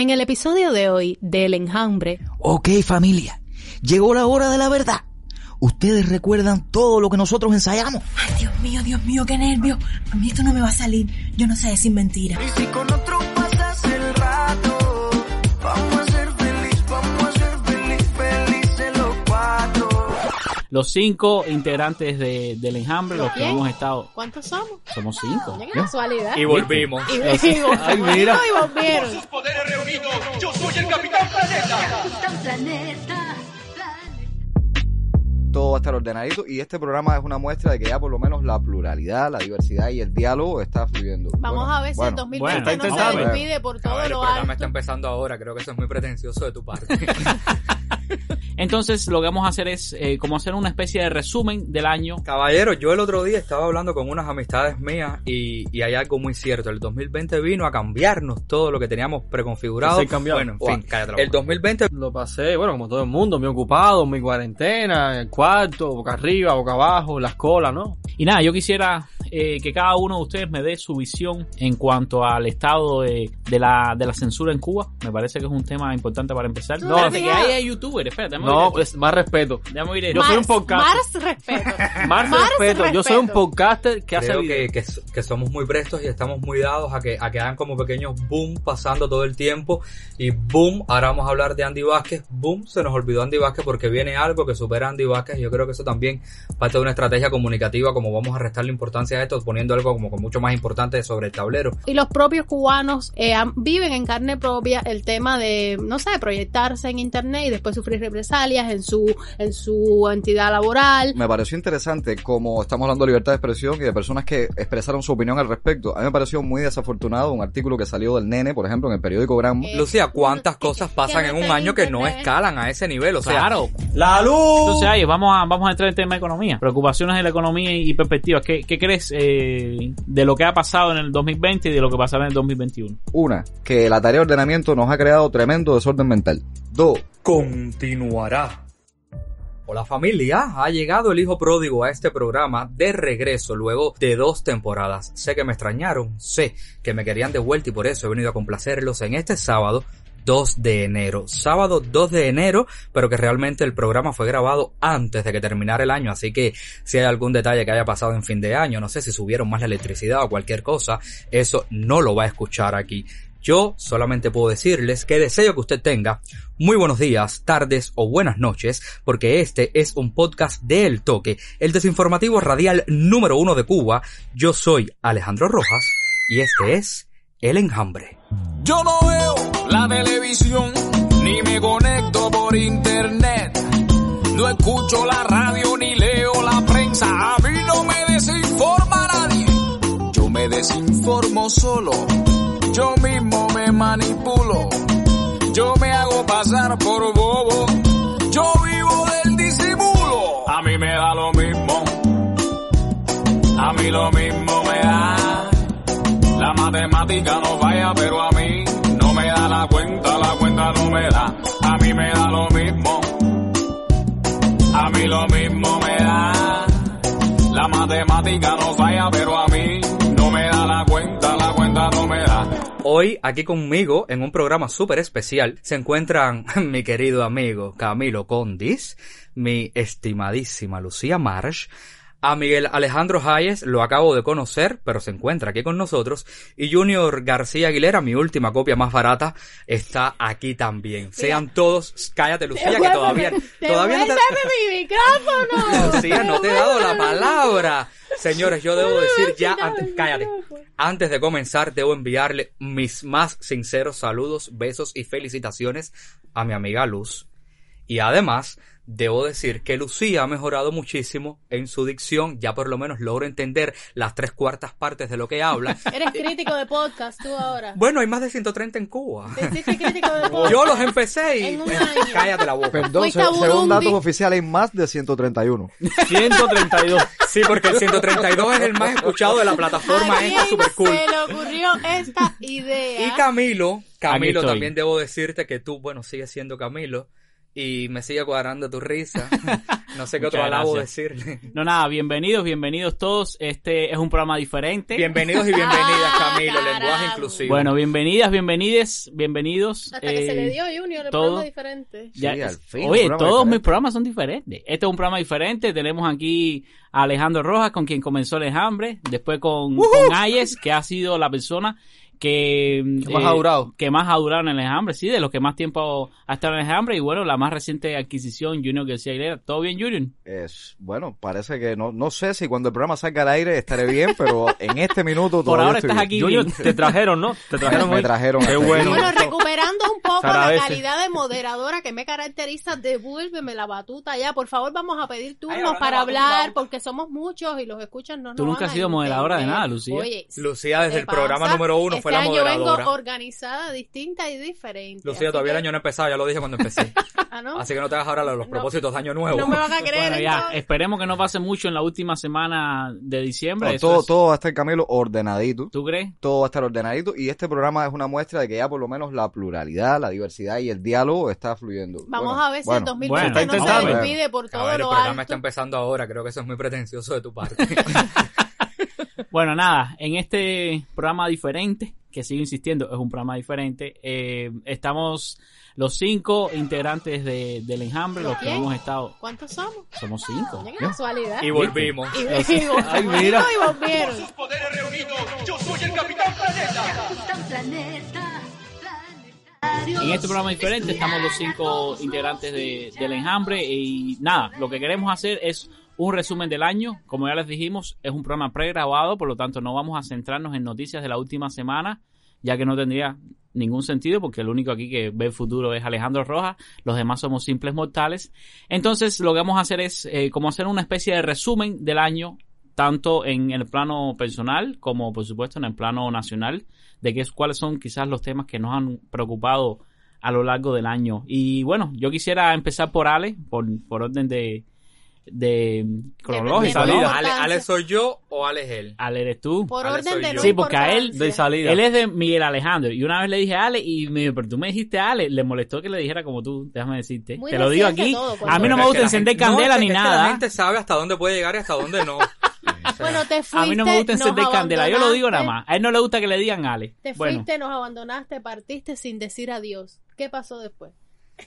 En el episodio de hoy del enjambre. Ok familia, llegó la hora de la verdad. ¿Ustedes recuerdan todo lo que nosotros ensayamos? Ay, Dios mío, Dios mío, qué nervio. A mí esto no me va a salir. Yo no sé decir mentira. Y si con otro Los cinco integrantes de, del enjambre, los que hemos estado. ¿Cuántos somos? Somos cinco. Qué casualidad. Y volvimos. Y, y- Ay, mira. y volvieron. poderes reunidos, yo soy el Capitán Planeta. todo va a estar ordenadito y este programa es una muestra de que ya por lo menos la pluralidad, la diversidad y el diálogo está fluyendo. Vamos Bueno, a ver si el bueno, 2020 bueno, no se despide por A todo ver, el lo programa alto. está empezando ahora, creo que eso es muy pretencioso de tu parte. Entonces, lo que vamos a hacer es eh, como hacer una especie de resumen del año. Caballero, yo el otro día estaba hablando con unas amistades mías y, y hay algo muy cierto. El 2020 vino a cambiarnos todo lo que teníamos preconfigurado. Bueno, en fin, cállate la el boca. 2020 Lo pasé, bueno, como todo el mundo, muy ocupado, muy cuarentena, en el cuarto, boca arriba, boca abajo, las colas, ¿no? Y nada, yo quisiera eh, que cada uno de ustedes me dé su visión en cuanto al estado de, de la, de la censura en Cuba. Me parece que es un tema importante para empezar. No, No, espérate, no. que ahí hay youtubers. Espérate, déjame No, es más respeto. Déjame oír esto. Yo soy un Más- podcast. Más respeto. Más, respeto. Yo soy un podcaster que hace creo video. que, que, que somos muy prestos y estamos muy dados a que, a que hagan como pequeños boom pasando todo el tiempo y boom, ahora vamos a hablar de Andy Vázquez, boom, se nos olvidó Andy Vázquez porque viene algo que supera a Andy Vázquez y yo creo que eso también parte de una estrategia comunicativa como vamos a restarle importancia a esto poniendo algo como con mucho más importante sobre el tablero. y los propios cubanos eh, viven en carne propia el tema de, no sé, proyectarse en internet y después sufrir represalias en su, en su entidad laboral. Me pareció interesante como estamos hablando de libertad de expresión y de personas que expresaron su opinión al respecto. A mí me pareció muy desafortunado un artículo que salió del nene, por ejemplo, en el periódico Grammo. Eh, Lucía, ¿cuántas cosas pasan en un año que no escalan a ese nivel? O sea, Claro. ¡La luz! Entonces ahí vamos a, vamos a entrar en el tema de economía. Preocupaciones de la economía y perspectivas. ¿Qué, qué crees eh, de lo que ha pasado en el 2020 y de lo que pasará en el 2021? Una, que la tarea de ordenamiento nos ha creado tremendo desorden mental. Dos, continuará. Hola familia, ha llegado el hijo pródigo a este programa de regreso luego de dos temporadas. Sé que me extrañaron, sé que me querían de vuelta y por eso he venido a complacerlos en este sábado 2 de enero. Sábado 2 de enero, pero que realmente el programa fue grabado antes de que terminara el año, así que si hay algún detalle que haya pasado en fin de año, no sé si subieron más la electricidad o cualquier cosa, eso no lo va a escuchar aquí. Yo solamente puedo decirles que deseo que usted tenga muy buenos días, tardes o buenas noches, porque este es un podcast de El Toque, el desinformativo radial número uno de Cuba. Yo soy Alejandro Rojas y este es El Enjambre. Yo no veo la televisión, ni me conecto por internet. No escucho la radio ni leo la prensa. A mí no me desinforma nadie. Yo me desinformo solo. Yo mismo me manipulo. Yo me hago pasar por bobo. Yo vivo del disimulo. A mí me da lo mismo. A mí lo mismo. La matemática no falla, pero a mí no me da la cuenta, la cuenta no me da. A mí me da lo mismo. A mí lo mismo me da. La matemática no falla, pero a mí no me da la cuenta, la cuenta no me da. Hoy aquí conmigo en un programa súper especial se encuentran mi querido amigo Camilo Condis, mi estimadísima Lucía Marsh, a Miguel Alejandro Hayes lo acabo de conocer, pero se encuentra aquí con nosotros. Y Junior García Aguilera, mi última copia más barata, está aquí también. Sean todos, cállate Lucía, que todavía, todavía no te, ¡Devuélveme mi micrófono! Lucía, no te he dado la palabra. Señores, yo debo decir ya, antes, cállate. Antes de comenzar, debo enviarle mis más sinceros saludos, besos y felicitaciones a mi amiga Luz. Y además, debo decir que Lucía ha mejorado muchísimo en su dicción, ya por lo menos logro entender las tres cuartas partes de lo que habla. Eres crítico de podcast tú ahora. Bueno, hay más de 130 en Cuba. Te hiciste crítico de podcast. Yo los empecé y... En un año. Cállate la boca. perdón, se- según datos oficiales hay más de 131. 132. Sí, porque el 132 es el más escuchado de la plataforma ¿A esta super cool. se le ocurrió esta idea? Y Camilo, Camilo también debo decirte que tú, bueno, sigues siendo Camilo. Y me sigue cuadrando tu risa. No sé qué otro alabo decirle. No, nada, bienvenidos, bienvenidos todos. Este es un programa diferente. Bienvenidos y bienvenidas, Ah, Camilo, lenguaje inclusivo. Bueno, bienvenidas, bienvenides, bienvenidos. Hasta que se eh, le dio Junior el todo. programa diferente. Ya- Sí, al fin, oye, todos diferente. mis programas son diferentes. Este es un programa diferente. Tenemos aquí a Alejandro Rojas, con quien comenzó el enjambre. Después con, con Ayes, que ha sido la persona que, eh, Que más ha durado. que más ha durado en el enjambre, sí, de los que más tiempo ha estado en el enjambre. Y bueno, la más reciente adquisición, Junior García Aguilera. ¿Todo bien, Junior? Es, bueno, parece que no, no sé si cuando el programa salga al aire estaré bien, pero en este minuto Por todavía ahora estoy estás bien. aquí Junior, bien. te trajeron, ¿no? Te trajeron Me hoy. trajeron Qué hasta bueno. Bueno, recuperando un poco la calidad de moderadora que me caracteriza, devuélveme la batuta ya. Por favor, vamos a pedir turnos para hablar, porque somos muchos y los escuchan no Tú nos nunca has sido moderadora de nada, Lucía. Oye, Lucía desde ¿qué el programa número uno este fue la año moderadora. vengo organizada, distinta y diferente. Lucía, todavía el año no ha empezado, ya lo dije cuando empecé. Ah, ¿no? Así que no te hagas ahora los No. propósitos de año nuevo. No me van a creer. Bueno, ya, esperemos que no pase mucho en la última semana de diciembre. No, todo, es- todo va a estar, Camilo, ordenadito. ¿Tú crees? Todo va a estar ordenadito y este programa es una muestra de que ya por lo menos la pluralidad, la diversidad y el diálogo está fluyendo. Vamos Bueno, a ver si bueno, el 2020 bueno, no se despide por todo el lo programa alto. está empezando ahora, creo que eso es muy pretencioso de tu parte. Bueno, nada, en este programa diferente, que sigo insistiendo, es un programa diferente, eh, estamos los cinco integrantes de, del enjambre, los que ¿Quién? hemos estado... ¿Cuántos somos? Somos cinco. Oye, qué casualidad. y volvimos. Y, y, Ay, mira. y volvieron. En este programa diferente estamos los cinco integrantes de- del enjambre y nada, lo que queremos hacer es un resumen del año. Como ya les dijimos, es un programa pregrabado, por lo tanto no vamos a centrarnos en noticias de la última semana, ya que no tendría ningún sentido porque el único aquí que ve el futuro es Alejandro Rojas, los demás somos simples mortales. Entonces lo que vamos a hacer es eh, como hacer una especie de resumen del año, tanto en el plano personal como por supuesto en el plano nacional, de qué es, cuáles son quizás los temas que nos han preocupado a lo largo del año. Y bueno, yo quisiera empezar por Ale, por, por orden de, de cronológico, de ¿no? salida. Ale, Ale soy yo o Ale es él. Ale eres tú. Por Ale orden de yo. no Sí, porque a él-. De salida. Él es de Miguel Alejandro. Y una vez le dije a Ale y me dijo, pero tú me dijiste a Ale. Le molestó que le dijera como tú. Déjame decirte. Muy Te lo digo aquí. todo, a mí no me gusta encender gente- candela ni nada. la gente sabe hasta dónde puede llegar y hasta dónde no. Bueno, te fuiste. A mí no me gusta encender candela. Yo lo digo nada más. A él no le gusta que le digan Ale. Te Bueno, fuiste, nos abandonaste, partiste sin decir adiós. ¿Qué pasó después?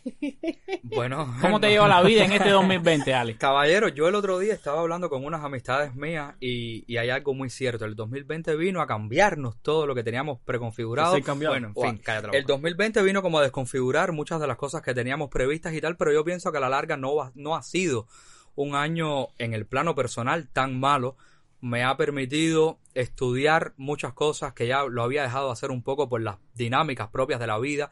bueno. ¿cómo te lleva la vida en este 2020, Ale? Caballero, yo el otro día estaba hablando con unas amistades mías y, y hay algo muy cierto. El 2020 vino a cambiarnos todo lo que teníamos preconfigurado. Que se cambió. Bueno, en fin, cállate la el 2020 vino como a desconfigurar muchas de las cosas que teníamos previstas y tal, pero yo pienso que a la larga no, va- no ha sido un año en el plano personal tan malo. Me ha permitido estudiar muchas cosas que ya lo había dejado de hacer un poco por las dinámicas propias de la vida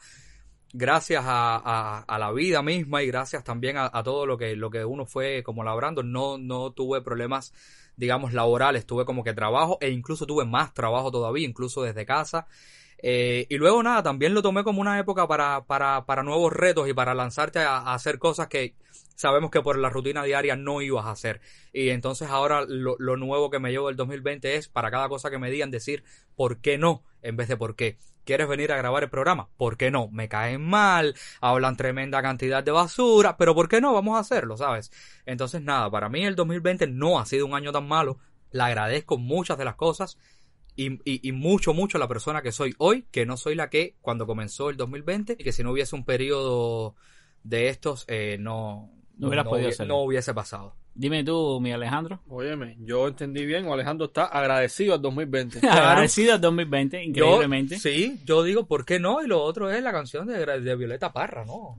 gracias a, la vida misma y gracias también a, todo lo que, lo que uno fue como labrando, no, no tuve problemas, digamos, laborales, tuve como que trabajo e incluso tuve más trabajo todavía, incluso desde casa. Eh, y luego nada, también lo tomé como una época para, para, para nuevos retos y para lanzarte a, a hacer cosas que sabemos que por la rutina diaria no ibas a hacer. Y entonces ahora lo, lo nuevo que me llevo del 2020 es para cada cosa que me digan decir por qué no en vez de por qué. ¿Quieres venir a grabar el programa? ¿Por qué no? Me caen mal, hablan tremenda cantidad de basura, pero ¿por qué no? Vamos a hacerlo, ¿sabes? Entonces nada, para mí el 2020 no ha sido un año tan malo, le agradezco muchas de las cosas y, y, y mucho, mucho a la persona que soy hoy, que no soy la que cuando comenzó el 2020 y que si no hubiese un periodo de estos, eh, no, No podido no hubiese pasado. Dime tú, mi Alejandro. Óyeme, yo entendí bien, o Alejandro está agradecido al 2020. Agradecido al 2020, increíblemente. Yo, sí, yo digo, ¿por qué no? Y lo otro es la canción de, de Violeta Parra, ¿no?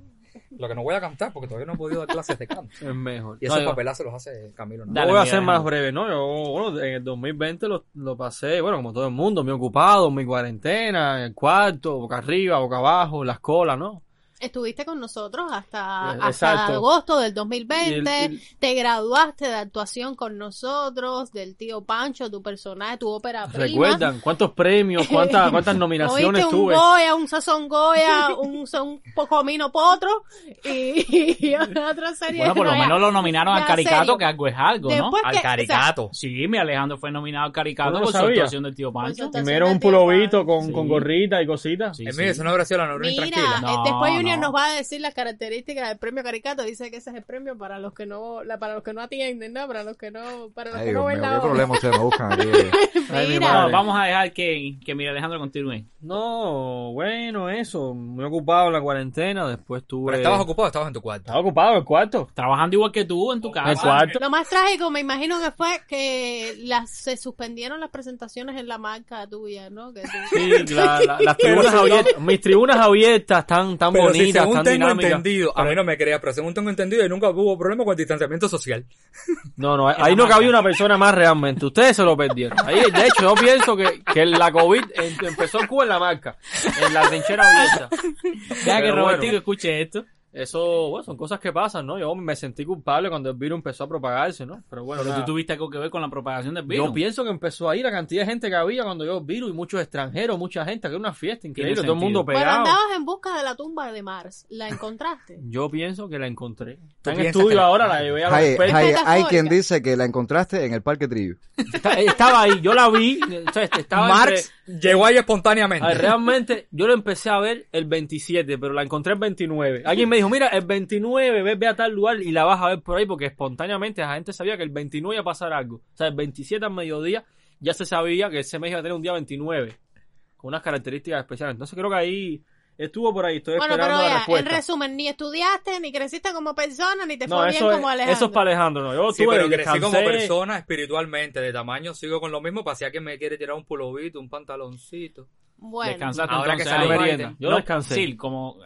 Lo que no voy a cantar porque todavía no he podido dar clases de canto. Es mejor. Y No, esos yo- papelazos los hace Camilo. ¿no? Dale, voy a ser más breve, ¿no? Yo, bueno, en el 2020 lo, lo pasé, bueno, como todo el mundo, muy ocupado, mi cuarentena, en el cuarto, boca arriba, boca abajo, las colas, ¿no? Estuviste con nosotros hasta, Eh, hasta agosto del 2020. Y el- el- Te graduaste de actuación con nosotros, del tío Pancho, tu personaje, tu ópera prima. ¿Recuerdan cuántos premios, cuántas, cuántas nominaciones Oíste un tuve? Goya, un Sazón Goya, un, un Pocomino Potro y, y otra serie. Bueno, por lo menos lo nominaron al Caricato, serio. que algo es algo, ¿no? Después Al que- o sea, caricato. Sí, mi Alejandro fue nominado al Caricato por su actuación del tío Pancho. dieron un pulovito con, Sí. con gorrita y cositas. Sí, Eh, sí. mire, eso no habrá sido la Mira. No, eh, después Junior no. nos va a decir las características del premio Caricato. Dice que ese es el premio para los que no, la- para los que no atienden, ¿no? Para los que no, para los Ay, que Dios no ven mío, la qué problema me buscan aquí. Ay, mi Mira, No, madre. vamos a dejar que, que mira Alejandro continúe. No, bueno, eso. Muy ocupado en la cuarentena. Después tuve. Pero estabas ocupado, estabas en tu cuarto. Estaba ocupado en el cuarto. Trabajando igual que tú en tu En casa. el cuarto. Lo más trágico, me imagino que fue que las, se suspendieron las presentaciones en la marca tuya, ¿no? Que tú- Sí, la- la- las tribunas abiertas. Mis tribunas abiertas tan, tan Pero bonitas, según tengo entendido, a mí no me creas, pero según tengo entendido, y nunca hubo problema con el distanciamiento social. No, no, ahí no cabía una persona más realmente. Ustedes se lo perdieron. Ahí, de hecho, yo pienso que, que la COVID em- empezó en Cuba en la marca, en la trinchera abierta. Deja que Robertico bueno, escuche esto. Eso, bueno, son cosas que pasan, ¿no? Yo me sentí culpable cuando el virus empezó a propagarse, ¿no? Pero bueno, Pero tú tuviste algo que ver con la propagación del virus. yo pienso que empezó ahí la cantidad de gente que había cuando yo el virus y muchos extranjeros, mucha gente, que era una fiesta increíble, todo el mundo pegado. andabas en busca de la tumba de Mars. ¿La encontraste? Yo pienso que la encontré. Está en estudio que la- ahora, la llevé a los Hay, hay- quien dice que la encontraste en el Parque Trillo. Está- estaba ahí, yo la vi, o sea, estaba Marx llegó ahí espontáneamente. A ver, realmente, yo lo empecé a ver el 27, pero la encontré el 29. Alguien me dijo, mira, el 29, ve, ve a tal lugar y la vas a ver por ahí, porque espontáneamente la gente sabía que el 29 iba a pasar algo. O sea, el 27 al mediodía ya se sabía que ese mes iba a tener un día 29, con unas características especiales. Entonces creo que ahí estuvo por ahí, estoy Bueno, esperando pero la ya, en resumen, ni estudiaste, ni creciste como persona, ni te fue bien es, como Alejandro. eso es para Alejandro, no. Yo Sí, tuve, pero crecí como persona espiritualmente, de tamaño sigo con lo mismo, para si alguien me quiere tirar un pulovito, un pantaloncito. Bueno, Descansaste Ahora que entonces salió ahí. merienda. Yo No, descansé. Sí, como,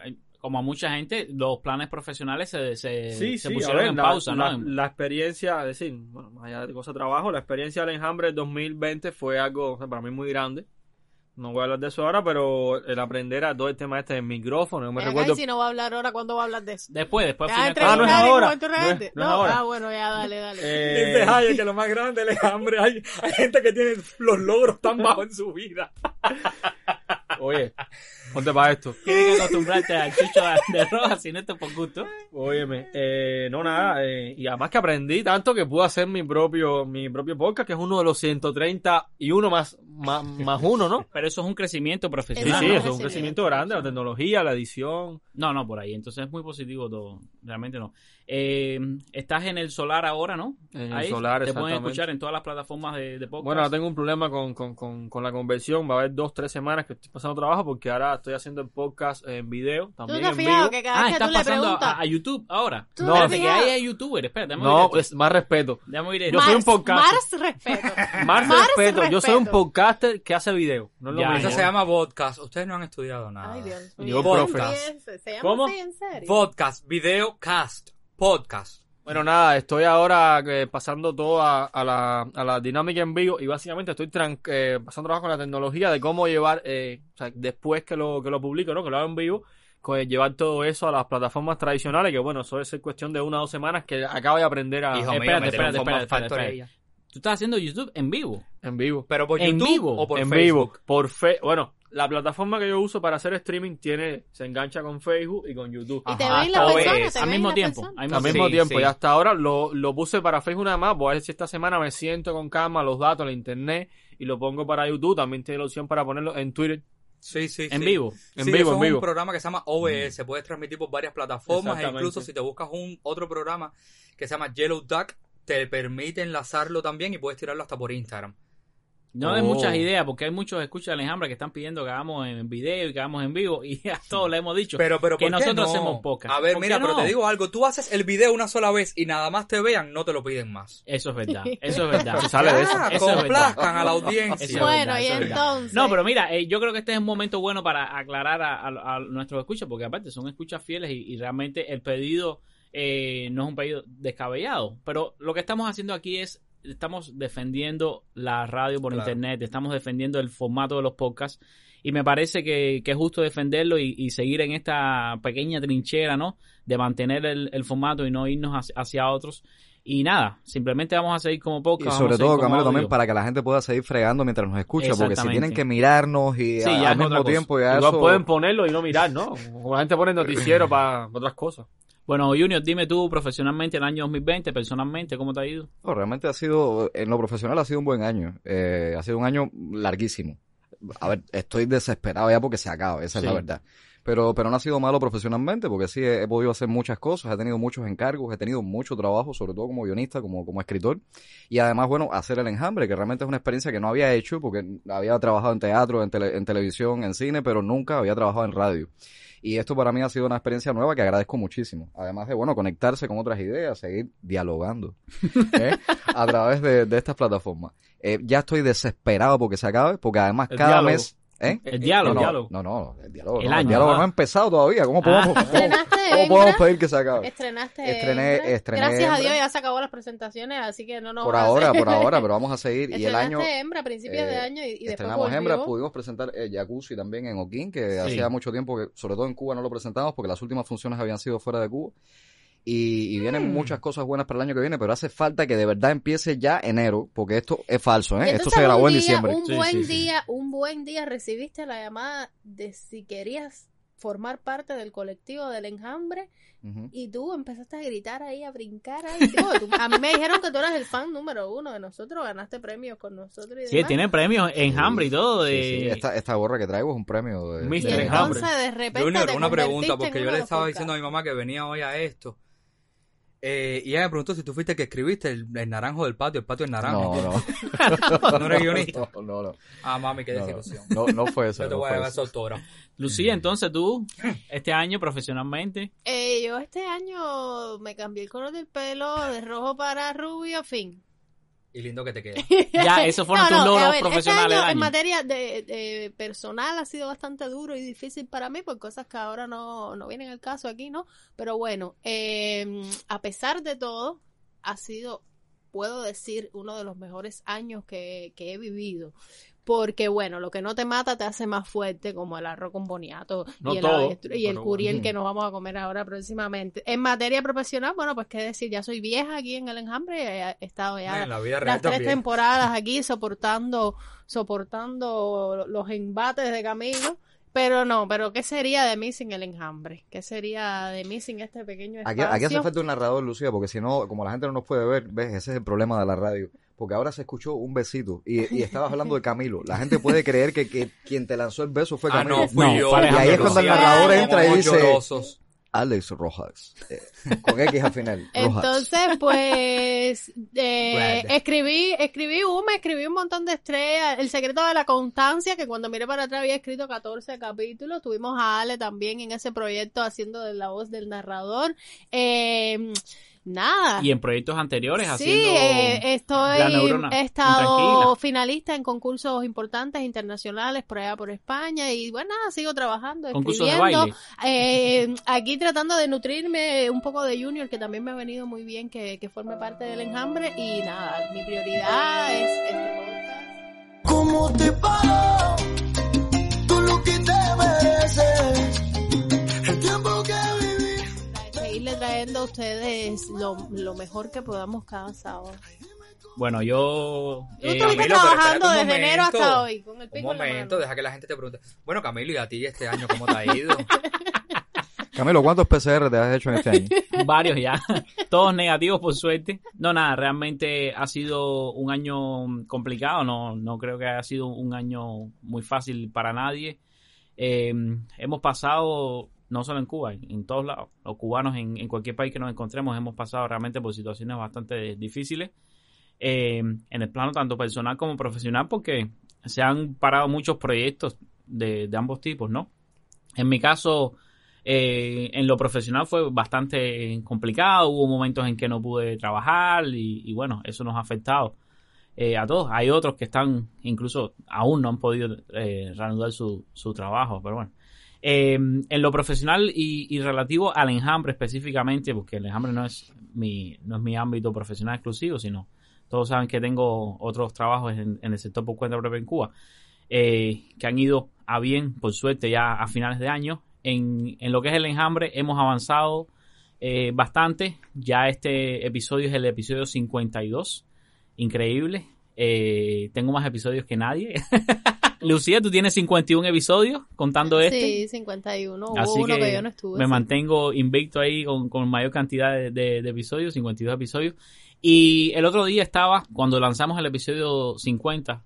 como a mucha gente, los planes profesionales se, se, Sí, se sí, pusieron ver, en la, pausa, la- ¿no? la experiencia, es decir, bueno, más allá de cosas de trabajo, la experiencia del enjambre 2020 fue algo o sea, para mí muy grande. No voy a hablar de eso ahora, pero el aprender a todo el tema este del micrófono, yo me recuerdo... y si no va a hablar ahora, ¿cuándo va a hablar de eso? Después, después. ¿Te vas a fui a- Ah, no es ahora. No es- no es ahora. Ah, bueno, ya, dale, dale. eh, Dice Jaya que lo más grande es el hambre. Hay, hay gente que tiene los logros tan bajos en su vida. Oye, ponte para esto. Tienes que acostumbrarte al chucho de roja, si no esto es por gusto. Óyeme, eh, no nada, eh, y además que aprendí tanto que pude hacer mi propio, mi propio podcast, que es uno de los 130 y uno más, más, más uno, ¿no? Pero eso es un crecimiento Sí, profesional. sí, ¿no? eso es un crecimiento grande, la tecnología, la edición. No, no, por ahí. Entonces es muy positivo todo. Realmente no. Eh, estás en el solar ahora, ¿no? En el Ahí Solar, Te pueden escuchar en todas las plataformas de, de podcast. Bueno, ahora tengo un problema con, con, con, con la conversión. Va a haber dos, tres semanas que estoy pasando trabajo porque ahora estoy haciendo el podcast en video, ¿Tú también te has en fijado vivo. que cada Ah, vez que tú le preguntas... a, a YouTube ahora. ¿Tú No, te has que ahí hay YouTuber. Espérate, déjame No, es más respeto. Yo soy un Mars- podcaster. Mars respeto. Más Mars respeto. Yo soy un podcaster que hace video. No es lo Ya. Eso se llama podcast. Ustedes no han estudiado nada. Ay, Dios Yo mío. profe. ¿Se se llama ¿Cómo? así en serio? Podcast, video, cast, podcast. Bueno, nada, estoy ahora eh, pasando todo a, a la, a la dinámica en vivo y básicamente estoy tran- eh, pasando trabajo con la tecnología de cómo llevar, eh, o sea, después que lo, que lo publico, ¿no? Que lo hago en vivo, pues, llevar todo eso a las plataformas tradicionales, que bueno, eso es cuestión de una o dos semanas que acabo de aprender a, Hijo mío, espérate, un espérate, espérate, espérate. Tú estás haciendo YouTube en vivo. en vivo. Pero por ¿En YouTube vivo? o por en Facebook. vivo, por fe, bueno, la plataforma que yo uso para hacer streaming tiene, se engancha con Facebook y con YouTube. Y te ven te al mismo tiempo. Al mismo Sí, tiempo, sí. y hasta ahora lo, lo puse para Facebook nada más. Voy a ver si esta semana me siento con calma los datos, la internet, y lo pongo para YouTube. También tiene la opción para ponerlo en Twitter. Sí, sí, En sí. vivo. En Sí, vivo, eso en es vivo. un programa que se llama OBS, puedes transmitir por varias plataformas e incluso si te buscas un otro programa que se llama Yellow Duck, te permite enlazarlo también y puedes tirarlo hasta por Instagram. No Oh. muchas ideas, porque hay muchos escuchas de Alejandra que están pidiendo que hagamos en video y que hagamos en vivo, y a todos le hemos dicho Pero, pero, que ¿por qué nosotros no? hacemos podcast. A ver, ¿Por mira, qué pero no? te digo algo, tú haces el video una sola vez y nada más te vean, no te lo piden más. Eso es verdad, eso es verdad. Se sale de eso. Ah, Eso es complazcan a la Eso audiencia. es Bueno, verdad, y entonces... No, pero mira, eh, yo creo que este es un momento bueno para aclarar a, a- a nuestros escuchas, porque aparte son escuchas fieles y, y realmente el pedido eh, no es un pedido descabellado. Pero lo que estamos haciendo aquí es, estamos defendiendo la radio por Claro. internet, estamos defendiendo el formato de los podcasts y me parece que, que es justo defenderlo y, y seguir en esta pequeña trinchera, ¿no? De mantener el, el formato y no irnos hacia, hacia otros. Y nada, simplemente vamos a seguir como Y podcast. vamos sobre todo, Camilo, también para que la gente pueda seguir fregando mientras nos escucha, porque si tienen que mirarnos y Sí, a- ya al mismo tiempo ya Igual eso... pueden ponerlo y no mirar, ¿no? La gente pone noticiero para otras cosas. Bueno, Junior, dime tú profesionalmente el año 2020, personalmente, ¿cómo te ha ido? No, realmente ha sido, en lo profesional ha sido un buen año. Eh, ha sido un año larguísimo. A ver, estoy desesperado ya porque se acaba, esa Sí. es la verdad. Pero, pero no ha sido malo profesionalmente, porque sí he, he podido hacer muchas cosas, he tenido muchos encargos, he tenido mucho trabajo, sobre todo como guionista, como, como escritor. Y además, bueno, hacer el enjambre, que realmente es una experiencia que no había hecho, porque había trabajado en teatro, en, tele- en televisión, en cine, pero nunca había trabajado en radio. Y esto para mí ha sido una experiencia nueva que agradezco muchísimo. Además de, bueno, conectarse con otras ideas, seguir dialogando ¿eh? a través de, de estas plataformas. Eh, ya estoy desesperado porque se acabe, porque además El cada diálogo. mes... ¿eh? El diálogo. no, no, diálogo. No, no, el diálogo. El no, año, diálogo ah. no ha empezado todavía. ¿Cómo podemos, cómo- Estrenaste cómo Hembra. podemos pedir que se acabe? Estrenaste. Estrené- Hembra. estrené Gracias a Hembra. Dios ya se acabó las presentaciones, así que no nos Por a ahora, hacer- por ahora, pero vamos a seguir. Y el Estrenaste año... Hembra a principios de eh, año y, y después Estrenamos Hembra, volvió. pudimos presentar eh, Jacuzzi también en Oquín, que Sí. hacía mucho tiempo que, sobre todo en Cuba, no lo presentamos porque las últimas funciones habían sido fuera de Cuba. Y, y Mm. vienen muchas cosas buenas para el año que viene, pero hace falta que de verdad empiece ya enero, porque esto es falso, ¿eh? Esto se grabó en día, diciembre. Un Sí, buen sí, sí. día, un buen día recibiste la llamada de si querías formar parte del colectivo del enjambre y tú empezaste a gritar ahí, a brincar ahí. Tú- a mí me dijeron que tú eras el fan número uno de nosotros, ganaste premios con nosotros y Sí, demás. tiene premios en hambre y todo. Sí, De... sí, Esta, esta gorra que traigo es un premio de... Enjambre. entonces de repente Junior, te una pregunta, porque yo le estaba diciendo a mi mamá que venía hoy a esto. Eh, y ella me preguntó si tú fuiste el que escribiste el, el naranjo del patio, el patio del naranjo. No, no. ¿No eres guionista? No, no, no. Ah, mami, qué desilusión. no, no fue eso. Yo te no voy a fue llevar. Lucía, entonces tú, este año profesionalmente, Eh, yo este año me cambié el color del pelo de rojo para rubio, fin. Y lindo que te queda. ya esos fueron tus a logros ver, profesionales Este año, en materia de, de personal ha sido bastante duro y difícil para mí por cosas que ahora no, no vienen al caso aquí, ¿no? Pero bueno, eh, a pesar de todo, ha sido, puedo decir, uno de los mejores años que, que he vivido. Porque bueno, lo que no te mata te hace más fuerte, como el arroz con boniato No y el, todo, y el curiel bueno. que nos vamos a comer ahora próximamente. En materia profesional, bueno, pues qué decir, ya soy vieja aquí en el enjambre, he, he estado ya En la vida real las tres también. temporadas aquí soportando soportando los embates de Camilo pero no pero qué sería de mí sin el enjambre qué sería de mí sin este pequeño Aquí, espacio aquí hace falta un narrador, Lucía, porque si no, como la gente no nos puede ver, ves, ese es el problema de la radio. Porque ahora se escuchó un besito y, y estabas hablando de Camilo. La gente puede creer que, que quien te lanzó el beso fue Ah, Camilo. no, fui No, yo. Alejandro Y ahí es cuando el narrador entra y dice- llorosos. Alex Rojas. eh, con X al final. Rojas. entonces pues eh, escribí escribí una escribí un montón de estrellas el secreto de la constancia que cuando miré para atrás había escrito 14 capítulos tuvimos a Ale también en ese proyecto haciendo de la voz del narrador eh, nada Y en proyectos anteriores Sí, haciendo... eh, estoy, La neurona he estado finalista en concursos importantes internacionales por allá por España y bueno, nada, sigo trabajando, Concursos de escribiendo. baile. Eh, aquí tratando de nutrirme un poco de Junior, que también me ha venido muy bien que, que forme parte del enjambre y nada, mi prioridad es este podcast. ¿Cómo te pago? Tú lo que te mereces. Trayendo a ustedes lo, lo mejor que podamos cada sábado. Bueno, yo... Tú eh, estuviste Camilo, trabajando desde enero hasta momento. hoy, con el Un pico en la momento, deja que la gente te pregunte. Bueno, Camilo, ¿y a ti este año cómo te ha ido? Camilo, ¿cuántos PCR te has hecho en este año? varios ya, todos negativos por suerte. No, nada, realmente ha sido un año complicado, no, no creo que haya sido un año muy fácil para nadie. Eh, hemos pasado, no solo en Cuba, en, todos lados, los cubanos en, cualquier país que nos encontremos hemos pasado realmente por situaciones bastante difíciles, eh, en el plano tanto personal como profesional, porque se han parado muchos proyectos de, ambos tipos, ¿no? En mi caso, eh, en lo profesional fue bastante complicado, hubo momentos en que no pude trabajar y, y bueno, eso nos ha afectado eh, a todos. Hay otros que están, incluso aún no han podido eh, reanudar su, su trabajo, pero bueno. Eh, en lo profesional y, y relativo al enjambre específicamente, porque el enjambre no es mi, no es mi ámbito profesional exclusivo, sino todos saben que tengo otros trabajos en, el sector por cuenta propia en Cuba, eh, que han ido a bien, por suerte, ya a finales de año. En, en lo que es el enjambre hemos avanzado eh, bastante. Ya este episodio es el episodio 52. Increíble. Eh, tengo más episodios que nadie. Lucía, tú tienes 51 episodios contando este. Sí, 51. Hubo Así uno que, que, yo no estuve. me sí. mantengo invicto ahí con, con mayor cantidad de, de- de episodios, 52 episodios. Y el otro día estaba, cuando lanzamos el episodio 50,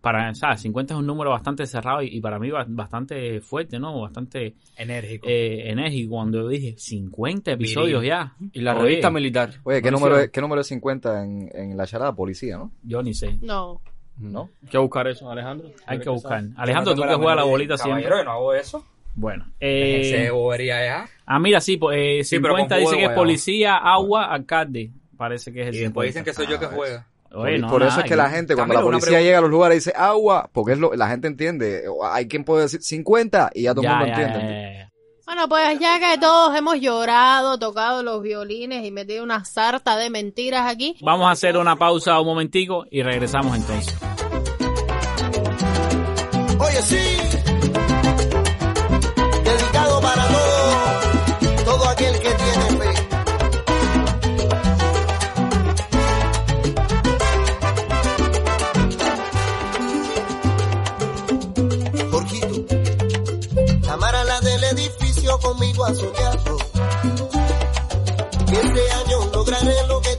para, ¿sabes? 50 es un número bastante cerrado y, y para mí ba- bastante fuerte, ¿no? Bastante Enérgico. eh, enérgico. Cuando yo dije 50 episodios ya. Y la Oye, revista militar. Oye, ¿qué ¿No número, es, ¿qué número es 50 en, en la charada? Policía, ¿no? Yo ni sé. No. ¿No? Hay que buscar eso, Alejandro. Hay que buscar. sabes. Alejandro, Yo tú no que juegas la bolita siempre. Yo no hago eso. Bueno. Ese Eh, bobería ya. ah, mira, sí, pues, eh, Sí, pero 50 con dice que es policía, agua, alcalde. Parece que es el Y después 50. dicen que soy yo que Ah, juega. Por, Oye, no, por eso nada, es que la gente, cuando la policía llega a los lugares dice agua, porque es lo, la gente entiende. Hay quien puede decir 50 y ya todo el mundo ya, entiende. ya, ya, ya. Bueno, pues ya que todos hemos llorado, tocado los violines y metido una sarta de mentiras aquí, Vamos a hacer una pausa un momentico y regresamos entonces. Oye, sí. Este año lograré lo que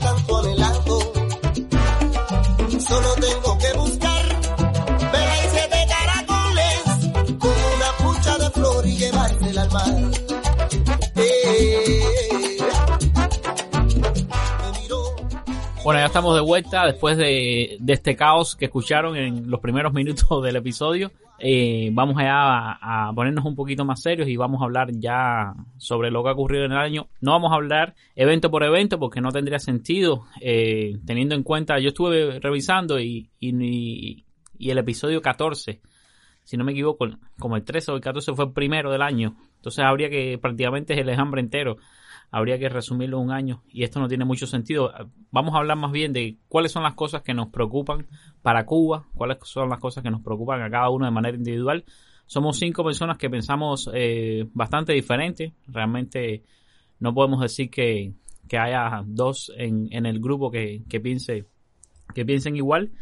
Bueno, ya estamos de vuelta después de, este caos que escucharon en los primeros minutos del episodio. Eh, vamos ya a, ponernos un poquito más serios y vamos a hablar ya sobre lo que ha ocurrido en el año. No vamos a hablar evento por evento porque no tendría sentido eh, teniendo en cuenta, yo estuve revisando y, y, y el episodio 14, si no me equivoco, como el 13 o el 14 fue el primero del año. Entonces habría que prácticamente el enjambre entero habría que resumirlo un año y esto no tiene mucho sentido. Vamos a hablar más bien de cuáles son las cosas que nos preocupan para Cuba, cuáles son las cosas que nos preocupan a cada uno de manera individual. Somos cinco personas que pensamos eh, bastante diferente. Realmente no podemos decir que, que haya dos en, en el grupo que, que piense que piensen igual.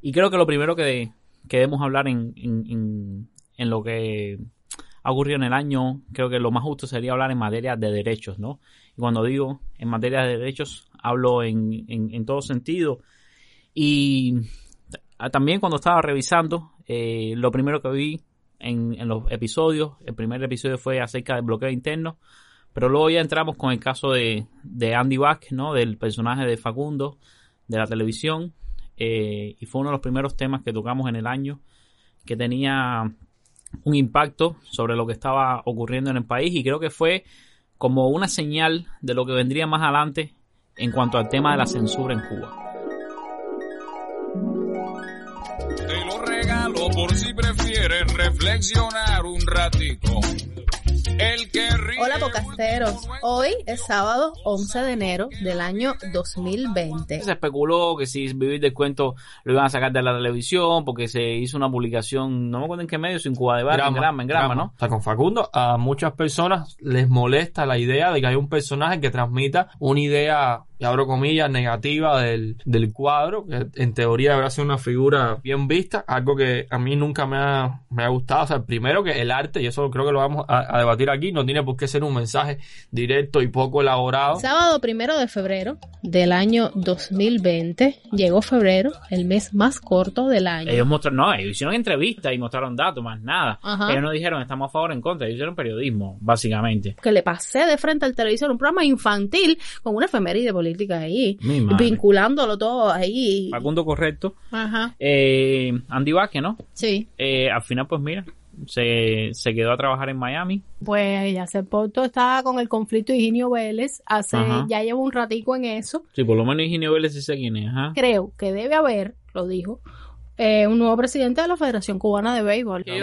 Y creo que lo primero que, debemos hablar en, en lo que ha ocurrido en el año, creo que lo más justo sería hablar en materia de derechos, ¿no? Y cuando digo en materia de derechos, hablo en, en, en todo sentido. Y también cuando estaba revisando, eh, lo primero que vi en, en, los episodios, el primer episodio fue acerca del bloqueo interno, pero luego ya entramos con el caso de, de Andy Back, ¿no? Del personaje de Facundo, de la televisión, eh, y fue uno de los primeros temas que tocamos en el año, que tenía un impacto sobre lo que estaba ocurriendo en el país y creo que fue como una señal de lo que vendría más adelante en cuanto al tema de la censura en Cuba. Te lo regalo por si prefieren reflexionar un ratico. El que ríe Hola pocasteros, hoy es sábado 11 de enero del año 2020. Se especuló que si vivir del cuento lo iban a sacar de la televisión porque se hizo una publicación, no me acuerdo en qué medio, sin Cuba de Bar, en Grama, en Grama, ¿no? O sea, con Facundo, a muchas personas les molesta la idea de que hay un personaje que transmita una idea, y abro comillas, negativa del, del cuadro, que en teoría debería ser una figura bien vista, algo que a mí nunca me ha, me ha gustado. O sea, primero que el arte, y eso creo que lo vamos a, a debatir aquí, no tiene por qué ser un mensaje directo y poco elaborado. Sábado primero de febrero del año 2020, llegó febrero, el mes más corto del año. Ellos mostraron, no, ellos hicieron entrevistas y mostraron datos, más nada. Ajá. Ellos no dijeron estamos a favor o en contra, ellos hicieron periodismo, básicamente. Que le pasé de frente al televisor, un programa infantil con una efeméride política ahí, Mi madre. vinculándolo todo ahí. Facundo correcto. Ajá, Eh, Andy Vázquez, ¿no? sí. Eh, al final, pues mira, se, se quedó a trabajar en Miami. Pues ya hace poco estaba con el conflicto de Higinio Vélez, hace, Ajá. ya llevo un ratico en eso. Sí, por lo menos Higinio Vélez sí sé quién es, ajá. Creo que debe haber, lo dijo, eh, un nuevo presidente de la Federación Cubana de Béisbol. Es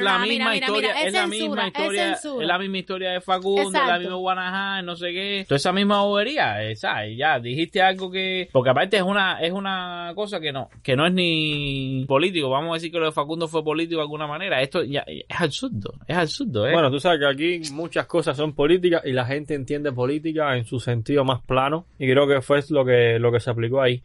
la misma mira, mira, historia, mira, es, la censura, misma historia, es la misma historia de Facundo, es la misma Guanajá, no sé qué. Toda esa misma bobería, esa, y ya dijiste algo que porque aparte es una es una cosa que no que no es ni político, vamos a decir que lo de Facundo fue político de alguna manera. Esto ya es absurdo, es absurdo, ¿eh? Bueno, tú sabes que aquí muchas cosas son políticas y la gente entiende política en su sentido más plano y creo que fue lo que lo que se aplicó ahí.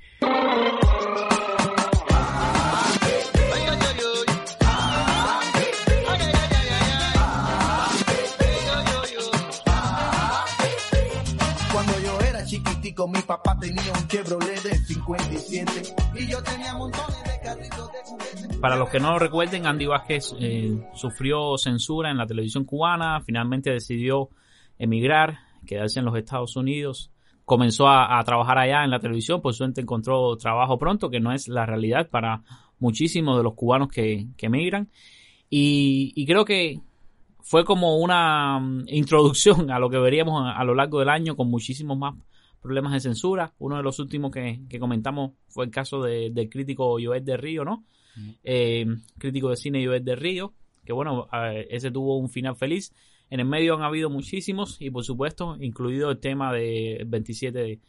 Mi papá tenía un Chevrolet de 57 y yo tenía montones de carritos de juguete. Para los que no lo recuerden, Andy Vázquez eh, sufrió censura en la televisión cubana, finalmente decidió emigrar, quedarse en los Estados Unidos, comenzó a, a trabajar allá en la televisión, por suerte encontró trabajo pronto, que no es la realidad para muchísimos de los cubanos que, que emigran. Y, y creo que fue como una mm, introducción a lo que veríamos a lo largo del año con muchísimos más problemas de censura. Uno de los últimos que, que comentamos fue el caso de- del crítico Joel de Río, ¿no? Eh, crítico de cine Joel de Río, que bueno, eh, ese tuvo un final feliz. En el medio han habido muchísimos y por supuesto, incluido el tema del 27 de,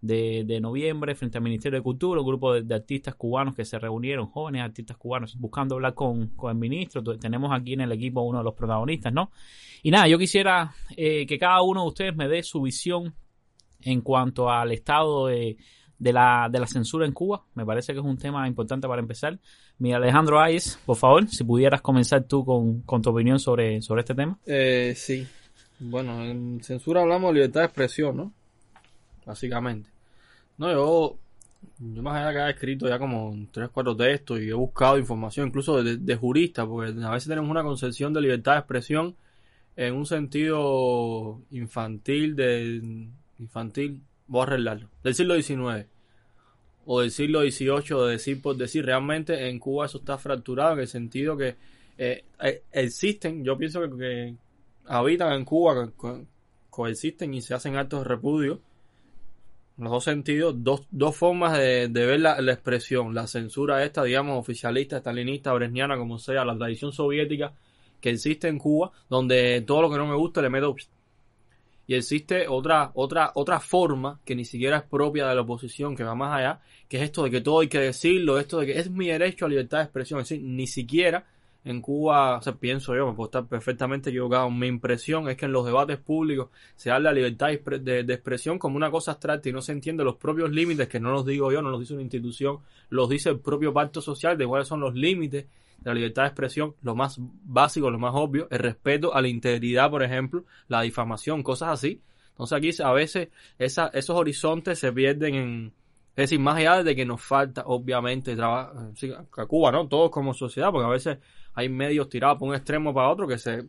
de, de noviembre frente al Ministerio de Cultura, un grupo de, de artistas cubanos que se reunieron, jóvenes artistas cubanos, buscando hablar con, con el ministro. Tenemos aquí en el equipo uno de los protagonistas, ¿no? Y nada, yo quisiera eh, que cada uno de ustedes me dé su visión en cuanto al estado de, de la, de la censura en Cuba. Me parece que es un tema importante para empezar. Mi Alejandro Ayes, por favor, si pudieras comenzar tú con, con tu opinión sobre, sobre este tema. Eh, sí. Bueno, en censura hablamos de libertad de expresión, ¿no? Básicamente. No, yo, yo más allá que haya escrito ya como tres, cuatro textos y he buscado información, incluso de, de juristas, porque a veces tenemos una concepción de libertad de expresión en un sentido infantil, de infantil, voy a arreglarlo, del siglo XIX o del siglo XVIII, de decir por decir, realmente en Cuba eso está fracturado en el sentido que eh, eh, existen, yo pienso que, habitan en Cuba, coexisten y se hacen actos de repudio, en los dos sentidos, dos, dos formas de, de ver la, la expresión, la censura esta, digamos, oficialista, estalinista, bresniana, como sea, la tradición soviética que existe en Cuba, donde todo lo que no me gusta le meto y existe otra, otra, otra forma que ni siquiera es propia de la oposición, que va más allá, que es esto de que todo hay que decirlo, esto de que es mi derecho a libertad de expresión. Es decir, ni siquiera en Cuba, o sea, pienso yo, me puedo estar perfectamente equivocado. Mi impresión es que en los debates públicos se habla de libertad de, de- expresión como una cosa abstracta y no se entiende los propios límites, que no los digo yo, no los dice una institución, los dice el propio pacto social de cuáles son los límites la libertad de expresión, lo más básico, lo más obvio, el respeto a la integridad, por ejemplo, la difamación, cosas así. Entonces aquí a veces esos horizontes se pierden en... Es decir, más allá de que nos falta, obviamente, trabajar a Cuba, ¿no? Todos como sociedad, porque a veces hay medios tirados por un extremo para otro que se...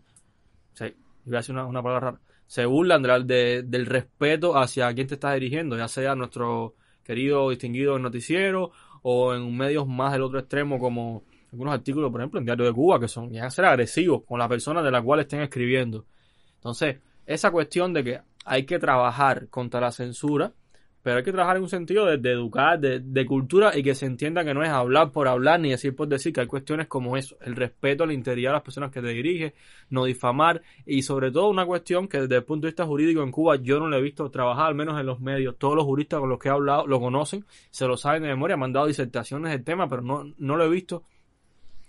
se iba a decir una, una palabra rara. Se burlan de la- de- del respeto hacia quien te estás dirigiendo, ya sea nuestro querido distinguido noticiero o en medios más del otro extremo como algunos artículos, por ejemplo, en Diario de Cuba, que son llegan a ser agresivos con la persona de la cual estén escribiendo. Entonces, esa cuestión de que hay que trabajar contra la censura, pero hay que trabajar en un sentido de, educar, de, de cultura y que se entienda que no es hablar por hablar ni decir por decir, que hay cuestiones como eso, el respeto a la integridad de las personas que te dirigen, no difamar y sobre todo una cuestión que desde el punto de vista jurídico en Cuba yo no lo he visto trabajar, al menos en los medios, todos los juristas con los que he hablado lo conocen, se lo saben de memoria, me han dado disertaciones del tema, pero no, no lo he visto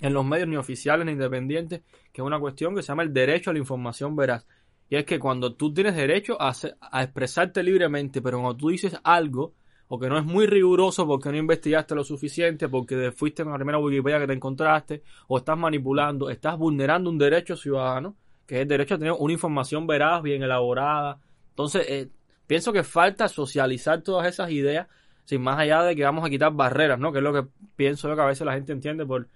en los medios ni oficiales ni independientes, que es una cuestión que se llama el derecho a la información veraz. Y es que cuando tú tienes derecho a, a expresarte libremente, pero cuando tú dices algo, o que no es muy riguroso porque no investigaste lo suficiente, porque fuiste en la primera Wikipedia que te encontraste, o estás manipulando, estás vulnerando un derecho ciudadano, que es el derecho a tener una información veraz, bien elaborada. Entonces, eh, pienso que falta socializar todas esas ideas, sin más allá de que vamos a quitar barreras, ¿no? Que es lo que pienso yo que a veces la gente entiende por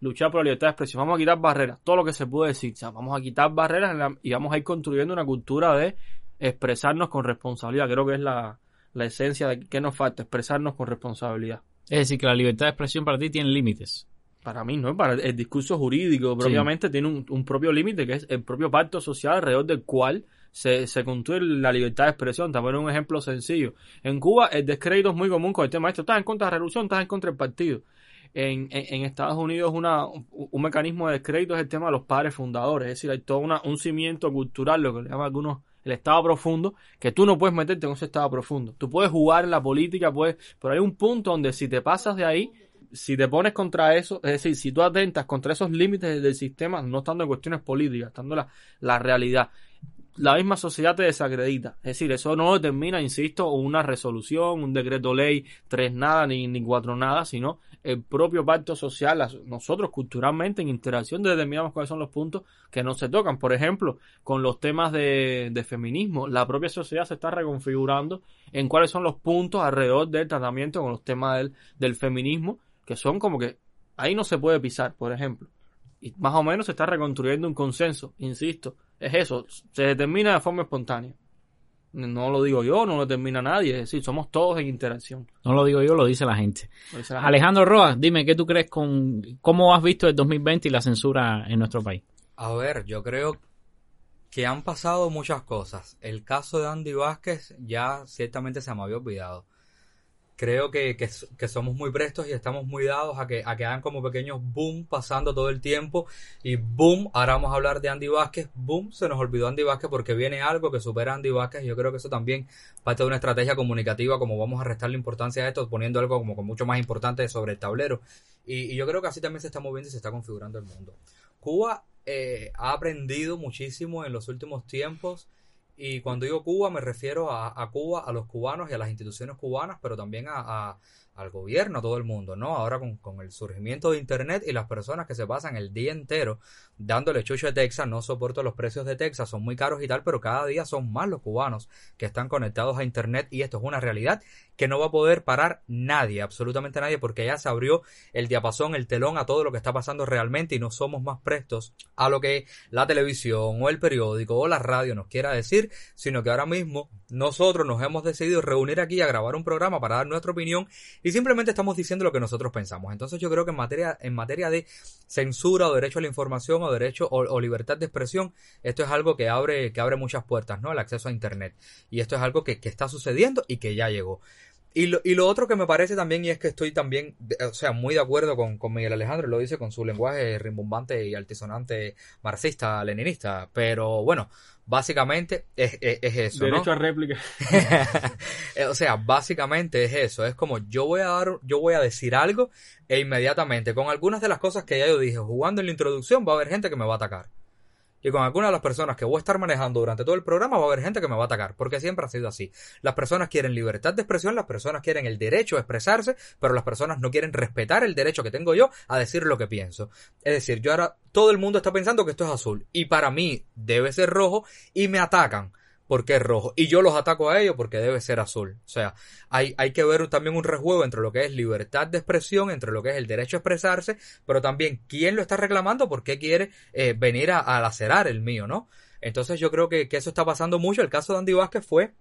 luchar por la libertad de expresión. Vamos a quitar barreras, todo lo que se puede decir. O sea, vamos a quitar barreras la- y vamos a ir construyendo una cultura de expresarnos con responsabilidad. Creo que es la, la esencia de qué nos falta, expresarnos con responsabilidad. Es decir, que la libertad de expresión para ti tiene límites. Para mí, ¿no? Para el, discurso jurídico, propiamente tiene un, un propio límite que es el propio pacto social alrededor del cual se, se construye la libertad de expresión. También un ejemplo sencillo. En Cuba el descrédito es muy común con el tema de esto. Estás en contra de la revolución, estás en contra del partido. En, Estados Unidos una, un, un mecanismo de descrédito es el tema de los padres fundadores. Es decir, hay todo una, un cimiento cultural, lo que le llaman algunos el estado profundo, que tú no puedes meterte en ese estado profundo. Tú puedes jugar en la política, puedes, pero hay un punto donde si te pasas de ahí, si te pones contra eso, es decir, si tú atentas contra esos límites del sistema, no estando en cuestiones políticas, estando la, la realidad, la misma sociedad te desacredita. Es decir, eso no determina, insisto, una resolución, un decreto ley, tres nada, ni, ni cuatro nada, sino el propio pacto social, nosotros culturalmente en interacción determinamos cuáles son los puntos que no se tocan. Por ejemplo, con los temas de, de feminismo, la propia sociedad se está reconfigurando en cuáles son los puntos alrededor del tratamiento con los temas del, del feminismo, que son como que ahí no se puede pisar, por ejemplo. Y más o menos se está reconstruyendo un consenso, insisto, es eso, se determina de forma espontánea. No lo digo yo, no lo determina nadie, es decir, somos todos en interacción. No lo digo yo, lo dice la gente. Dice la gente. Alejandro Roas, dime, ¿qué tú crees con cómo has visto el 2020 y la censura en nuestro país? A ver, yo creo que han pasado muchas cosas. El caso de Andy Vázquez ya ciertamente se me había olvidado. Creo que, que, que somos muy prestos y estamos muy dados a que, a que hagan como pequeños boom pasando todo el tiempo y boom, ahora vamos a hablar de Andy Vázquez, boom, se nos olvidó Andy Vázquez porque viene algo que supera a Andy Vázquez y yo creo que eso también parte de una estrategia comunicativa como vamos a restarle importancia a esto poniendo algo como mucho más importante sobre el tablero y, y yo creo que así también se está moviendo y se está configurando el mundo. Cuba eh, ha aprendido muchísimo en los últimos tiempos y cuando digo Cuba me refiero a, a Cuba, a los cubanos y a las instituciones cubanas, pero también a, a- al gobierno, a todo el mundo, ¿no? Ahora con, con el surgimiento de Internet y las personas que se pasan el día entero dándole chucho de Texas, no soporto los precios de Texas, son muy caros y tal, pero cada día son más los cubanos que están conectados a Internet y esto es una realidad que no va a poder parar nadie, absolutamente nadie, porque ya se abrió el diapasón, el telón a todo lo que está pasando realmente y no somos más prestos a lo que la televisión o el periódico o la radio nos quiera decir, sino que ahora mismo nosotros nos hemos decidido reunir aquí a grabar un programa para dar nuestra opinión y simplemente estamos diciendo lo que nosotros pensamos. Entonces yo creo que en materia, en materia de censura o derecho a la información o derecho o, libertad de expresión, esto es algo que abre, que abre muchas puertas, ¿no? El acceso a internet. Y esto es algo que, que está sucediendo y que ya llegó. Y lo, y lo otro que me parece también, y es que estoy también, o sea, muy de acuerdo con, con Miguel Alejandro, lo dice con su lenguaje rimbombante y altisonante marxista, leninista, pero bueno, básicamente es, es, es eso, ¿no? Derecho a réplica. O sea, básicamente es eso, es como yo voy a dar, yo voy a decir algo e inmediatamente con algunas de las cosas que ya yo dije, jugando en la introducción va a haber gente que me va a atacar. Y con algunas de las personas que voy a estar manejando durante todo el programa va a haber gente que me va a atacar, porque siempre ha sido así. Las personas quieren libertad de expresión, las personas quieren el derecho a expresarse, pero las personas no quieren respetar el derecho que tengo yo a decir lo que pienso. Es decir, yo ahora todo el mundo está pensando que esto es azul y para mí debe ser rojo y me atacan porque es rojo y yo los ataco a ellos porque debe ser azul. O sea, hay, hay que ver también un rejuego entre lo que es libertad de expresión, entre lo que es el derecho a expresarse, pero también quién lo está reclamando, por qué quiere eh, venir a, lacerar el mío, ¿no? Entonces yo creo que, que eso está pasando mucho. El caso de Andy Vázquez fue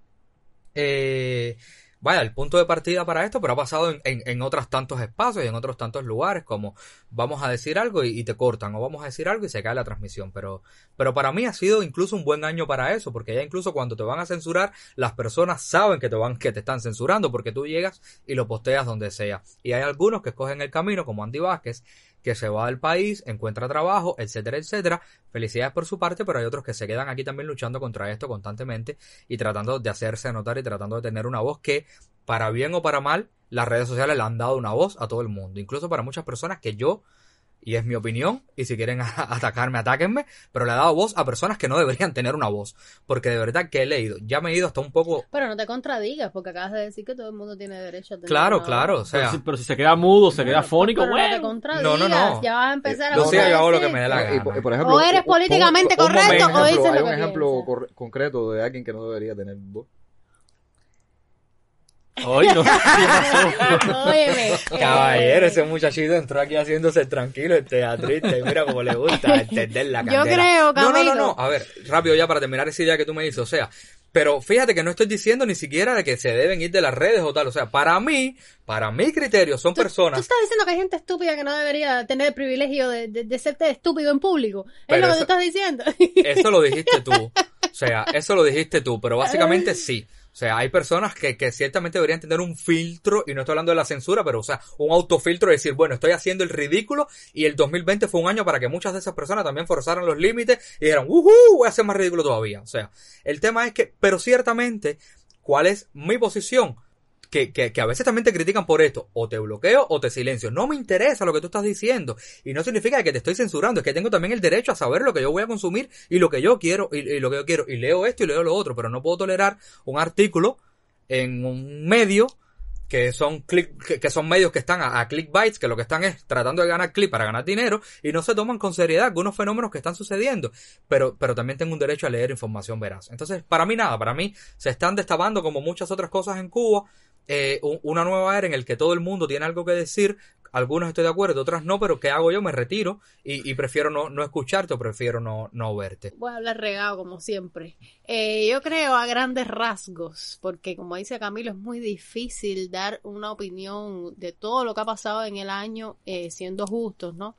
eh, vaya, el punto de partida para esto, pero ha pasado en, en, en otros tantos espacios y en otros tantos lugares, como vamos a decir algo y, y te cortan, o vamos a decir algo y se cae la transmisión. Pero, pero para mí ha sido incluso un buen año para eso, porque ya incluso cuando te van a censurar, las personas saben que te van, que te están censurando, porque tú llegas y lo posteas donde sea. Y hay algunos que escogen el camino, como Andy Vázquez, que se va del país, encuentra trabajo, etcétera, etcétera. Felicidades por su parte, pero hay otros que se quedan aquí también luchando contra esto constantemente y tratando de hacerse notar y tratando de tener una voz que, para bien o para mal, las redes sociales le han dado una voz a todo el mundo, incluso para muchas personas que yo y es mi opinión, y si quieren atacarme, atáquenme, pero le ha dado voz a personas que no deberían tener una voz, porque de verdad que he leído, ya me he ido hasta un poco... Pero no te contradigas, porque acabas de decir que todo el mundo tiene derecho a tener Claro, una claro, voz. o sea... Pero si, pero si se queda mudo, se queda fónico, Pero no te bueno. contradigas, No, no, no. ya vas a empezar a sé, yo hago lo que me dé la gana. por, y por ejemplo, O eres un- políticamente un momento, correcto, o dices lo Hay un que ejemplo piensas. concreto de alguien que no debería tener voz. Ay, no. Óyeme. Caballero, ese muchachito entró aquí haciéndose tranquilo, el teatrista, y mira cómo le gusta entender la Yo candela. creo, No, no, no, Camilo. no, a ver, rápido ya para terminar esa idea que tú me dices, o sea, pero fíjate que no estoy diciendo ni siquiera de que se deben ir de las redes o tal, o sea, para mí, para mi criterio, son Tú personas... estás diciendo que hay gente estúpida que no debería tener el privilegio de, de, de serte estúpido en público. Es Pero lo que eso- tú estás diciendo. Eso lo dijiste tú. O sea, eso lo dijiste tú, pero básicamente sí. Sea, hay personas que, que ciertamente deberían tener un filtro, y no estoy hablando de la censura, pero o sea, un autofiltro de decir, bueno, estoy haciendo el ridículo, y el 2020 fue un año para que muchas de esas personas también forzaran los límites y dijeran, ¡uhú! Voy a hacer más ridículo todavía. O sea, el tema es que, pero ciertamente, ¿cuál es mi posición? Que, que, que a veces también te critican por esto. O te bloqueo o te silencio. No me interesa lo que tú estás diciendo. Y no significa que te estoy censurando. Es que tengo también el derecho a saber lo que yo voy a consumir y lo que yo quiero y, lo que yo quiero. Y leo esto y leo lo otro. Pero no puedo tolerar un artículo en un medio que son click, que, que son medios que están a, a clickbites, que lo que están es tratando de ganar click para ganar dinero y no se toman con seriedad algunos fenómenos que están sucediendo. Pero, pero también tengo un derecho a leer información veraz. Entonces, para mí nada, para mí se están destapando como muchas otras cosas en Cuba, eh, un- una nueva era en el que todo el mundo tiene algo que decir. Algunos estoy de acuerdo, otras no, pero ¿qué hago yo? Me retiro y, y prefiero no, no escucharte o prefiero no, no verte. Voy a hablar regado como siempre. Eh, yo creo a grandes rasgos, porque como dice Camilo, es muy difícil dar una opinión de todo lo que ha pasado en el año eh, siendo justos, ¿no?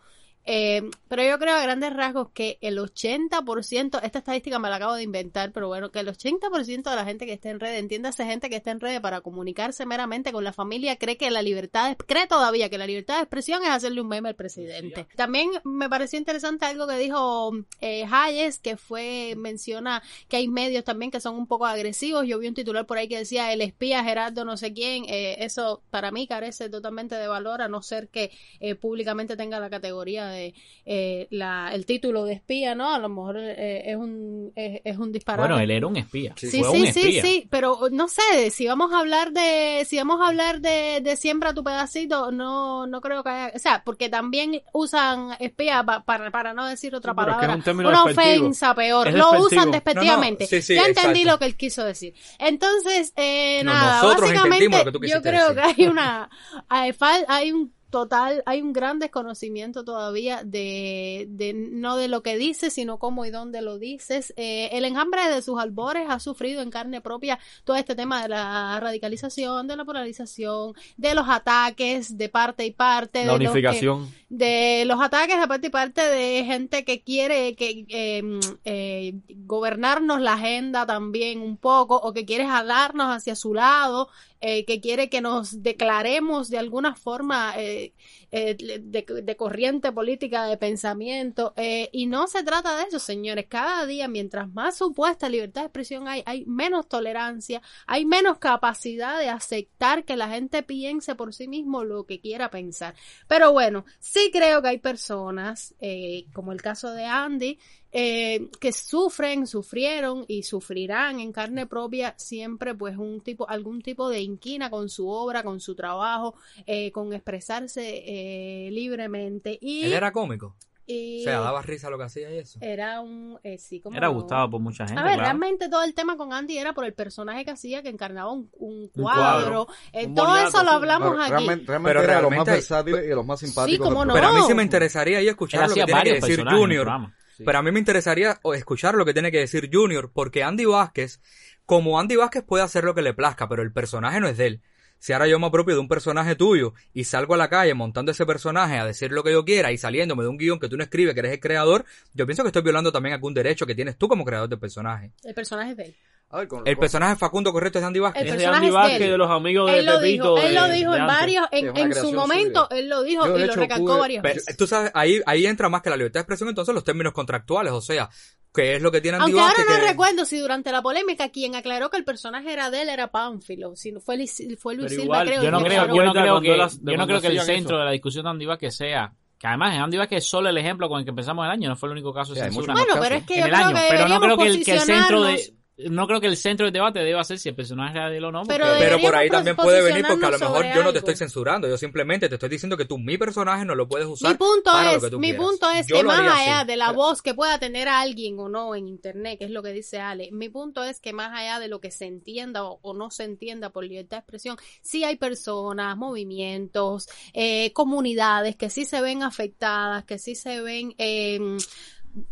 Eh, pero yo creo a grandes rasgos que el 80%, esta estadística me la acabo de inventar, pero bueno, que el 80% de la gente que está en red, entiéndase gente que está en red para comunicarse meramente con la familia, cree que la libertad, cree todavía que la libertad de expresión es hacerle un meme al presidente. También me pareció interesante algo que dijo eh, Hayes, que fue, menciona que hay medios también que son un poco agresivos. Yo vi un titular por ahí que decía el espía Gerardo no sé quién. Eh, eso para mí carece totalmente de valor, a no ser que eh, públicamente tenga la categoría de eh, la, el título de espía, ¿no? A lo mejor eh, es un es, es un disparate. Bueno, él era un espía. Sí, sí, sí, espía. sí, pero no sé, si vamos a hablar de, si vamos a hablar de, de siembra tu pedacito, no, no creo que haya, o sea, porque también usan espía pa- para, para no decir otra pero es que palabra, es un término una despectivo. ofensa peor, Es lo despectivo. usan No, no, despectivamente. sí, sí, ya entendí exacto. lo que él quiso decir. Entonces, eh, No, nada, básicamente entendimos lo que tú yo creo decir. que hay una, hay, fal- hay un total, hay un gran desconocimiento todavía de, de no de lo que dices, sino cómo y dónde lo dices. Eh, el enjambre de sus albores ha sufrido en carne propia todo este tema de la radicalización, de la polarización, de los ataques de parte y parte. La de los que- unificación. De los ataques de parte y parte de gente que quiere que eh, mm, eh, gobernarnos la agenda también un poco o que quiere jalarnos hacia su lado eh, que quiere que nos declaremos de alguna forma eh, de, de corriente política de pensamiento eh, y no se trata de eso señores. Cada día mientras más supuesta libertad de expresión hay hay menos tolerancia hay menos capacidad de aceptar que la gente piense por sí mismo lo que quiera pensar. Pero bueno sí creo que hay personas eh, como el caso de Andy eh, que sufren, sufrieron y sufrirán en carne propia siempre pues un tipo, algún tipo de inquina con su obra, con su trabajo, eh, con expresarse eh, libremente. Y, Él era cómico. y O sea, daba risa lo que hacía y eso. era un, eh, sí, como Era gustado por mucha gente. a ver, claro. realmente todo el tema con Andy era por el personaje que hacía, que encarnaba un, un Un cuadro. cuadro. Eh, Un todo boniato, eso lo sí. hablamos Pero aquí. realmente, realmente Pero era de los más realmente- versátiles y los más simpáticos. cómo del no. Pero a mí sí me interesaría ahí Él escuchar lo que tiene que decir personajes en el Junior. Sí. Pero a mí me interesaría o, escuchar lo que tiene que decir Junior, porque Andy Vázquez, como Andy Vázquez puede hacer lo que le plazca, pero el personaje no es de él. Si ahora yo me apropio de un personaje tuyo y salgo a la calle montando ese personaje a decir lo que yo quiera y saliéndome de un guion que tú no escribes, que eres el creador, yo pienso que estoy violando también algún derecho que tienes tú como creador del personaje. El personaje es de él. A ver, con- El con- personaje Facundo Correcto es de Andy Vázquez. El Es de personaje Andy de Vázquez, de los amigos de Él lo Pepito. dijo, él lo de- dijo en varios, en, su momento, suya. él lo dijo Yo, y lo hecho, recalcó pude- varias Pero, veces. tú sabes, ahí, ahí entra más que la libertad de expresión, entonces los términos contractuales, o sea, que es lo que tiene Andy Aunque ahora Vázquez. no que- recuerdo si durante la polémica quien aclaró que el personaje era de él era Pánfilo, si no fue, fue Luis Silva, igual, creo. Yo no creo, yo no que, las- de yo no cuando creo que el centro de la discusión de Andy Vázquez sea que además Andy Vázquez es solo el ejemplo con el que empezamos el año, no fue el único caso de Sí, censura. Bueno, pero es que en yo el creo año, que pero no creo que el, que el centro de no creo que el centro del debate deba ser si el personaje de él o no. Pero porque- Pero por ahí también puede venir porque a lo mejor yo no te estoy censurando, yo simplemente te estoy diciendo que tú mi personaje no lo puedes usar Mi punto para lo es, que tú mi quieras. punto es Yo que más allá así. de la voz que pueda tener a alguien o no en internet, que es lo que dice Ale, mi punto es que más allá de lo que se entienda o, o no se entienda por libertad de expresión, sí hay personas, movimientos, eh, comunidades que sí se ven afectadas, que sí se ven eh,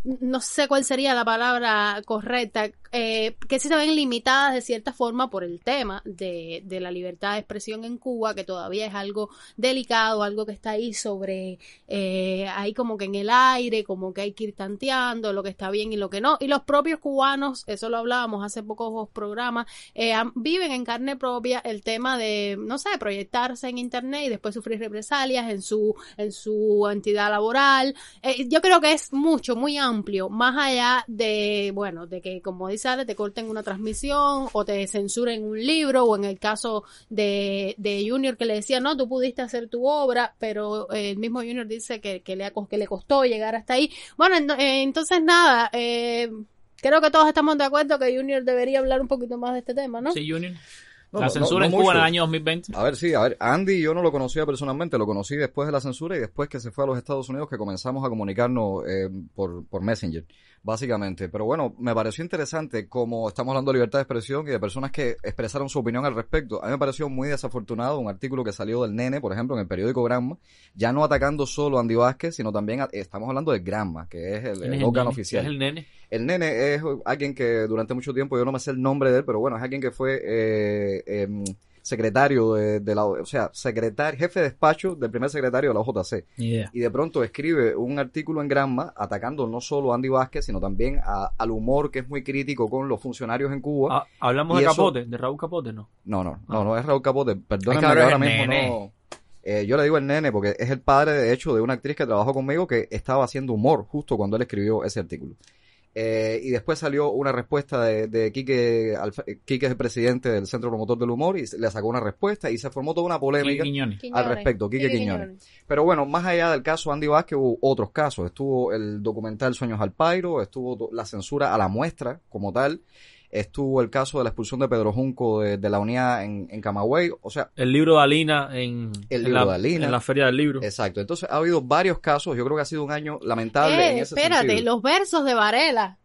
no sé cuál sería la palabra correcta, eh, que se ven limitadas de cierta forma por el tema de, de la libertad de expresión en Cuba, que todavía es algo delicado, algo que está ahí sobre, eh, ahí como que en el aire, como que hay que ir tanteando lo que está bien y lo que no. Y los propios cubanos, eso lo hablábamos hace pocos programas, eh, viven en carne propia el tema de, no sé, proyectarse en internet y después sufrir represalias en su, en su entidad laboral. Eh, yo creo que es mucho, muy amplio, más allá de, bueno, de que como dice Te corten una transmisión o te censuren un libro o en el caso de, de Junior que le decía, no, tú pudiste hacer tu obra, pero eh, el mismo Junior dice que, que, le, que le costó llegar hasta ahí. Bueno, en- eh, entonces nada, eh, creo que todos estamos de acuerdo que Junior debería hablar un poquito más de este tema, ¿no? Sí, Junior. No, la no, censura no en Cuba en el año 2020. A ver, sí, a ver, Andy yo no lo conocía personalmente, lo conocí después de la censura y después que se fue a los Estados Unidos que comenzamos a comunicarnos eh, por, por Messenger, básicamente. Pero bueno, me pareció interesante como estamos hablando de libertad de expresión y de personas que expresaron su opinión al respecto. A mí me pareció muy desafortunado un artículo que salió del Nene, por ejemplo, en el periódico Granma, ya no atacando solo a Andy Vázquez, sino también a- estamos hablando de Granma, que es el, ¿Quién el el órgano nene? oficial. ¿Quién es el nene? El nene es alguien que durante mucho tiempo, yo no me sé el nombre de él, pero bueno, es alguien que fue eh, em, secretario de, de la, o sea, secretario, jefe de despacho del primer secretario de la OJC. Y de pronto escribe un artículo en Granma atacando no solo a Andy Vázquez, sino también a- al humor que es muy crítico con los funcionarios en Cuba. Ah, Hablamos Y de eso- Capote, de Raúl Capote, ¿no? No, no, no, no es Raúl Capote. Perdónenme Ay, que ahora mismo nene. no. Eh, yo le digo el nene porque es el padre, de hecho, de una actriz que trabajó conmigo que estaba haciendo humor justo cuando él escribió ese artículo. Eh, y después salió una respuesta de, de Quique, eh, Quique es el presidente del Centro Promotor del Humor y le sacó una respuesta y se formó toda una polémica Quiñones. al respecto, Quique Quique Quiñones. Quiñones. Pero bueno, más allá del caso Andy Vázquez hubo otros casos. Estuvo el documental Sueños al Pairo, estuvo la censura a la muestra como tal, estuvo el caso de la expulsión de Pedro Junco de, de la unidad en, en Camagüey. O sea, El libro de Alina en, El en libro la, de Alina. en la Feria del Libro. exacto. Entonces ha habido varios casos. Yo creo que ha sido un año lamentable en Eh, ese espérate, sentido. los versos de Varela.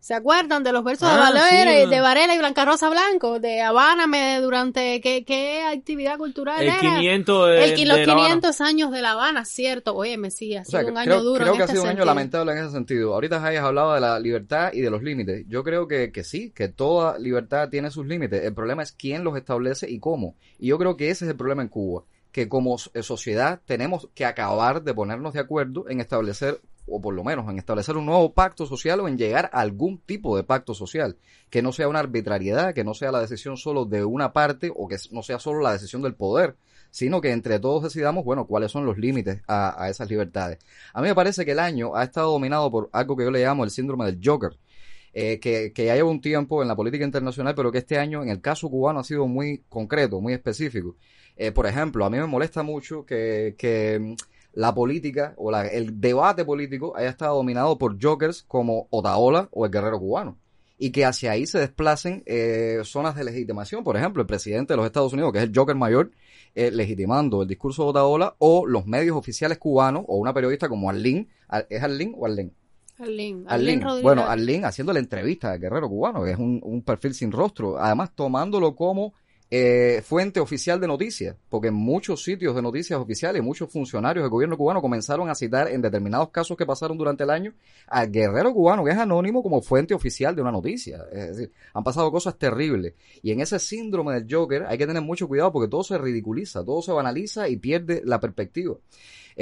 ¿Se acuerdan de los versos Ah, de, Varela, sí. y- de Varela y Blanca Rosa Blanco? De Habáname durante qué, qué actividad cultural El era? 500 de, El los de Habana. 500 años de La Habana, cierto. Oye, sí, ha O sido sea, un año creo, duro creo en que ha este sido un año lamentable en ese sentido. Ahorita Hayes hablaba de la libertad y de los límites. Yo creo que, que sí, que toda libertad tiene sus límites. El problema es quién los establece y cómo. Y yo creo que ese es el problema en Cuba. Que como eh, sociedad tenemos que acabar de ponernos de acuerdo en establecer, o por lo menos en establecer un nuevo pacto social o en llegar a algún tipo de pacto social. Que no sea una arbitrariedad, que no sea la decisión solo de una parte o que no sea solo la decisión del poder, sino que entre todos decidamos, bueno, cuáles son los límites a, esas libertades. A mí me parece que el año ha estado dominado por algo que yo le llamo el síndrome del Joker, eh, que, que ya lleva un tiempo en la política internacional, pero que este año en el caso cubano ha sido muy concreto, muy específico. Eh, por ejemplo, a mí me molesta mucho que, la política o la- el debate político haya estado dominado por jokers como Otaola o el guerrero cubano y que hacia ahí se desplacen eh, zonas de legitimación. Por ejemplo, el presidente de los Estados Unidos, que es el Joker mayor, eh, legitimando el discurso de Otaola, o los medios oficiales cubanos, o una periodista como Arlene, Ar- ¿es Arlene o Arlene Arlene. Rodríguez. Bueno, Arlene haciendo la entrevista al guerrero cubano, que es un, un perfil sin rostro, además tomándolo como eh, fuente oficial de noticias, porque en muchos sitios de noticias oficiales, muchos funcionarios del gobierno cubano comenzaron a citar en determinados casos que pasaron durante el año al guerrero cubano, que es anónimo, como fuente oficial de una noticia. Es decir, han pasado cosas terribles. Y en ese síndrome del Joker hay que tener mucho cuidado porque todo se ridiculiza, todo se banaliza y pierde la perspectiva.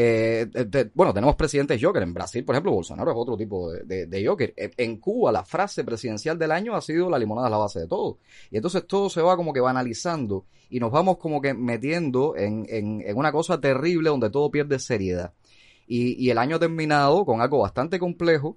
Eh, bueno, tenemos presidentes Joker. En Brasil, por ejemplo, Bolsonaro es otro tipo de, Joker. En, Cuba, la frase presidencial del año ha sido la limonada es la base de todo. Y entonces todo se va como que banalizando y nos vamos como que metiendo en, en, una cosa terrible donde todo pierde seriedad. Y, y el año ha terminado con algo bastante complejo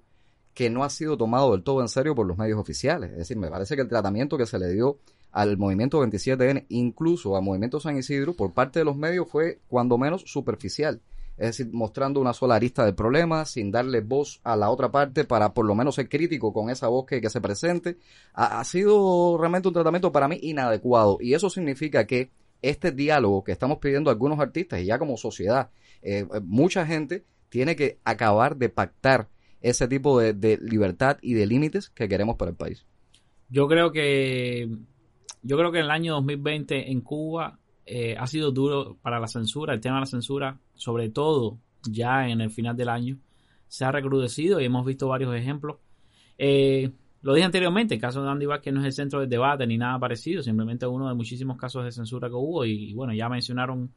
que no ha sido tomado del todo en serio por los medios oficiales. Es decir, me parece que el tratamiento que se le dio al movimiento 27N, incluso al movimiento San Isidro, por parte de los medios fue cuando menos superficial. Es decir, mostrando una sola arista del problema, sin darle voz a la otra parte para por lo menos ser crítico con esa voz que, que se presente. Ha, sido realmente un tratamiento para mí inadecuado. Y eso significa que este diálogo que estamos pidiendo algunos artistas y ya como sociedad, eh, mucha gente tiene que acabar de pactar ese tipo de, de libertad y de límites que queremos para el país. Yo creo que yo creo que el año 2020 en Cuba eh, ha sido duro para la censura, el tema de la censura, sobre todo ya en el final del año, se ha recrudecido y hemos visto varios ejemplos. Eh, lo dije anteriormente, el caso de Andy Vázquez no es el centro del debate ni nada parecido, simplemente uno de muchísimos casos de censura que hubo y, bueno, ya mencionaron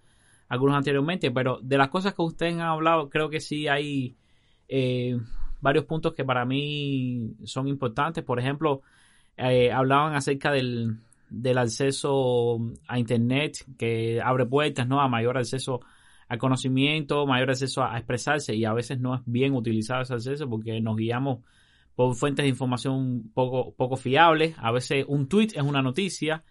algunos anteriormente, pero de las cosas que ustedes han hablado, creo que sí hay eh, varios puntos que para mí son importantes. Por ejemplo, eh, hablaban acerca del, del acceso a Internet, que abre puertas ¿no? a mayor acceso al conocimiento, mayor acceso a, a expresarse y a veces no es bien utilizado ese acceso porque nos guiamos por fuentes de información poco, poco fiables. A veces un tweet es una noticia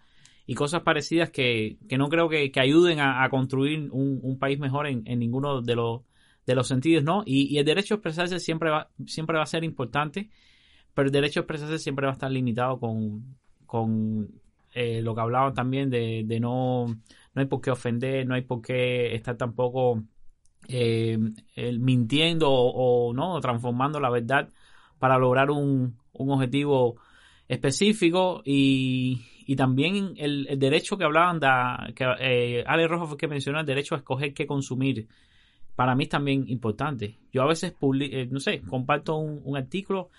y cosas parecidas que, que no creo que, que ayuden a, a construir un, un, país mejor en, en ninguno de los, de los sentidos, ¿no? Y, y, el derecho a expresarse siempre va, siempre va a ser importante, pero el derecho a expresarse siempre va a estar limitado con, con eh, lo que hablaban también de, de no, no hay por qué ofender, no hay por qué estar tampoco eh, mintiendo o, o, no transformando la verdad para lograr un, un objetivo específico. Y, y también el, derecho que hablaban de, que eh, Ale Rojo fue que mencionó el derecho a escoger qué consumir. Para mí es también importante. Yo a veces publi- eh, no sé comparto un, un artículo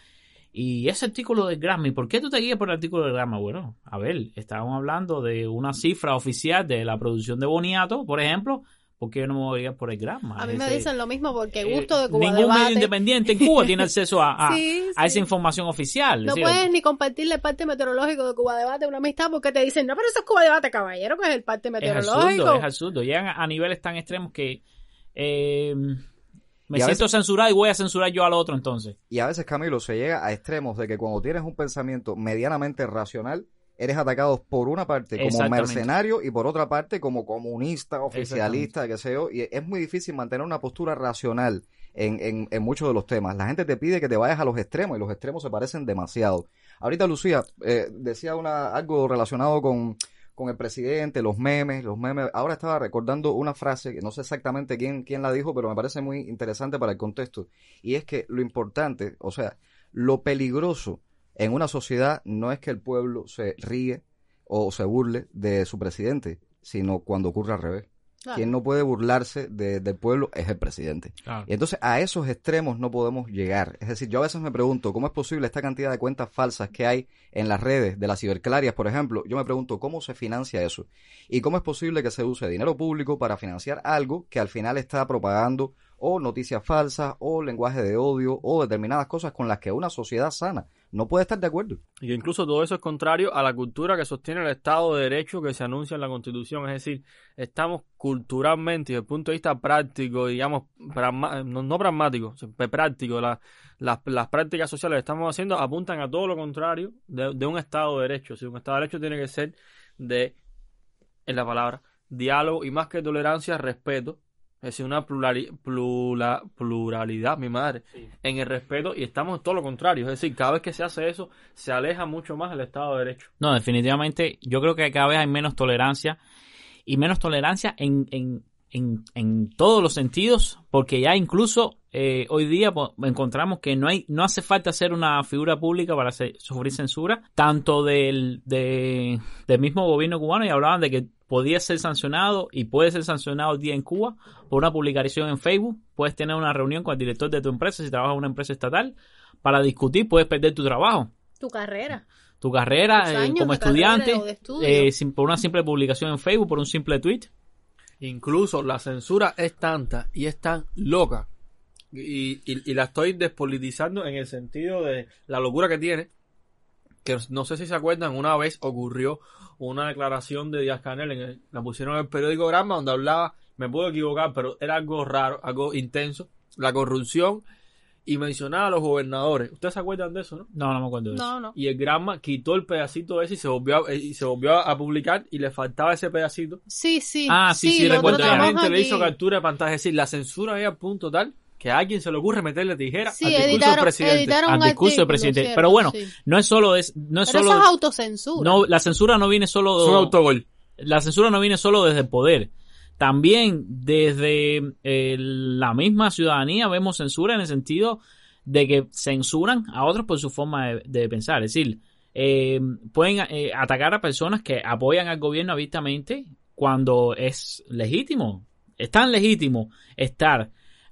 y ese artículo de Grammy, ¿por qué tú te guías por el artículo de Grammy? Bueno, a ver, estábamos hablando de una cifra oficial de la producción de Boniato, por ejemplo, ¿por qué yo no me voy a guiar por el Grammy? A mí me dicen lo mismo porque eh, gusto de Cuba Ningún Debate. medio independiente en Cuba tiene acceso a, a- Sí, a esa información oficial. No Es decir, puedes ni compartirle el parte meteorológico de Cuba Debate a una amistad porque te dicen, no, pero eso es Cuba Debate, caballero, que es el parte es meteorológico. absurdo, es absurdo. Llegan a, a niveles tan extremos que eh, me siento veces- censurado y voy a censurar yo al otro entonces. Y a veces, Camilo, se llega a extremos de que cuando tienes un pensamiento medianamente racional, eres atacado por una parte como mercenario y por otra parte como comunista, oficialista, qué sé yo. Y es muy difícil mantener una postura racional en, en, en muchos de los temas. La gente te pide que te vayas a los extremos y los extremos se parecen demasiado. Ahorita Lucía eh, decía una, algo relacionado con, con el presidente, los memes, los memes. Ahora estaba recordando una frase que no sé exactamente quién, quién la dijo, pero me parece muy interesante para el contexto. Y es que lo importante, o sea, lo peligroso en una sociedad no es que el pueblo se ríe o se burle de su presidente, sino cuando ocurre al revés. Claro. Quien no puede burlarse de- del pueblo es el presidente. Claro. Y entonces a esos extremos no podemos llegar. Es decir, yo a veces me pregunto cómo es posible esta cantidad de cuentas falsas que hay en las redes de las ciberclarias, por ejemplo. Yo me pregunto cómo se financia eso. Y cómo es posible que se use dinero público para financiar algo que al final está propagando o noticias falsas o lenguaje de odio o determinadas cosas con las que una sociedad sana no puede estar de acuerdo. Y incluso todo eso es contrario a la cultura que sostiene el Estado de Derecho que se anuncia en la Constitución. Es decir, estamos culturalmente y desde el punto de vista práctico, digamos, no, no pragmático, práctico, la- las, las prácticas sociales que estamos haciendo apuntan a todo lo contrario de, de un Estado de Derecho. Si un Estado de Derecho tiene que ser de, en la palabra, diálogo y más que tolerancia, respeto. Es decir, una plurali- plura- pluralidad, mi madre, en el respeto y estamos en todo lo contrario. Es decir, cada vez que se hace eso, se aleja mucho más el Estado de Derecho. No, definitivamente yo creo que cada vez hay menos tolerancia y menos tolerancia en, en, en, en todos los sentidos, porque ya incluso eh, hoy día pues, encontramos que no hay no hace falta ser una figura pública para sufrir censura, tanto del, de- del mismo gobierno cubano y hablaban de que podía ser sancionado y puede ser sancionado el día en Cuba por una publicación en Facebook, puedes tener una reunión con el director de tu empresa si trabajas en una empresa estatal para discutir, puedes perder tu trabajo Tu carrera. tu carrera eh, años como estudiante eh, sin- por una simple publicación en Facebook, por un simple tweet. Incluso la censura es tanta y es tan loca. Y, y- y la estoy despolitizando en el sentido de la locura que tiene. Que no sé si se acuerdan, una vez ocurrió una declaración de Díaz Canel, en el- la pusieron en el periódico Gramma, donde hablaba, me puedo equivocar, pero era algo raro, algo intenso, la corrupción, y mencionaba a los gobernadores. ¿Ustedes se acuerdan de eso, no? No, no me acuerdo de eso. No. Y el Gramma quitó el pedacito ese y se volvió a, y se volvió a publicar y le faltaba ese pedacito. Sí, sí. Ah, sí, sí, lo recuerdo. tratamos Realmente le hizo captura de pantalla. Es decir, la censura había al punto tal que a alguien se le ocurre meterle tijera Sí, al discurso del presidente. editaron Al discurso del presidente. cierto, Pero bueno, sí. no es solo es, no es Pero solo eso es autocensura. no la censura no viene solo Es un autogol. la censura no viene solo desde el poder. También desde eh, la misma ciudadanía vemos censura en el sentido de que censuran a otros por su forma de, de pensar. Es decir, eh, pueden eh, atacar a personas que apoyan al gobierno abiertamente cuando es legítimo. Es tan legítimo estar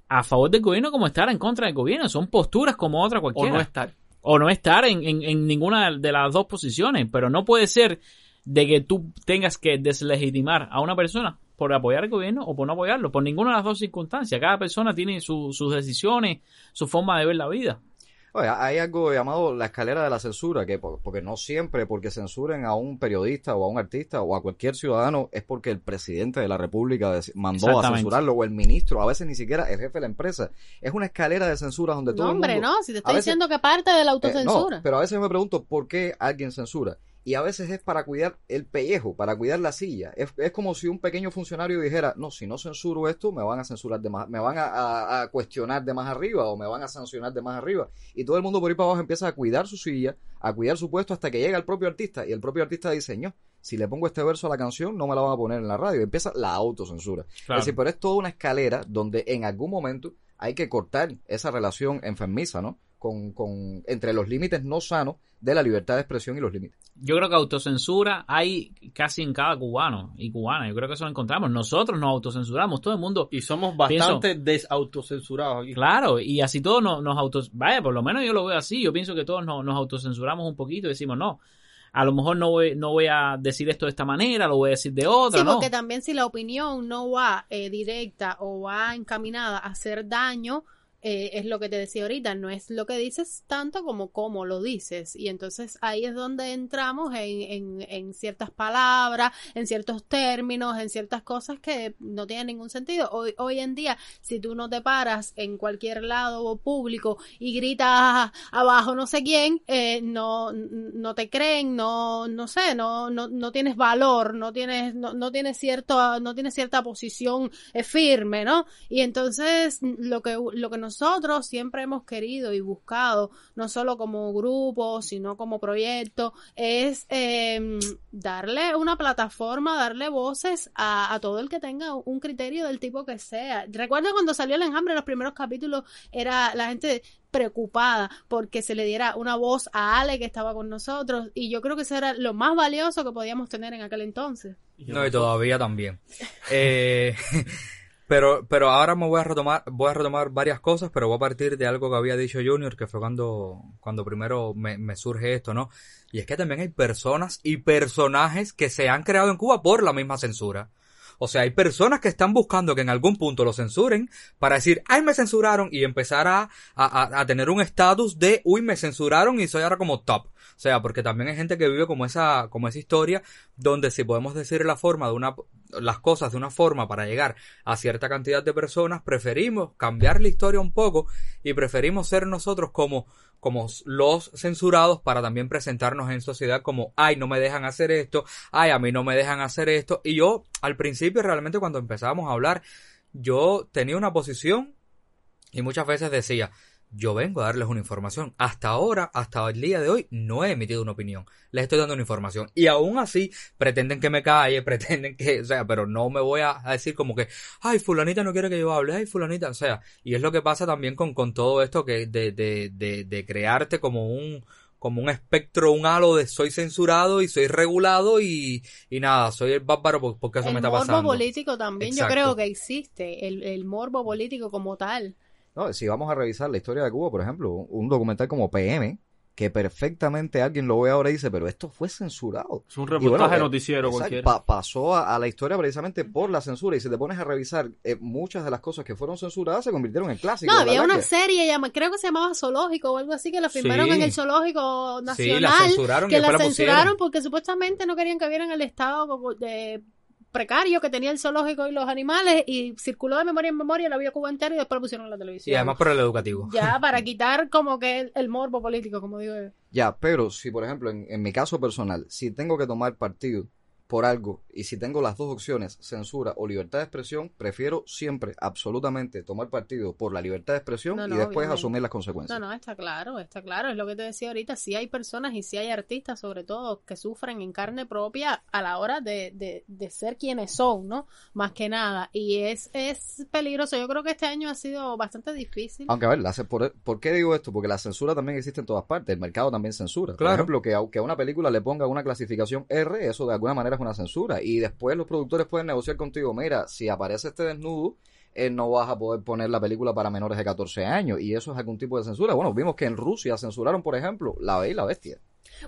a favor del gobierno como estar en contra del gobierno. Son posturas como otra O cualquiera no estar. o no estar en, en- en ninguna de las dos posiciones, pero no puede ser de que tú tengas que deslegitimar a una persona por apoyar al gobierno o por no apoyarlo, por ninguna de las dos circunstancias. Cada persona tiene su- sus decisiones, su forma de ver la vida. Oye, hay algo llamado la escalera de la censura, que por- porque no siempre porque censuren a un periodista o a un artista o a cualquier ciudadano es porque el presidente de la República mandó a censurarlo o el ministro, a veces ni siquiera el jefe de la empresa. Es una escalera de censura donde todo No, el hombre, no. Si te estoy veces- diciendo que parte de la Eh, autocensura. no, pero a veces me pregunto por qué alguien censura. Y a veces es para cuidar el pellejo, para cuidar la silla. Es, es como si un pequeño funcionario dijera, no, si no censuro esto, me van a censurar de más, me van a, a- a cuestionar de más arriba o me van a sancionar de más arriba. Y todo el mundo por ahí para abajo empieza a cuidar su silla, a cuidar su puesto hasta que llega el propio artista. Y el propio artista dice, no, si le pongo este verso a la canción, no me la van a poner en la radio. Empieza la autocensura. Claro. Es decir, pero es toda una escalera donde en algún momento hay que cortar esa relación enfermiza, ¿no? Con, con, entre los límites no sanos de la libertad de expresión y los límites. Yo creo que autocensura hay casi en cada cubano y cubana. Yo creo que eso lo encontramos. Nosotros nos autocensuramos, todo el mundo. Y somos bastante desautocensurados aquí. Claro, y así todos nos, nos autos... Vaya, por lo menos yo lo veo así. Yo pienso que todos nos, nos autocensuramos un poquito y decimos, no, a lo mejor no voy, no voy a decir esto de esta manera, lo voy a decir de otra, Sí, ¿no? porque también si la opinión no va eh, directa o va encaminada a hacer daño, eh, es lo que te decía ahorita, no es lo que dices tanto como cómo lo dices. Y entonces ahí es donde entramos en, en, en ciertas palabras, en ciertos términos, en ciertas cosas que no tienen ningún sentido. Hoy, hoy en día, si tú no te paras en cualquier lado público y gritas abajo no sé quién, eh, no, no te creen, no, no sé, no, no, no tienes valor, no tienes, no, no tienes cierto, no tienes cierta posición eh, firme, ¿no? Y entonces lo que, lo que nosotros siempre hemos querido y buscado, no solo como grupo, sino como proyecto, es eh, darle una plataforma, darle voces a, a, todo el que tenga un criterio del tipo que sea. Recuerda cuando salió el enjambre, los primeros capítulos era la gente preocupada porque se le diera una voz a Ale que estaba con nosotros y yo creo que eso era lo más valioso que podíamos tener en aquel entonces. No, y todavía también. Eh, pero, pero ahora me voy a retomar, voy a retomar varias cosas, pero voy a partir de algo que había dicho Junior, que fue cuando, cuando primero me, me surge esto, ¿no? Y es que también hay personas y personajes que se han creado en Cuba por la misma censura. O sea, hay personas que están buscando que en algún punto lo censuren para decir, ay, me censuraron y empezar a, a, a tener un estatus de, uy, me censuraron y soy ahora como top. O sea, porque también hay gente que vive como esa, como esa historia donde si podemos decir la forma de una, las cosas de una forma para llegar a cierta cantidad de personas, preferimos cambiar la historia un poco y preferimos ser nosotros como, como los censurados para también presentarnos en sociedad como, ay, no me dejan hacer esto, ay, a mí no me dejan hacer esto. Y yo, al principio, realmente cuando empezábamos a hablar, yo tenía una posición y muchas veces decía, yo vengo a darles una información. Hasta ahora, hasta el día de hoy, no he emitido una opinión. Les estoy dando una información. Y aún así, pretenden que me calle, pretenden que, o sea, pero no me voy a, decir como que, ay, fulanita no quiere que yo hable, ay, fulanita, o sea, y es lo que pasa también con, con todo esto que de, de, de, de crearte como un, como un espectro, un halo de soy censurado y soy regulado y, y nada, soy el bárbaro porque eso el me está pasando. El morbo político también Exacto. yo creo que existe, el, el morbo político como tal. No, si vamos a revisar la historia de Cuba, por ejemplo, un documental como PM, que perfectamente alguien lo ve ahora y dice, pero esto fue censurado. Es un reportaje bueno, noticiero exacto, cualquiera. pa pasó a, a, la historia precisamente por la censura y si te pones a revisar eh, muchas de las cosas que fueron censuradas se convirtieron en clásicos. No, había una serie, creo que se llamaba Zoológico o algo así, que la filmaron sí. en el Zoológico Nacional. Sí, la censuraron que la, la censuraron porque supuestamente no querían que vieran el estado de precario que tenía el zoológico y los animales y circuló de memoria en memoria la vio Cuba entera y después lo pusieron en la televisión. Y además por el educativo. Ya, para quitar como que el, el morbo político, como digo yo. Ya, pero si por ejemplo en, en mi caso personal, si tengo que tomar partido por algo y si tengo las dos opciones, censura o libertad de expresión, prefiero siempre, absolutamente, tomar partido por la libertad de expresión no, y después obviamente. asumir las consecuencias. No, no, está claro, está claro, es lo que te decía ahorita, sí hay personas y sí hay artistas sobre todo que sufren en carne propia a la hora de, de, de ser quienes son, ¿no? Más que nada, y es, es peligroso, yo creo que este año ha sido bastante difícil. Aunque a ver, la, por, ¿por qué digo esto? Porque la censura también existe en todas partes, el mercado también censura. Claro. Por ejemplo, que a, que a una película le ponga una clasificación R, eso de alguna manera es una censura. Y después los productores pueden negociar contigo, mira, si aparece este desnudo, eh, no vas a poder poner la película para menores de 14 años. Y eso es algún tipo de censura. Bueno, vimos que en Rusia censuraron, por ejemplo, La Bella y la Bestia.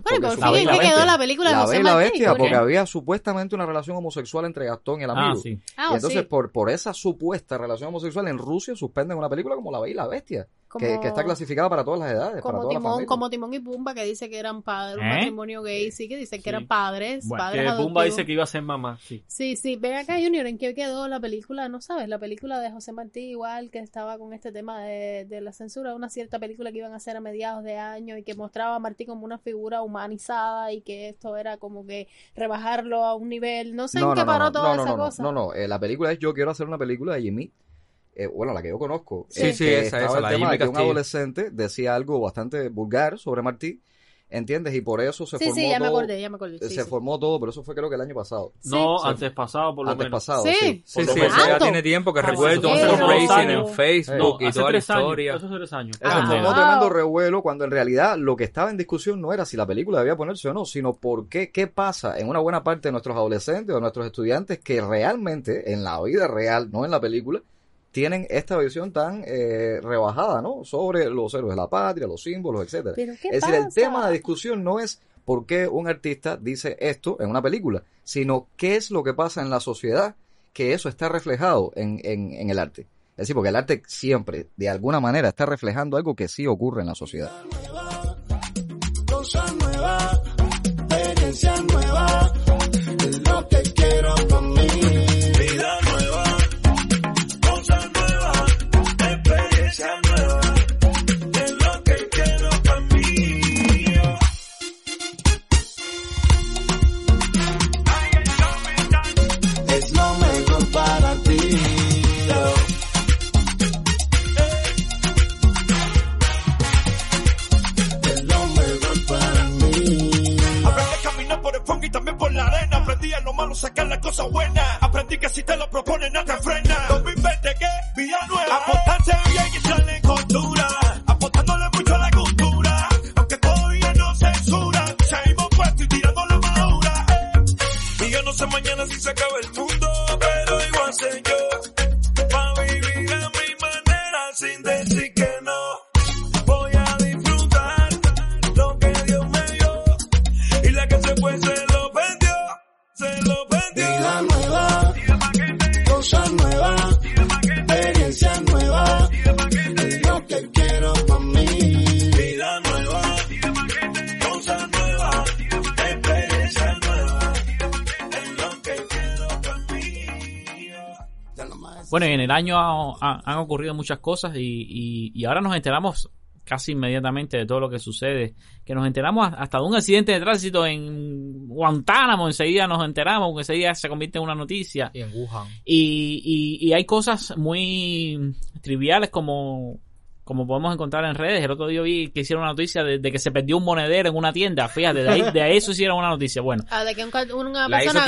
Bueno, por fin, ¿qué quedó la película de La Bella y la? Bestia, porque había supuestamente una relación homosexual entre Gastón y el amigo. Ah, sí. Ah, y entonces, sí. por, por esa supuesta relación homosexual, en Rusia suspenden una película como La Bella y la Bestia, Como- que, que está clasificada para todas las edades, para como Timón, como Timón y Pumba que dice que eran padres, un ¿Eh? matrimonio gay, sí, que dicen que eran padres, Bueno, padres Que Pumba dice que iba a ser mamá, sí. Sí, sí, ven acá Junior, ¿en qué quedó la película? No sabes, la película de José Martí igual que estaba con este tema de, de la censura, una cierta película que iban a hacer a mediados de año y que mostraba a Martí como una figura humanizada y que esto era como que rebajarlo a un nivel, no sé en qué paró toda no, esa no, no, cosa. No, no, eh, la película es Yo quiero hacer una película de Jimmy. Eh, bueno, la que yo conozco. Sí, eh, sí, que esa, estaba esa, el la tema de que un adolescente decía algo bastante vulgar sobre Martí ¿entiendes? Y por eso se Sí, formó sí, ya me todo. acordé, ya me acordé. Sí, se sí. formó todo, pero eso fue creo que el año pasado. No, antes pasado por lo Antes menos. pasado, Sí. sí. Sí, eso ya tiene tiempo que Ah, recuerdo fundraising en Facebook No, y toda la tres años. historia. Eso hace tres años. Eso Ah, formó wow. tremendo revuelo cuando en realidad lo que estaba en discusión no era si la película debía ponerse o no, sino por qué, qué pasa en una buena parte de nuestros adolescentes o nuestros estudiantes que realmente en la vida real, no en la película, tienen esta visión tan eh, rebajada, ¿no? Sobre los héroes de la patria, los símbolos, etcétera. ¿Pero qué Es decir, el tema de discusión no es por qué un artista dice esto en una película, sino qué es lo que pasa en la sociedad que eso está reflejado en, en, en el arte. Es decir, porque el arte siempre, de alguna manera, está reflejando algo que sí ocurre en la sociedad. Cosa nueva, experiencia nueva, es lo que quiero para es lo que quiero para mí. Es lo mejor para ti. Es lo mejor para mí. Aprendí a caminar por el fango y también la arena. Aprendí a lo malo sacar las cosas buenas. Aprendí que si te lo proponen no te frena. 2020 que vida nueva. Aportarse bien y sale costura. Aportándole mucho a la cultura. Aunque todavía no censura. Seguimos puestos y tirando la madura. Y yo no sé mañana si se acaba el mundo. Pero igual sé Bueno, en el año ha- ha- han ocurrido muchas cosas y, y- y ahora nos enteramos casi inmediatamente de todo lo que sucede. Que nos enteramos hasta de un accidente de tránsito en Guantánamo, enseguida nos enteramos, que enseguida se convierte en una noticia. Y en Wuhan. Y, y, y hay cosas muy triviales como, como podemos encontrar en redes. El otro día vi que hicieron una noticia de, de que se perdió un monedero en una tienda. Fíjate, de, ahí, de eso hicieron una noticia. Bueno, Ah, de que un una persona...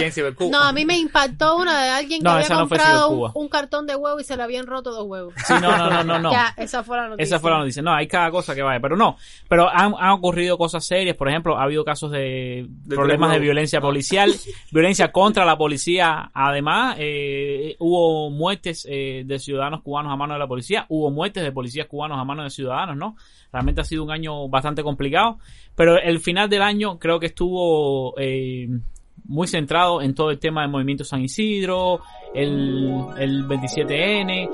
No, a mí me impactó una de alguien que No, había no comprado Cibercuba. un, un cartón de huevo y se le habían roto dos huevos. sí, no, no, no, no. no. Ya, esa fue la noticia. Esa fue la noticia. No, hay cada cosa que vaya. Pero no. Pero han, han ocurrido cosas serias. Por ejemplo, ha habido casos de, problemas de violencia policial, violencia contra la policía. Además, eh, hubo muertes eh, de ciudadanos cubanos a mano de la policía. Hubo muertes de policías cubanos a mano de ciudadanos, ¿no? Realmente ha sido un año bastante complicado. Pero el final del año creo que estuvo eh, muy centrado en todo el tema del movimiento San Isidro, el, el 27N.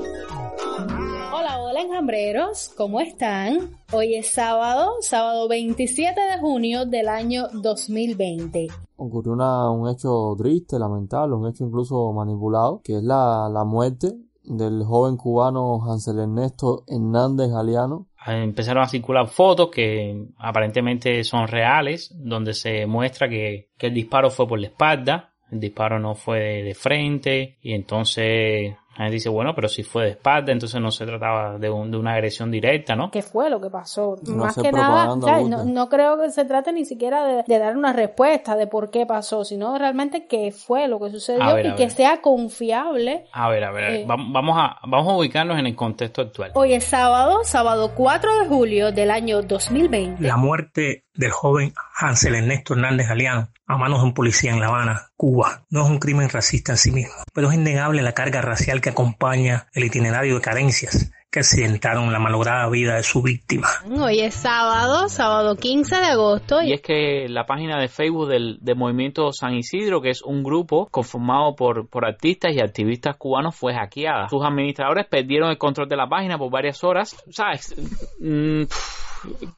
Hola, hola enjambreros, ¿cómo están? Hoy es sábado, sábado 27 de junio del año 2020. ocurrió una- un hecho triste, lamentable, un hecho incluso manipulado, que es la, la muerte del joven cubano Hansel Ernesto Hernández Galeano. empezaron a circular fotos que aparentemente son reales, donde se muestra que, que el disparo fue por la espalda, el disparo no fue de frente, y entonces la gente dice, bueno, pero si fue de espalda, entonces no se trataba de, un- de una agresión directa, ¿no? ¿Qué fue lo que pasó? No Más que nada, no, no creo que se trate ni siquiera de, de dar una respuesta de por qué pasó, sino realmente qué fue lo que sucedió A ver, y a que sea confiable. A ver, a ver, a ver, Eh. vam- vamos, a, vamos a ubicarnos en el contexto actual. Hoy es sábado, sábado 4 de julio del año 2020. La muerte del joven Hansel Ernesto Hernández Galeano a manos de un policía en La Habana, Cuba, no es un crimen racista en sí mismo, pero es innegable la carga racial que acompaña el itinerario de carencias que accidentaron la malograda vida de su víctima. Hoy es sábado, sábado 15 de agosto. Y es que la página de Facebook del, del Movimiento San Isidro, que es un grupo conformado por, por artistas y activistas cubanos, fue hackeada. Sus administradores perdieron el control de la página por varias horas. ¿Sabes? Mm,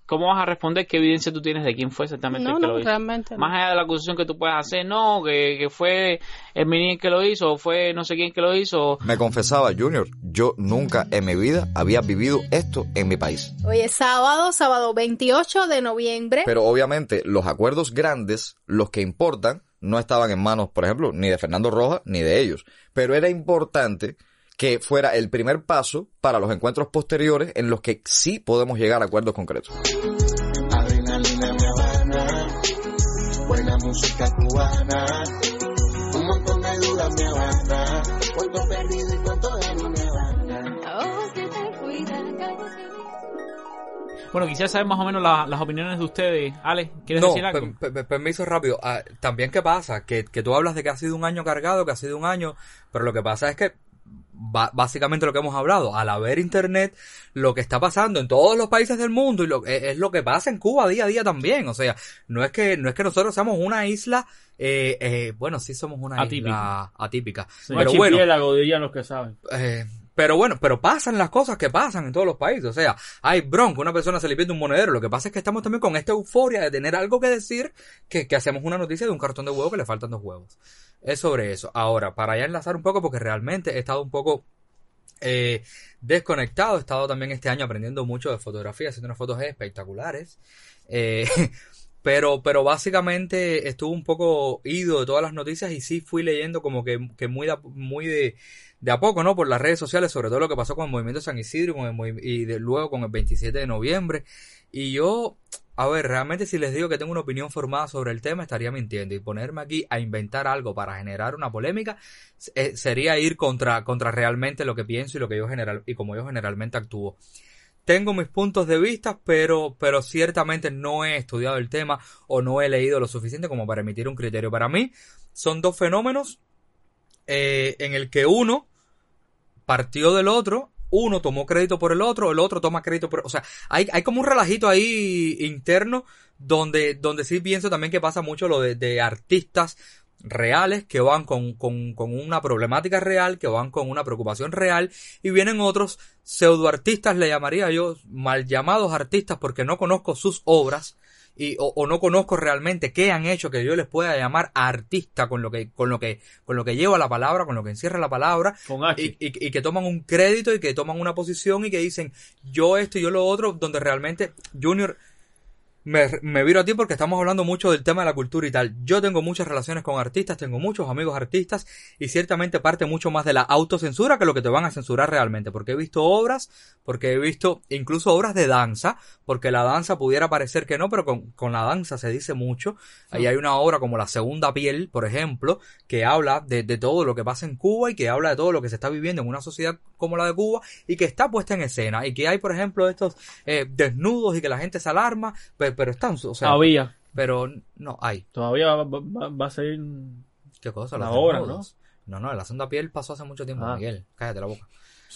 ¿Cómo vas a responder? ¿Qué evidencia tú tienes de quién fue exactamente No, el que no, lo hizo? realmente no. Más allá de la acusación que tú puedas hacer, no, que, que fue el mini el que lo hizo, o fue no sé quién que lo hizo. Me confesaba, Junior, yo nunca en mi vida había vivido esto en mi país. Hoy es sábado, sábado 28 de noviembre. Pero obviamente los acuerdos grandes, los que importan, no estaban en manos, por ejemplo, ni de Fernando Rojas ni de ellos. Pero era importante que fuera el primer paso para los encuentros posteriores en los que sí podemos llegar a acuerdos concretos. Adrenalina me habana, música cubana. Un montón de dudas me abarca, cuánto he perdido y cuánto de mí me basta. Ojos que te cuidan, calles que Bueno, quisiera saber más o menos la- las opiniones de ustedes. Ale, ¿quieres no, decir algo? per- per- permiso rápido. Ah, También, ¿qué pasa? Que, que tú hablas de que ha sido un año cargado, que ha sido un año, pero lo que pasa es que básicamente lo que hemos hablado, al haber internet, lo que está pasando en todos los países del mundo y lo, es, es lo que pasa en Cuba día a día también. O sea, no es que, no es que nosotros seamos una isla, eh, eh, bueno, sí somos una Atípica. isla atípica. Sí. Pero bueno, Archipiélago, dirían los que saben. eh, pero bueno, pero pasan las cosas que pasan en todos los países. O sea, hay bronca, una persona se le pierde un monedero. Lo que pasa es que estamos también con esta euforia de tener algo que decir que, que hacemos una noticia de un cartón de huevo que le faltan dos huevos. Es sobre eso. Ahora, para ya enlazar un poco, porque realmente he estado un poco eh, desconectado. He estado también este año aprendiendo mucho de fotografía, haciendo unas fotos espectaculares. Eh, pero, pero básicamente estuve un poco ido de todas las noticias y sí fui leyendo como que, que muy, de, muy de, de a poco, ¿no? Por las redes sociales, sobre todo lo que pasó con el movimiento San Isidro y luego con el 27 de noviembre. Y yo, a ver, realmente si les digo que tengo una opinión formada sobre el tema, estaría mintiendo. Y ponerme aquí a inventar algo para generar una polémica eh, sería ir contra, contra realmente lo que pienso y lo que yo general, y como yo generalmente actúo. Tengo mis puntos de vista, pero, pero ciertamente no he estudiado el tema o no he leído lo suficiente como para emitir un criterio. Para mí, son dos fenómenos eh, en el que uno partió del otro, uno tomó crédito por el otro, el otro toma crédito por... O sea, hay, hay como un relajito ahí interno donde, donde sí pienso también que pasa mucho lo de, de artistas reales que van con, con, con una problemática real, que van con una preocupación real, y vienen otros pseudoartistas, le llamaría yo, mal llamados artistas porque no conozco sus obras, y, o, o no conozco realmente qué han hecho que yo les pueda llamar artista con lo que, con lo que, con lo que lleva la palabra, con lo que encierra la palabra, Con H. y, y- y que toman un crédito y que toman una posición y que dicen yo esto y yo lo otro, donde realmente Junior me, me viro a ti porque estamos hablando mucho del tema de la cultura y tal. Yo tengo muchas relaciones con artistas, tengo muchos amigos artistas y ciertamente parte mucho más de la autocensura que lo que te van a censurar realmente. Porque he visto obras, porque he visto incluso obras de danza, porque la danza pudiera parecer que no, pero con, con la danza se dice mucho. Ahí hay una obra como La Segunda Piel, por ejemplo, que habla de, de todo lo que pasa en Cuba y que habla de todo lo que se está viviendo en una sociedad como la de Cuba y que está puesta en escena y que hay, por ejemplo, estos eh, desnudos y que la gente se alarma, pero, pero están, o sea, Había. pero no hay. Todavía va, va- va a seguir ¿Qué cosa? la obra, ¿no? No, no, la segunda piel pasó hace mucho tiempo, Ah. Miguel. Cállate la boca.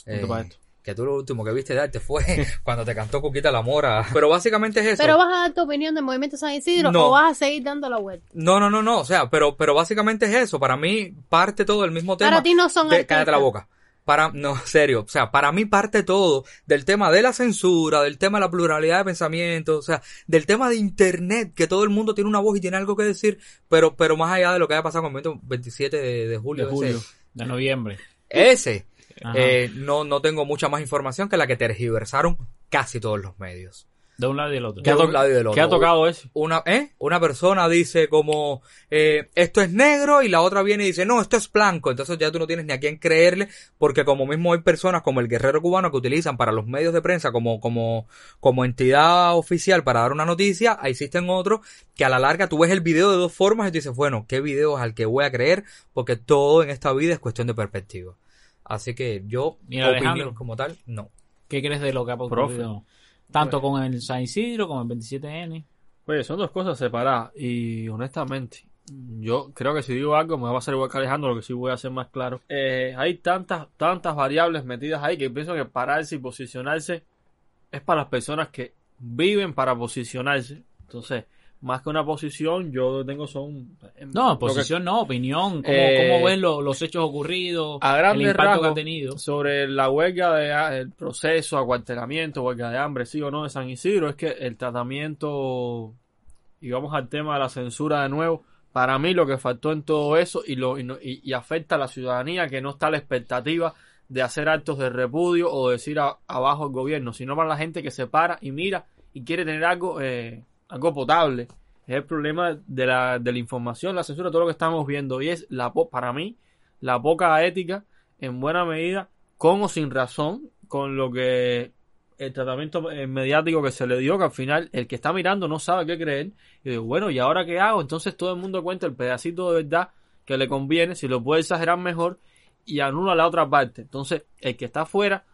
Esto. que tú lo último que viste de arte fue cuando te cantó Cuquita la Mora. Pero básicamente es eso. Pero vas a dar tu opinión del movimiento San Isidro No. o vas a seguir dando la vuelta. No, no, no, no. O sea, pero, pero básicamente es eso. Para mí parte todo del mismo tema. Para ti no son de-. Cállate la boca. Para, no, serio. O sea, para mí parte todo del tema de la censura, del tema de la pluralidad de pensamiento, o sea, del tema de internet, que todo el mundo tiene una voz y tiene algo que decir, pero, pero más allá de lo que haya pasado con el momento 27 de, de julio. De julio, ese- de noviembre. ese. Eh, no, no tengo mucha más información que la que tergiversaron casi todos los medios. De un lado y del otro. De un lado y del otro. ¿Qué ha tocado ese? Una, ¿eh? Una persona dice como, eh, esto es negro y la otra viene y dice, no, esto es blanco. Entonces ya tú no tienes ni a quién creerle porque como mismo hay personas como el guerrero cubano que utilizan para los medios de prensa como, como, como entidad oficial para dar una noticia, ahí existen otros que a la larga tú ves el video de dos formas y tú dices, bueno, ¿qué video es al que voy a creer? Porque todo en esta vida es cuestión de perspectiva. Así que yo, Mira, opinión Alejandro. como tal, no. ¿Qué crees de lo que ha ocurrido? Tanto con el San Isidro como el 27N. Oye, son dos cosas separadas y honestamente, yo creo que si digo algo me va a ser igual que Alejandro, lo que sí voy a hacer más claro. Eh, hay tantas, tantas variables metidas ahí que pienso que pararse y posicionarse es para las personas que viven para posicionarse. Entonces, más que una posición, yo tengo son... No, lo que- posición no, opinión. ¿Cómo, Eh, cómo ves lo- los hechos ocurridos? a el impacto que ha rasgos tenido. sobre la huelga de ah, el proceso, acuartelamiento, huelga de hambre, sí o no de San Isidro, es que el tratamiento, y vamos al tema de la censura de nuevo, para mí lo que faltó en todo eso y, lo, y, no- y- y afecta a la ciudadanía que no está a la expectativa de hacer actos de repudio o decir a- abajo el gobierno, sino para la gente que se para y mira y quiere tener algo, eh, algo potable. Es el problema de la, de la información, la censura, todo lo que estamos viendo. Y es, la para mí, la poca ética, en buena medida, con o sin razón, con lo que el tratamiento eh, mediático que se le dio, que al final el que está mirando no sabe qué creer. Y digo, bueno, ¿y ahora qué hago? Entonces todo el mundo cuenta el pedacito de verdad que le conviene, si lo puede exagerar mejor, y anula la otra parte. Entonces, el que está afuera,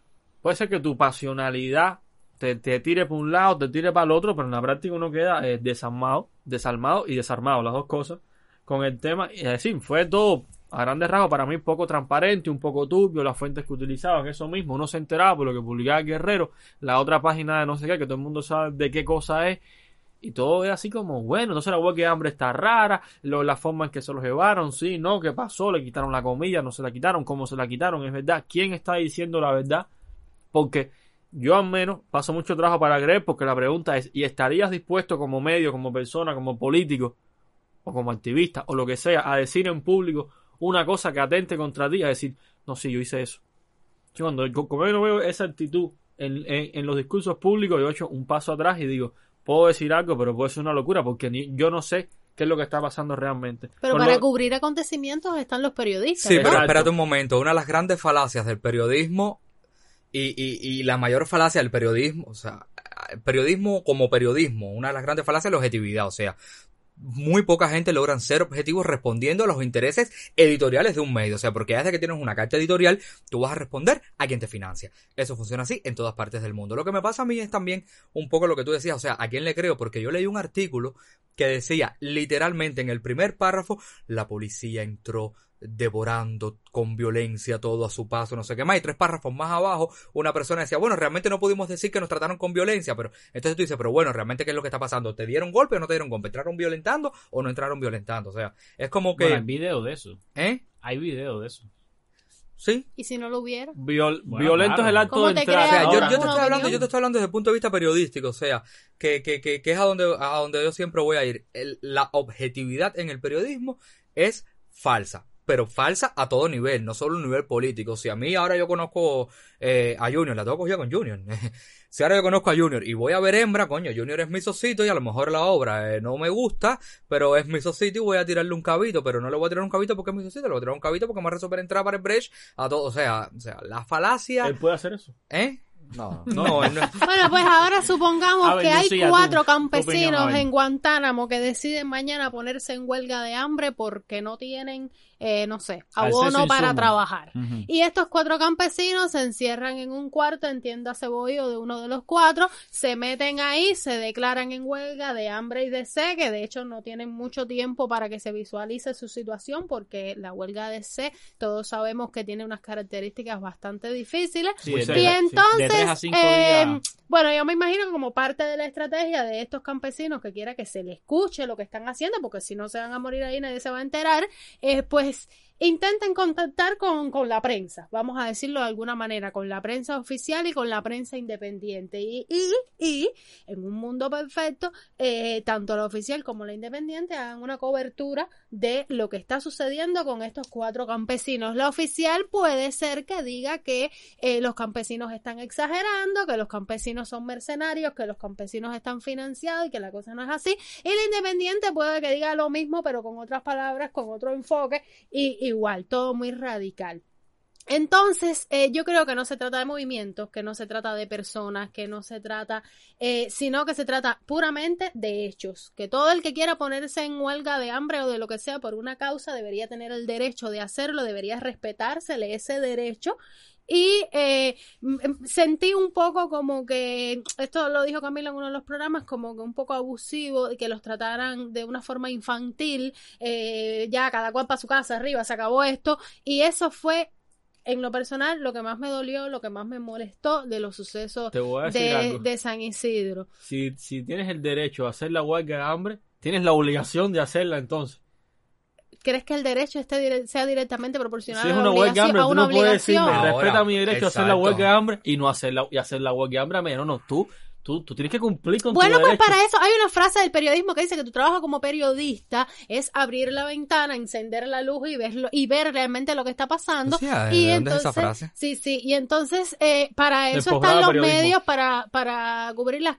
puede ser que tu pasionalidad te, te tire para un lado, te tire para el otro, pero en la práctica uno queda eh, desarmado, desarmado y desarmado, las dos cosas, con el tema. Es decir, fue todo a grandes rasgos para mí poco transparente, un poco turbio, las fuentes que utilizaban, eso mismo, uno se enteraba por lo que publicaba Guerrero, la otra página de no sé qué, que todo el mundo sabe de qué cosa es, y todo es así como, bueno, entonces la huelga de hambre está rara, lo, la forma en que se los llevaron, sí, no, qué pasó, le quitaron la comida, no se la quitaron, cómo se la quitaron, es verdad, quién está diciendo la verdad, porque yo al menos paso mucho trabajo para creer, porque la pregunta es, ¿y estarías dispuesto como medio, como persona, como político, o como activista, o lo que sea, a decir en público una cosa que atente contra ti, a decir, no, sí, yo hice eso? Yo cuando como yo no veo esa actitud en, en, en los discursos públicos, yo he hecho un paso atrás y digo, puedo decir algo, pero puede ser una locura porque ni, yo no sé qué es lo que está pasando realmente. Pero Con para lo- cubrir acontecimientos están los periodistas. Sí, ¿no? pero espérate un momento. Una de las grandes falacias del periodismo y, y, y la mayor falacia del periodismo, o sea, periodismo como periodismo, una de las grandes falacias es la objetividad, o sea, muy poca gente logran ser objetivos respondiendo a los intereses editoriales de un medio. O sea, porque desde que tienes una carta editorial, tú vas a responder a quien te financia. Eso funciona así en todas partes del mundo. Lo que me pasa a mí es también un poco lo que tú decías, o sea, ¿a quién le creo? Porque yo leí un artículo que decía literalmente en el primer párrafo, la policía entró devorando con violencia todo a su paso, no sé qué más, y tres párrafos más abajo, una persona decía, bueno, realmente no pudimos decir que nos trataron con violencia, pero entonces tú dices, pero bueno, realmente qué es lo que está pasando, ¿te dieron golpe o no te dieron golpe? ¿Entraron violentando o no entraron violentando? O sea, es como que... Bueno, hay video de eso. ¿Eh? Hay video de eso. Sí. ¿Y si no lo hubiera? Viol- Bueno, violento claro. es el acto ¿Cómo de entrar. O sea, yo, te estoy hablando, yo te estoy hablando desde el punto de vista periodístico, o sea, que, que, que, que es a donde, a donde yo siempre voy a ir. El- la objetividad en el periodismo es falsa, pero falsa a todo nivel, no solo a nivel político. Si a mí ahora yo conozco eh, a Junior, la tengo cogida con Junior. si ahora yo conozco a Junior y voy a ver hembra, coño, Junior es mi socito y a lo mejor la obra eh, no me gusta, pero es mi socito y voy a tirarle un cabito, pero no le voy a tirar un cabito porque es mi socito, le voy a tirar un cabito porque me va a resolver entrar para el breach a todo, o sea, o sea, la falacia, Él puede hacer eso. ¿eh? No. No, él no- Bueno, pues ahora supongamos A ver, que hay cuatro opinión, campesinos ver. en Guantánamo que deciden mañana ponerse en huelga de hambre porque no tienen, eh, no sé, abono para trabajar. Y estos cuatro campesinos se encierran en un cuarto en tienda cebollo de uno de los cuatro, se meten ahí, se declaran en huelga de hambre y de sed, que de hecho no tienen mucho tiempo para que se visualice su situación, porque la huelga de sed, todos sabemos que tiene unas características bastante difíciles. Sí. Y entonces, de a cinco eh, días. Bueno, yo me imagino como parte de la estrategia de estos campesinos que quiera que se le escuche lo que están haciendo, porque si no se van a morir ahí, nadie se va a enterar, pues intenten contactar con, con la prensa, vamos a decirlo de alguna manera, con la prensa oficial y con la prensa independiente. Y, y, y en un mundo perfecto, eh, tanto la oficial como la independiente hagan una cobertura de lo que está sucediendo con estos cuatro campesinos. La oficial puede ser que diga que eh, los campesinos están exagerando, que los campesinos son mercenarios, que los campesinos están financiados y que la cosa no es así. Y la independiente puede que diga lo mismo, pero con otras palabras, con otro enfoque, y igual, todo muy radical. Entonces, eh, yo creo que no se trata de movimientos, que no se trata de personas, que no se trata, eh, sino que se trata puramente de hechos. Que todo el que quiera ponerse en huelga de hambre o de lo que sea por una causa debería tener el derecho de hacerlo, debería respetársele ese derecho. Y eh, m- m- sentí un poco como que, esto lo dijo Camila en uno de los programas, como que un poco abusivo, que los trataran de una forma infantil, eh, ya cada cual para su casa, arriba, se acabó esto. Y eso fue en lo personal, lo que más me dolió, lo que más me molestó de los sucesos de San Isidro. Si, si tienes el derecho a hacer la huelga de hambre, tienes la obligación de hacerla entonces. ¿Crees que el derecho esté dire- sea directamente proporcional Si es a, la una huelga de obligación- hambre, a tú una no puedes decirme, obligación? Ahora, respeta mi derecho a hacer la exacto. huelga de hambre y no hacer la, y hacer la huelga de hambre. Mira, no, no, tú, Tú, tú tienes que cumplir con Bueno, tu pues derecho. para eso hay una frase del periodismo que dice que tu trabajo como periodista es abrir la ventana, encender la luz y verlo y ver realmente lo que está pasando. Y ¿de dónde es entonces, esa frase? sí, sí, y entonces eh, para eso están los medios para para cubrir la-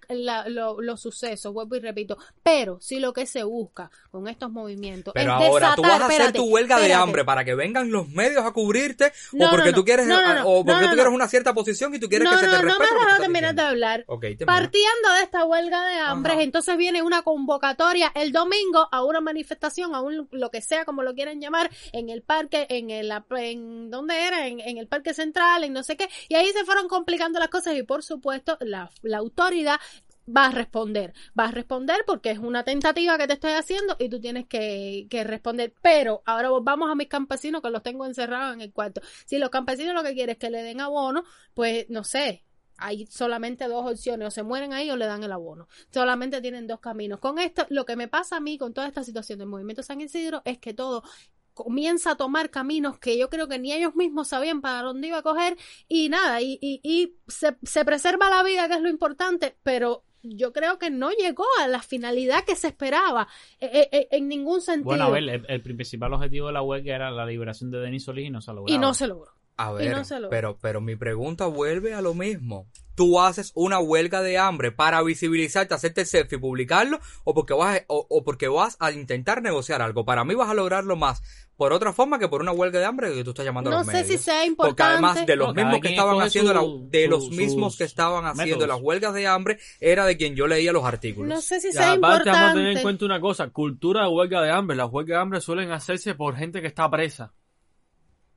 lo- los sucesos, vuelvo y repito. Pero si lo que se busca con estos movimientos Pero es ahora tú vas a hacer espérate, tu huelga de hambre para que vengan los medios a cubrirte No, o porque no, tú no. quieres No, no, no. o porque No, tú no, quieres no. una cierta posición y tú quieres no, que se no, te no respete estás terminar de diciendo. hablar. Ok, termina. Partiendo de esta huelga de hambre, entonces viene una convocatoria el domingo a una manifestación, a un lo que sea como lo quieran llamar, en el parque, en el en dónde era, en, en el parque central, en no sé qué, y ahí se fueron complicando las cosas y por supuesto la, la autoridad va a responder, va a responder porque es una tentativa que te estoy haciendo y tú tienes que, que responder. Pero ahora vamos a mis campesinos que los tengo encerrados en el cuarto. Si los campesinos lo que quieren es que le den abono, pues no sé, hay solamente dos opciones, o se mueren ahí o le dan el abono. Solamente tienen dos caminos. Con esto, lo que me pasa a mí con toda esta situación del movimiento San Isidro es que todo comienza a tomar caminos que yo creo que ni ellos mismos sabían para dónde iba a coger y nada, y, y, y se, se preserva la vida, que es lo importante, pero yo creo que no llegó a la finalidad que se esperaba eh, eh, en ningún sentido. Bueno, a ver, el, el principal objetivo de la huelga era la liberación de Denis Solís y no se logrado. y no se logró. A Y ver, no se pero, pero mi pregunta vuelve a lo mismo. ¿Tú haces una huelga de hambre para visibilizarte, hacerte el selfie y publicarlo? ¿O porque, vas a, o, o porque vas a intentar negociar algo? Para mí vas a lograrlo más por otra forma que por una huelga de hambre que tú estás llamando a No los sé medios. si sea Porque importante. además de los No, mismos que estaban haciendo la- de su- los mismos que estaban haciendo métodos. las huelgas de hambre era de quien yo leía los artículos. No sé si Y sea aparte vamos a tener en importante. cuenta una cosa, cultura de huelga de hambre. Las huelgas de hambre suelen hacerse por gente que está presa.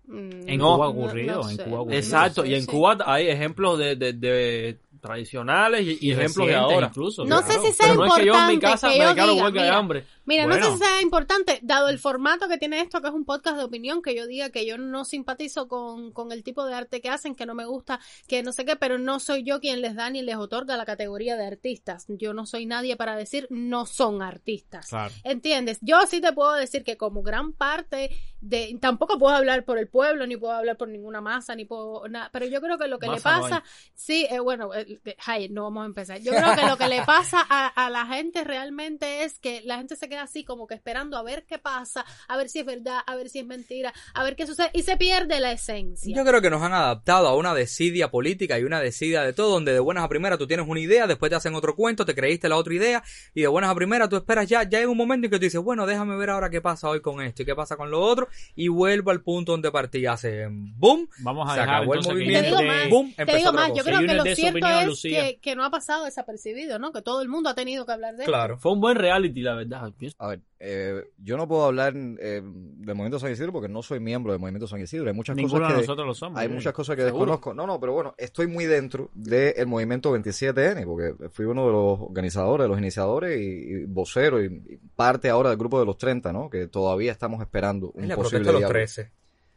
Mm, En No, Cuba ha ocurrido, no en sé, Cuba ocurrido. Exacto, y en sí. Cuba hay ejemplos de, de- de tradicionales y, ejemplos de ahora. incluso, No claro. sé si sea Pero no es que yo en mi importante casa que me yo declaro diga, huelga de mira, hambre. Mira, no sé si sea importante, dado el formato que tiene esto, que es un podcast de opinión, que yo diga que yo no simpatizo con, con el tipo de arte que hacen, que no me gusta, que no sé qué, pero no soy yo quien les da ni les otorga la categoría de artistas. Yo no soy nadie para decir no son artistas. Claro. ¿Entiendes? Yo sí te puedo decir que como gran parte de... Tampoco puedo hablar por el pueblo, ni puedo hablar por ninguna masa, ni puedo... nada, pero yo creo que lo que le Masa pasa... Sí, eh, bueno, eh, eh, no vamos a empezar. Yo creo que lo que le pasa a, a la gente realmente es que la gente se queda así como que esperando a ver qué pasa, a ver si es verdad, a ver si es mentira, a ver qué sucede y se pierde la esencia. Yo creo que nos han adaptado a una desidia política y una desidia de todo, donde de buenas a primeras tú tienes una idea, después te hacen otro cuento, te creíste la otra idea, y de buenas a primeras tú esperas ya, ya hay un momento en que tú dices, bueno, déjame ver ahora qué pasa hoy con esto y qué pasa con lo otro, y vuelvo al punto donde partí, hace boom, Vamos a se dejar acabó el Y te movimiento, digo más, boom, te digo más, yo creo que lo cierto opinión, es que, que no ha pasado desapercibido, ¿no? Que todo el mundo ha tenido que hablar de esto. Claro. Fue un buen reality, la verdad. A ver, eh, yo no puedo hablar eh, del Movimiento San Isidro porque no soy miembro del Movimiento San Isidro. Hay muchas Ninguno cosas de que nosotros lo somos. hay muchas cosas que Seguro. desconozco. No, no, pero bueno, estoy muy dentro del movimiento 27N porque fui uno de los organizadores, de los iniciadores y, y vocero y, y parte ahora del grupo de los 30, ¿no? Que todavía estamos esperando un Es la posible protesta de los diálogo. 13.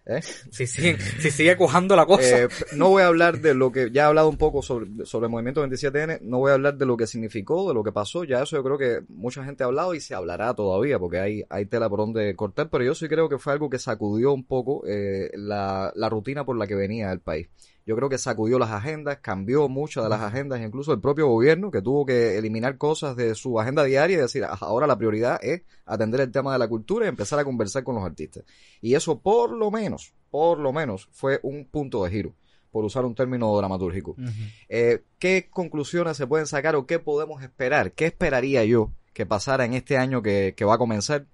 ¿Eh? Si sigue, si sigue cojando la cosa. Eh, no voy a hablar de lo que ya he hablado un poco sobre, sobre el movimiento 27N, no voy a hablar de lo que significó, de lo que pasó, ya eso yo creo que mucha gente ha hablado y se hablará todavía porque hay, hay tela por donde cortar, pero yo sí creo que fue algo que sacudió un poco eh, la, la rutina por la que venía el país. Yo creo que sacudió las agendas, cambió muchas de las agendas, incluso el propio gobierno que tuvo que eliminar cosas de su agenda diaria y decir, "Ah, ahora la prioridad es atender el tema de la cultura y empezar a conversar con los artistas. Y eso por lo menos, por lo menos, fue un punto de giro, por usar un término dramatúrgico. Eh, ¿Qué conclusiones se pueden sacar o qué podemos esperar? ¿Qué esperaría yo que pasara en este año que, que va a comenzar?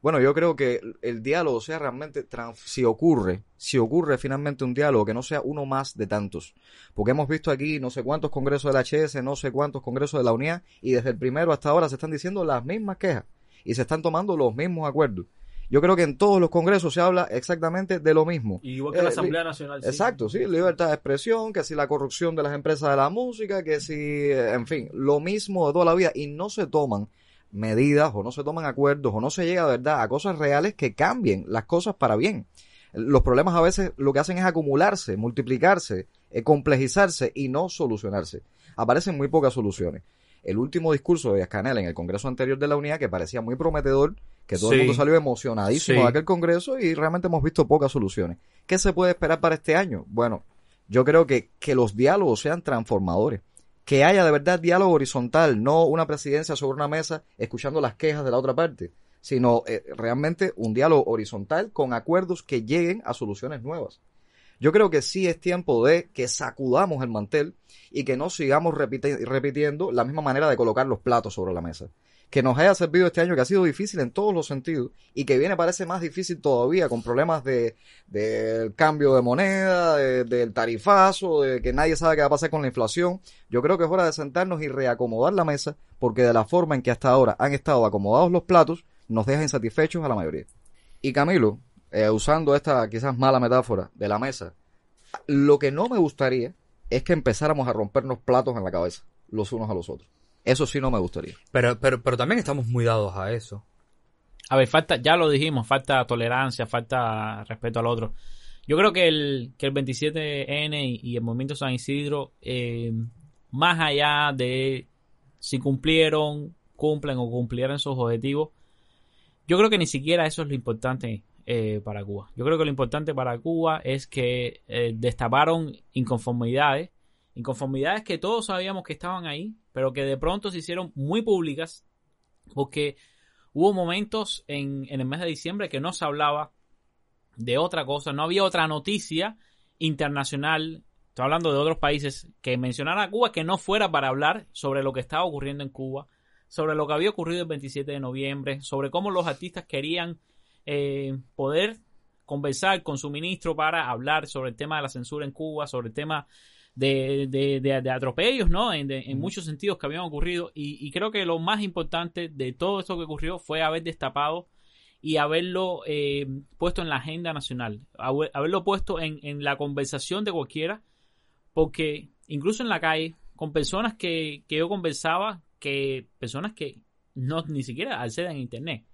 Bueno, yo creo que el- diálogo sea realmente, trans- si ocurre, si ocurre finalmente un diálogo, que no sea uno más de tantos. Porque hemos visto aquí no sé cuántos congresos del HS, no sé cuántos congresos de la UNIA, y desde el primero hasta ahora se están diciendo las mismas quejas y se están tomando los mismos acuerdos. Yo creo que en todos los congresos se habla exactamente de lo mismo. Igual que la Eh, Asamblea Nacional. sí. Exacto, sí, libertad de expresión, que si la corrupción de las empresas de la música, que si, eh, en fin, lo mismo de toda la vida y no se toman medidas o no se toman acuerdos o no se llega de verdad a cosas reales que cambien las cosas para bien. Los problemas a veces lo que hacen es acumularse, multiplicarse, eh, complejizarse y no solucionarse. Aparecen muy pocas soluciones. El último discurso de Canel en el Congreso anterior de la Unidad, que parecía muy prometedor, que todo el mundo salió emocionadísimo Sí. de aquel Congreso y realmente hemos visto pocas soluciones. ¿Qué se puede esperar para este año? Bueno, yo creo que, que los diálogos sean transformadores, que haya de verdad diálogo horizontal, no una presidencia sobre una mesa escuchando las quejas de la otra parte, sino eh, realmente un diálogo horizontal con acuerdos que lleguen a soluciones nuevas. Yo creo que sí es tiempo de que sacudamos el mantel y que no sigamos repitiendo la misma manera de colocar los platos sobre la mesa. Que nos haya servido este año que ha sido difícil en todos los sentidos y que viene parece más difícil todavía con problemas de del cambio de moneda, de- del tarifazo, de que nadie sabe qué va a pasar con la inflación. Yo creo que es hora de sentarnos y reacomodar la mesa porque de la forma en que hasta ahora han estado acomodados los platos nos deja insatisfechos a la mayoría. Y Camilo, eh, usando esta quizás mala metáfora de la mesa, lo que no me gustaría es que empezáramos a rompernos platos en la cabeza, los unos a los otros. Eso sí no me gustaría. Pero, pero, pero también estamos muy dados a eso. A ver, falta, ya lo dijimos, falta tolerancia, falta respeto al otro. Yo creo que el, que el 27N y, y el movimiento San Isidro, eh, más allá de si cumplieron, cumplen o cumplieron sus objetivos, yo creo que ni siquiera eso es lo importante eh, para Cuba. Yo creo que lo importante para Cuba es que eh, destaparon inconformidades, inconformidades que todos sabíamos que estaban ahí, pero que de pronto se hicieron muy públicas porque hubo momentos en, en el mes de diciembre que no se hablaba de otra cosa, no había otra noticia internacional, estoy hablando de otros países, que mencionara a Cuba que no fuera para hablar sobre lo que estaba ocurriendo en Cuba, sobre lo que había ocurrido el 27 de noviembre, sobre cómo los artistas querían eh, poder conversar con su ministro para hablar sobre el tema de la censura en Cuba, sobre el tema de, de, de- de atropellos, ¿no? En, de- en muchos sentidos que habían ocurrido. Y, y creo que lo más importante de todo esto que ocurrió fue haber destapado y haberlo eh, puesto en la agenda nacional, haber- haberlo puesto en, en la conversación de cualquiera, porque incluso en la calle, con personas que, que yo conversaba, que personas que no ni siquiera acceden a internet.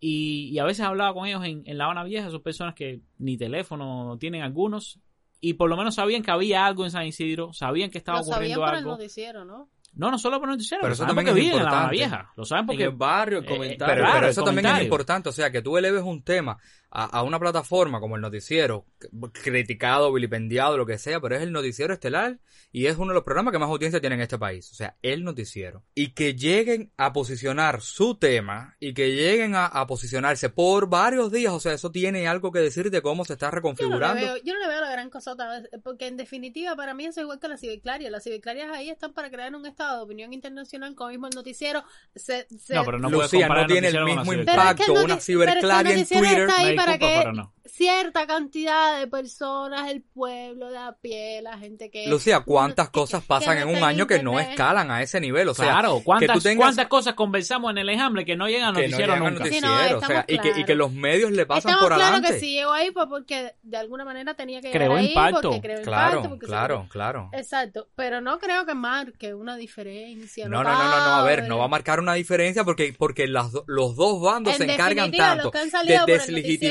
Y, y a veces hablaba con ellos en, en La Habana Vieja, son personas que ni teléfono tienen algunos, y por lo menos sabían que había algo en San Isidro, sabían que estaba Lo sabían ocurriendo por el algo. noticiero, ¿no? No, no solo por noticiero, Pero eso saben también porque es viven en La importante. Vieja. Lo saben porque En el barrio, el eh, comentario. Pero, claro, pero el eso también es comentario. importante, o sea, que tú eleves un tema a, a una plataforma como el noticiero, criticado, vilipendiado, lo que sea, pero es el noticiero estelar y es uno de los programas que más audiencia tiene en este país, o sea, el noticiero. Y que lleguen a posicionar su tema y que lleguen a, a posicionarse por varios días, o sea, eso tiene algo que decir de cómo se está Yo no, le reconfigurando. veo, yo no le veo la gran cosa otra vez, porque en definitiva para mí eso es igual que la cibiclaria. Las cibiclarias ahí están para crear un estado de opinión internacional como mismo el noticiero. Se, se- No, pero no Lucía, no tiene el con mismo ciberclaria. Pero es que impacto el una ciberclaria en es que el noticiero Twitter. Para que no. cierta cantidad de personas, el pueblo de a pie, la gente que... Lucía, ¿cuántas cosas pasan no en un año que no escalan a ese nivel? O sea, claro, que ¿cuántas, tú tengas cuántas cosas conversamos en el enjambre que no llegan a que no noticiero nunca? Sí, no, o sea, y, que, y que los medios le pasan Estamos por claros adelante. que si llegó ahí pues porque de alguna manera tenía que Creó impacto. porque creó Claro, impacto, porque se- claro, claro. Exacto, pero no creo que marque una diferencia. No, no, no, no, no, a ver, no va a marcar una diferencia porque, porque las los dos bandos En se encargan tanto que de deslegitimar.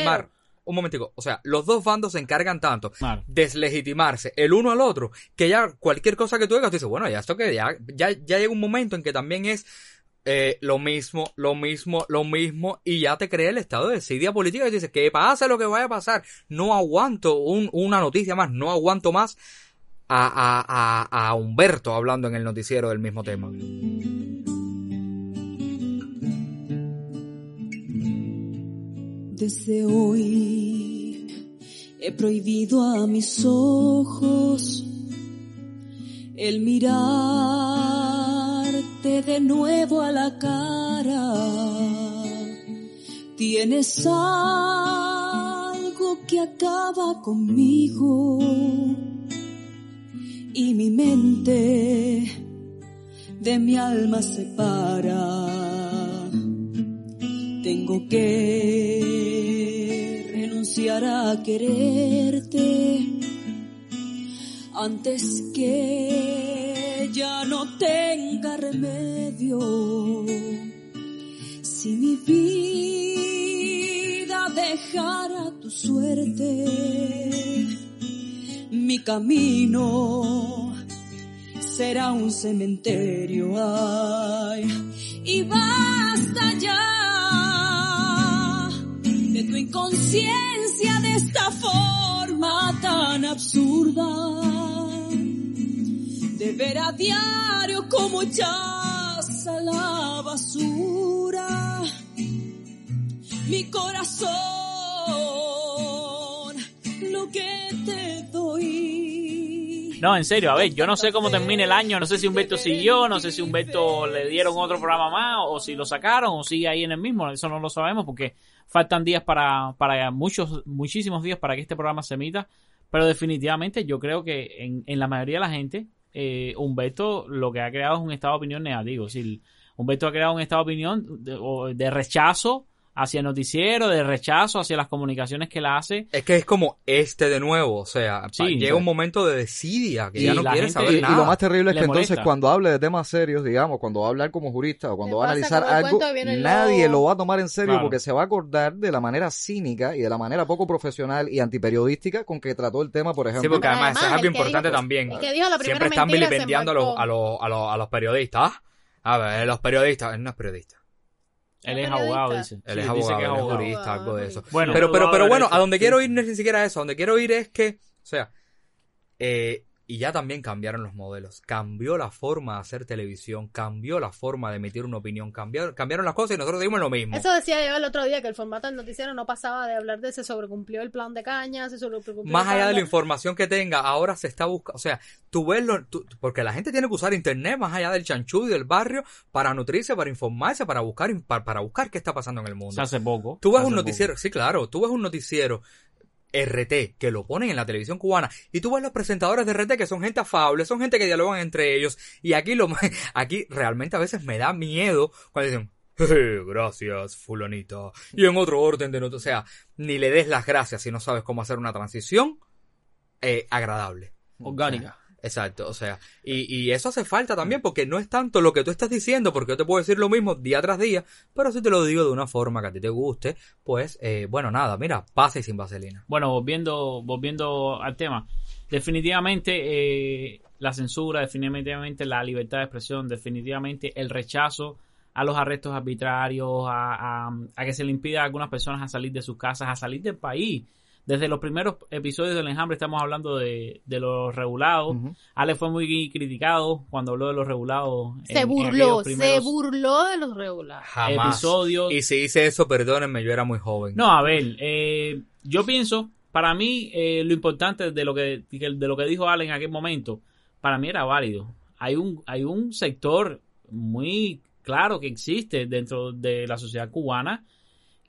Un momentico, o sea, los dos bandos se encargan tanto Claro. deslegitimarse el uno al otro que ya cualquier cosa que tú digas, tú dices, bueno, ya esto que ya, ya, ya llega un momento en que también es eh, lo mismo, lo mismo, lo mismo, y ya te crea el estado de desidia política y dices, que pase lo que vaya a pasar, no aguanto un- una noticia más, no aguanto más a, a, a, a Humberto hablando en el noticiero del mismo tema. Desde hoy he prohibido a mis ojos el mirarte de nuevo a la cara. Tienes algo que acaba conmigo y mi mente de mi alma separa. Tengo que renunciar a quererte antes que ya no tenga remedio. Si mi vida dejara tu suerte, mi camino será un cementerio. Y basta ya de tu inconsciencia de esta forma tan absurda de ver a diario como echas a la basura mi corazón, lo que te doy. No, en serio, a ver, yo no sé cómo termina el año, no sé si Humberto siguió, no sé si Humberto le dieron otro programa más, o si lo sacaron, o sigue ahí en el mismo, eso no lo sabemos porque faltan días para, para muchos, muchísimos días para que este programa se emita, pero definitivamente yo creo que en, en la mayoría de la gente, eh, Humberto lo que ha creado es un estado de opinión negativo, es decir, Humberto ha creado un estado de opinión de, de rechazo hacia el noticiero, de rechazo hacia las comunicaciones que la hace. Es que es como este de nuevo, o sea, Sí, llega sí. un momento de desidia, que Y ya no quiere gente- saber Y, y nada. lo más terrible es que entonces cuando hable de temas serios, digamos, cuando va a hablar como jurista o cuando ¿Qué va a analizar algo, nadie lobo? lo va a tomar en serio Claro. porque se va a acordar de la manera cínica y de la manera poco profesional y antiperiodística con que trató el tema, por ejemplo. Sí, porque además, Además, eso es algo importante dijo- también. el que dijo la primera Siempre están vilipendiando a los, a, los, a, los, a los periodistas. A ver, los periodistas, él no es periodista. Él ¿Es abogado, dice. Él es Sí, abogado, que él es abogado. jurista, algo de eso. Bueno, pero, pero, pero bueno, a donde quiero ir no es ni siquiera eso. A donde quiero ir es que, o sea, eh, y ya también cambiaron los modelos. Cambió la forma de hacer televisión, cambió la forma de emitir una opinión, cambiaron, cambiaron las cosas y nosotros dimos lo mismo. Eso decía yo el otro día, que el formato del noticiero no pasaba de hablar de se sobrecumplió el plan de caña, se sobrecumplió Más allá de la información que tenga, ahora se está buscando, o sea, tú ves lo, tú- porque la gente tiene que usar internet más allá del chanchú y del barrio para nutrirse, para informarse, para buscar, para, para buscar qué está pasando en el mundo. Se hace poco. Tú ves un noticiero, sí, claro, tú ves un noticiero RT que lo ponen en la televisión cubana y tú ves los presentadores de RT que son gente afable, son gente que dialogan entre ellos y aquí lo aquí realmente a veces me da miedo cuando dicen "Jeje, gracias fulanita y en otro orden de not o sea, ni le des las gracias si no sabes cómo hacer una transición eh, agradable. Orgánica. Exacto, o sea, y, y eso hace falta también porque no es tanto lo que tú estás diciendo, porque yo te puedo decir lo mismo día tras día, pero si te lo digo de una forma que a ti te guste, pues, eh, bueno, nada, mira, pase sin vaselina. Bueno, volviendo, volviendo al tema, definitivamente eh, la censura, definitivamente la libertad de expresión, definitivamente el rechazo a los arrestos arbitrarios, a, a- a que se le impida a algunas personas a salir de sus casas, a salir del país. Desde los primeros episodios del enjambre estamos hablando de, de los regulados. Ale fue muy criticado cuando habló de los regulados. Se en burló, se burló de los regulares. Jamás. episodios. Y si hice eso, perdónenme, yo era muy joven. No, a ver, eh, yo pienso, para mí, eh, lo importante de lo que de lo que dijo Ale en aquel momento, para mí era válido. Hay un, hay un sector muy claro que existe dentro de la sociedad cubana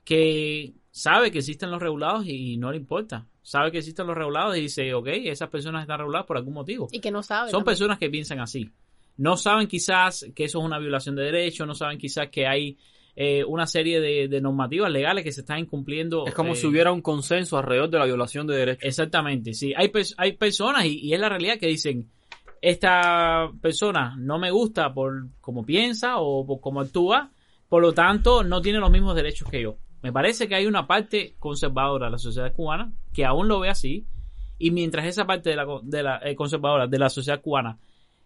que sabe que existen los regulados y no le importa. Sabe que existen los regulados y dice, ok, esas personas están reguladas por algún motivo. Y que no sabe. Son también. personas que piensan así. No saben quizás que eso es una violación de derechos, no saben quizás que hay eh, una serie de, de normativas legales que se están incumpliendo. Es como eh, si hubiera un consenso alrededor de la violación de derechos. Exactamente, sí. Hay, hay personas, y, y es la realidad, que dicen, esta persona no me gusta por cómo piensa o por cómo actúa, por lo tanto no tiene los mismos derechos que yo. Me parece que hay una parte conservadora de la sociedad cubana que aún lo ve así, y mientras esa parte de la, de la eh, conservadora de la sociedad cubana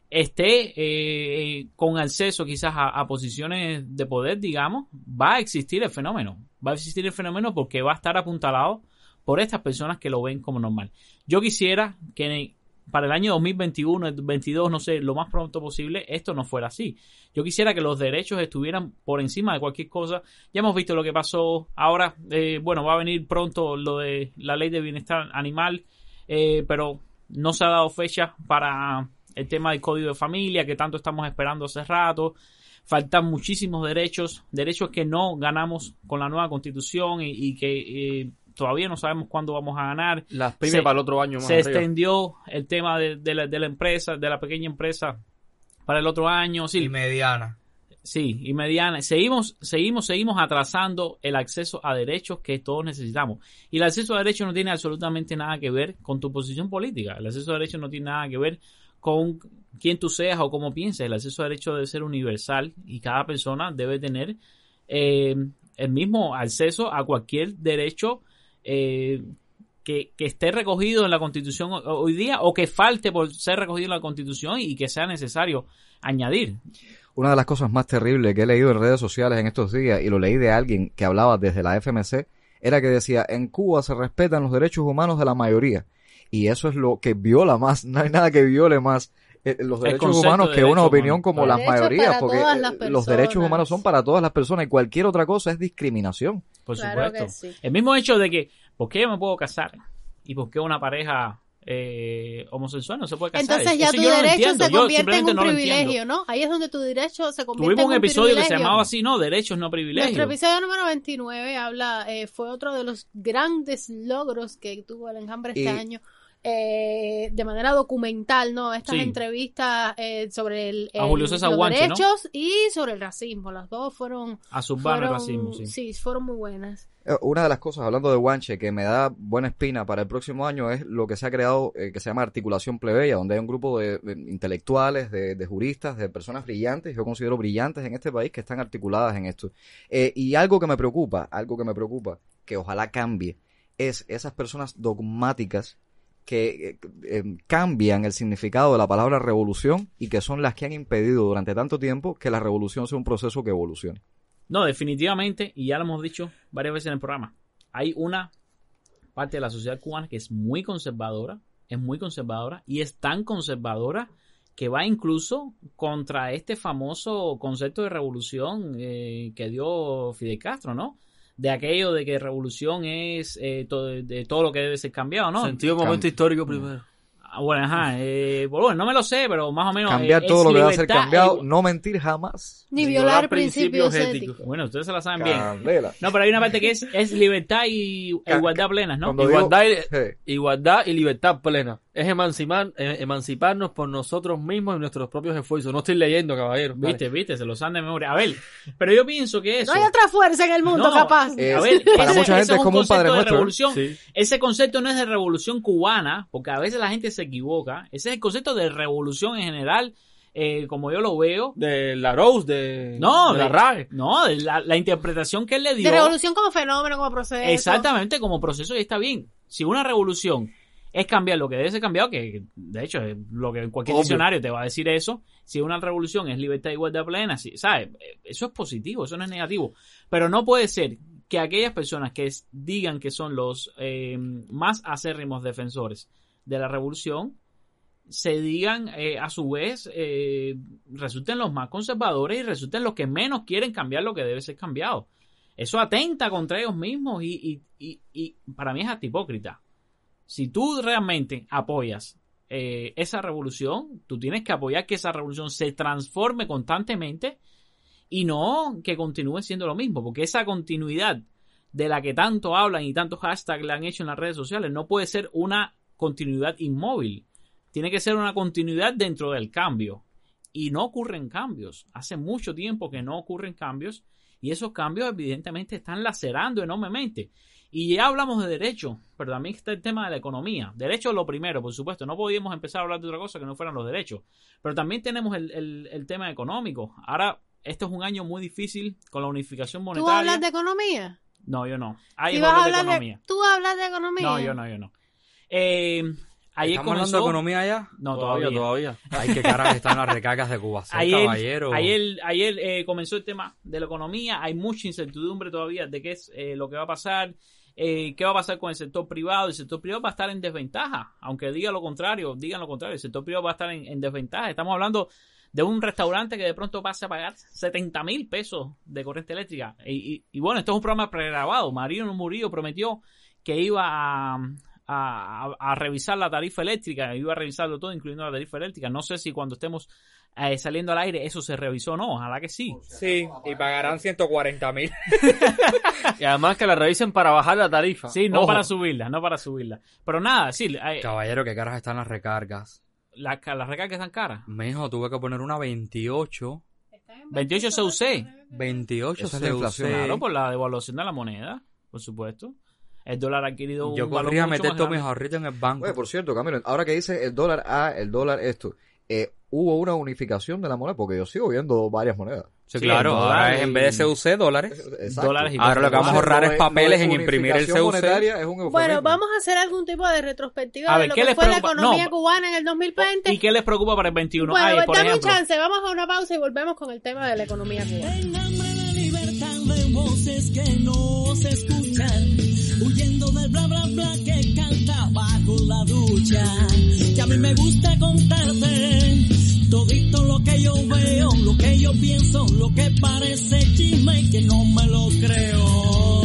esté eh, con acceso quizás a, a posiciones de poder, digamos, va a existir el fenómeno. Va a existir el fenómeno porque va a estar apuntalado por estas personas que lo ven como normal. Yo quisiera que para el año 2021, 2022, no sé, lo más pronto posible, esto no fuera así. Yo quisiera que los derechos estuvieran por encima de cualquier cosa. Ya hemos visto lo que pasó ahora. eh, bueno, va a venir pronto lo de la ley de bienestar animal, eh, pero no se ha dado fecha para el tema del código de familia que tanto estamos esperando hace rato. Faltan muchísimos derechos, derechos que no ganamos con la nueva constitución y, y que eh, todavía no sabemos cuándo vamos a ganar. Las pymes para el otro año más Se arriba. extendió el tema de, de la, de la empresa, de la pequeña empresa para el otro año. Sí. Y mediana. Sí, y mediana. Seguimos, seguimos, seguimos atrasando el acceso a derechos que todos necesitamos. Y el acceso a derechos no tiene absolutamente nada que ver con tu posición política. El acceso a derechos no tiene nada que ver con quién tú seas o cómo pienses. El acceso a derechos debe ser universal y cada persona debe tener eh, el mismo acceso a cualquier derecho eh, que, que esté recogido en la Constitución ho- hoy día o que falte por ser recogido en la Constitución y que sea necesario añadir. Una de las cosas más terribles que he leído en redes sociales en estos días, y lo leí de alguien que hablaba desde la FMC, era que decía, en Cuba se respetan los derechos humanos de la mayoría. Y eso es lo que viola más, no hay nada que viole más eh, los derechos humanos de que una opinión humano. como las mayorías, porque las los derechos humanos son para todas las personas y cualquier otra cosa es discriminación. Por Claro supuesto. que sí. El mismo hecho de que, ¿por qué yo me puedo casar? ¿Y por qué una pareja eh, homosexual no se puede casar? Entonces ya Eso tu no derecho entiendo, se convierte en un no privilegio, ¿no? Ahí es donde tu derecho se convierte Tuvimos en un un episodio que se privilegio. llamaba así, ¿no? Derechos, no privilegios. Nuestro episodio número 29 habla, eh, fue otro de los grandes logros que tuvo el enjambre este Y- año. Eh, de manera documental, ¿no? Estas Sí. entrevistas eh, sobre el, A el- Julio César los Guanche, ¿no? derechos y sobre el racismo. Las dos fueron... A fueron- racismo, sí. Sí, fueron muy buenas. Eh, Una de las cosas, hablando de Guanche, que me da buena espina para el próximo año es lo que se ha creado, eh, que se llama Articulación Plebeya, donde hay un grupo de, de intelectuales, de, de juristas, de personas brillantes, yo considero brillantes en este país, que están articuladas en esto. Eh, y algo que me preocupa, algo que me preocupa, que ojalá cambie, es esas personas dogmáticas que eh, eh, cambian el significado de la palabra revolución y que son las que han impedido durante tanto tiempo que la revolución sea un proceso que evolucione. No, definitivamente, y ya lo hemos dicho varias veces en el programa, hay una parte de la sociedad cubana que es muy conservadora, es muy conservadora y es tan conservadora que va incluso contra este famoso concepto de revolución eh, que dio Fidel Castro, ¿no? De aquello de que revolución es eh, todo, de todo lo que debe ser cambiado, ¿no? Sentido momento histórico primero. Ah, Bueno, ajá, eh, bueno, no me lo sé, pero más o menos... Cambiar eh, todo es lo que va a ser cambiado, no mentir jamás. Ni violar principios éticos. Bueno, ustedes se la saben bien. Candela. No, pero hay una parte que es, es libertad y igualdad plenas, ¿no? Cuando digo- Igualdad, y, Sí. igualdad y libertad plena. Es emancipar, eh, emanciparnos por nosotros mismos y nuestros propios esfuerzos. No estoy leyendo, caballero. Vale. Viste, viste, se lo saben de memoria. A ver, pero yo pienso que eso... No hay otra fuerza en el mundo No, capaz. Eh, a ver, para ese- mucha ese gente es un como un Padre concepto de Nuestro, ¿eh? revolución. Sí. Ese concepto no es de revolución cubana, porque a veces la gente se equivoca. Ese es el concepto de revolución en general, eh, como yo lo veo. De la Rose, de, No, de la RAE. No, de la, la interpretación que él le dio. De revolución como fenómeno, como proceso. Exactamente, como proceso y está bien. Si una revolución es cambiar lo que debe ser cambiado, que de hecho es lo que cualquier Obvio. diccionario te va a decir eso, si una revolución es libertad y igualdad plena, sí, ¿sabes? Eso es positivo, eso no es negativo. Pero no puede ser que aquellas personas que es- digan que son los eh, más acérrimos defensores de la revolución, se digan eh, a su vez, eh, resulten los más conservadores y resulten los que menos quieren cambiar lo que debe ser cambiado. Eso atenta contra ellos mismos y, y, y, y para mí es hasta hipócrita. Si tú realmente apoyas eh, esa revolución, tú tienes que apoyar que esa revolución se transforme constantemente y no que continúe siendo lo mismo, porque esa continuidad de la que tanto hablan y tantos hashtags le han hecho en las redes sociales no puede ser una continuidad inmóvil. Tiene que ser una continuidad dentro del cambio. Y no ocurren cambios. Hace mucho tiempo que no ocurren cambios y esos cambios evidentemente están lacerando enormemente. Y ya hablamos de derecho, pero también está el tema de la economía. Derecho es lo primero, por supuesto. No podíamos empezar a hablar de otra cosa que no fueran los derechos. Pero también tenemos el, el- el tema económico. Ahora, este es un año muy difícil con la unificación ¿Tú monetaria. hablas de economía? No, yo no. Ahí Si voy vas a hablar de hablar de- economía. ¿Tú hablas de economía? No, yo no, yo no. Eh, ayer ¿Estamos hablando de comenzó- economía ya? No, todavía. todavía. Ay, qué caras están las recargas de Cuba. Sí, Ayer, caballero. ayer, ayer eh, comenzó el tema de la economía. Hay mucha incertidumbre todavía de qué es eh, lo que va a pasar. eh, qué va a pasar con el sector privado. El sector privado va a estar en desventaja. Aunque diga lo contrario, digan lo contrario. El sector privado va a estar en, en desventaja. Estamos hablando de un restaurante que de pronto pase a pagar 70 mil pesos de corriente eléctrica. Y, y- y bueno, esto es un programa pregrabado. Marino Murillo prometió que iba a, a- a revisar la tarifa eléctrica, iba a revisarlo todo, incluyendo la tarifa eléctrica. No sé si cuando estemos eh, saliendo al aire eso se revisó o no. Ojalá que sí. Sí, y pagarán 140 mil. Y además que la revisen para bajar la tarifa. Sí, no Ojo. para subirla, no para subirla. Pero nada, sí, eh, Caballero, qué caras están las recargas. la- las recargas están caras. Mijo, tuve que poner una 28. 28 CUC. 28 Esa es la inflación. CUC. Claro, por la devaluación de la moneda, por supuesto. El dólar ha adquirido un Yo valor podría mucho meter todos mis ahorritos en el banco. Oye, por cierto, Camilo, ahora que dice el dólar A, el dólar esto, eh, hubo una unificación de la moneda, porque yo sigo viendo varias monedas. Sí, Sí, claro, ahora es en vez de CUC, dólares. Exacto. Dólares y Ahora lo que vamos a ahorrar No es es- papeles no es en imprimir el CUC. es un Bueno, vamos a hacer algún tipo de retrospectiva A de ver, lo ¿qué que les fue la preocupa? economía No. cubana en el 2020. ¿Y qué les preocupa para el 21? Bueno, Ay, pues por dame un ejemplo, chance, vamos a una pausa y volvemos con el tema de la economía cubana. En hambre de libertad de voces que no se escuchan, huyendo del bla bla bla que canta bajo la ducha. Que a mí me gusta contarte que yo veo, lo que yo pienso, lo que parece chisme y que no me lo creo.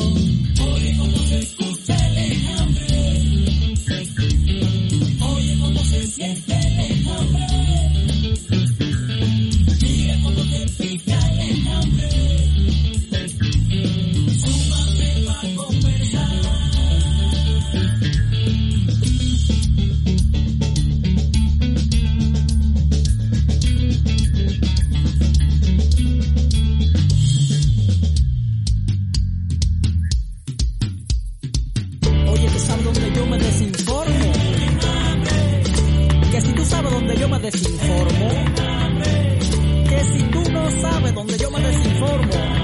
Me desinformo. Que si tú no sabes dónde yo me desinformo.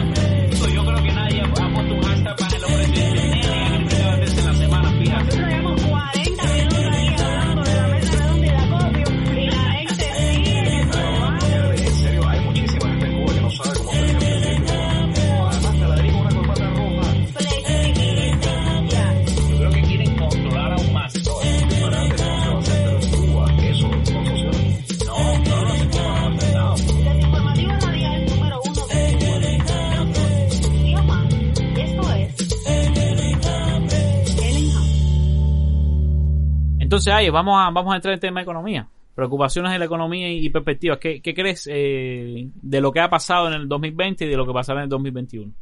Entonces, ahí vamos a, vamos a entrar en tema de economía. Preocupaciones de la economía y, perspectivas. ¿Qué, crees eh, de lo que ha pasado en el 2020 y de lo que pasará en el 2021?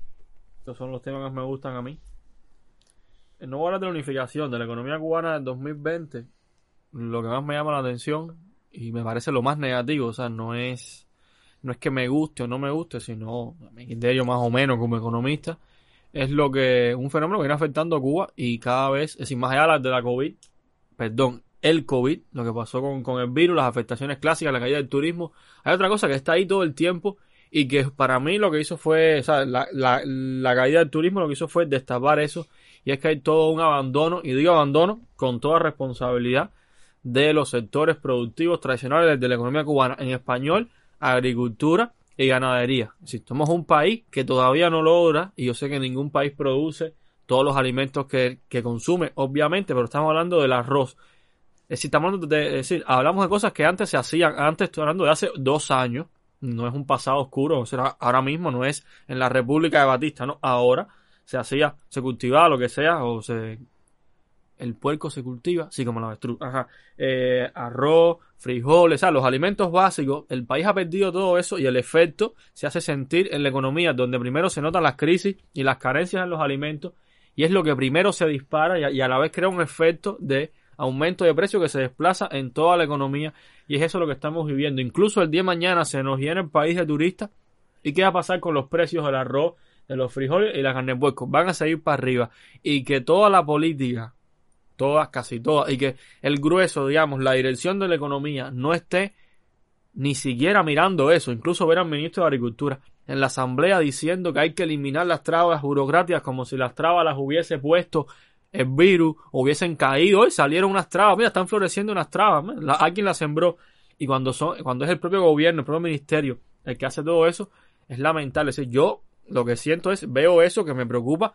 Estos son los temas que me gustan a mí. Eh, No voy hablar de la unificación de la economía cubana del 2020. Lo que más me llama la atención y me parece lo más negativo, o sea, no es no es que me guste o no me guste, sino a mi criterio más o menos como economista, es lo que un fenómeno que viene afectando a Cuba y cada vez, es más allá de la COVID, perdón, el COVID, lo que pasó con, con el virus, las afectaciones clásicas, la caída del turismo, hay otra cosa que está ahí todo el tiempo y que para mí lo que hizo fue, o sea, la, la, la caída del turismo lo que hizo fue destapar eso y es que hay todo un abandono, y digo abandono con toda responsabilidad de los sectores productivos tradicionales de la economía cubana, en español, agricultura y ganadería. Si somos un país que todavía no logra, y yo sé que ningún país produce todos los alimentos que, que consume, obviamente, pero estamos hablando del arroz. Es decir, estamos hablando de, decir, hablamos de cosas que antes se hacían, antes estoy hablando de hace dos años, no es un pasado oscuro, o sea, ahora mismo no es en la República de Batista, no, ahora se hacía, se cultivaba lo que sea, o se el puerco se cultiva, sí, como la avestruz. Ajá. Eh, arroz, frijoles, o los alimentos básicos. El país ha perdido todo eso y el efecto se hace sentir en la economía, donde primero se notan las crisis y las carencias en los alimentos, y es lo que primero se dispara y a, la vez crea un efecto de aumento de precio que se desplaza en toda la economía, y es eso lo que estamos viviendo. Incluso el día de mañana se nos llena el país de turistas, ¿y qué va a pasar con los precios del arroz, de los frijoles y la carne de puerco? Van a seguir para arriba, y que toda la política todas, casi todas, y que el grueso, digamos, la dirección de la economía no esté ni siquiera mirando eso, incluso ver al ministro de Agricultura en la asamblea diciendo que hay que eliminar las trabas burocráticas como si las trabas las hubiese puesto el virus, hubiesen caído, hoy salieron unas trabas, mira, están floreciendo unas trabas, la, alguien las sembró, y cuando son, cuando es el propio gobierno, el propio ministerio, el que hace todo eso, es lamentable, yo lo que siento es, veo eso que me preocupa,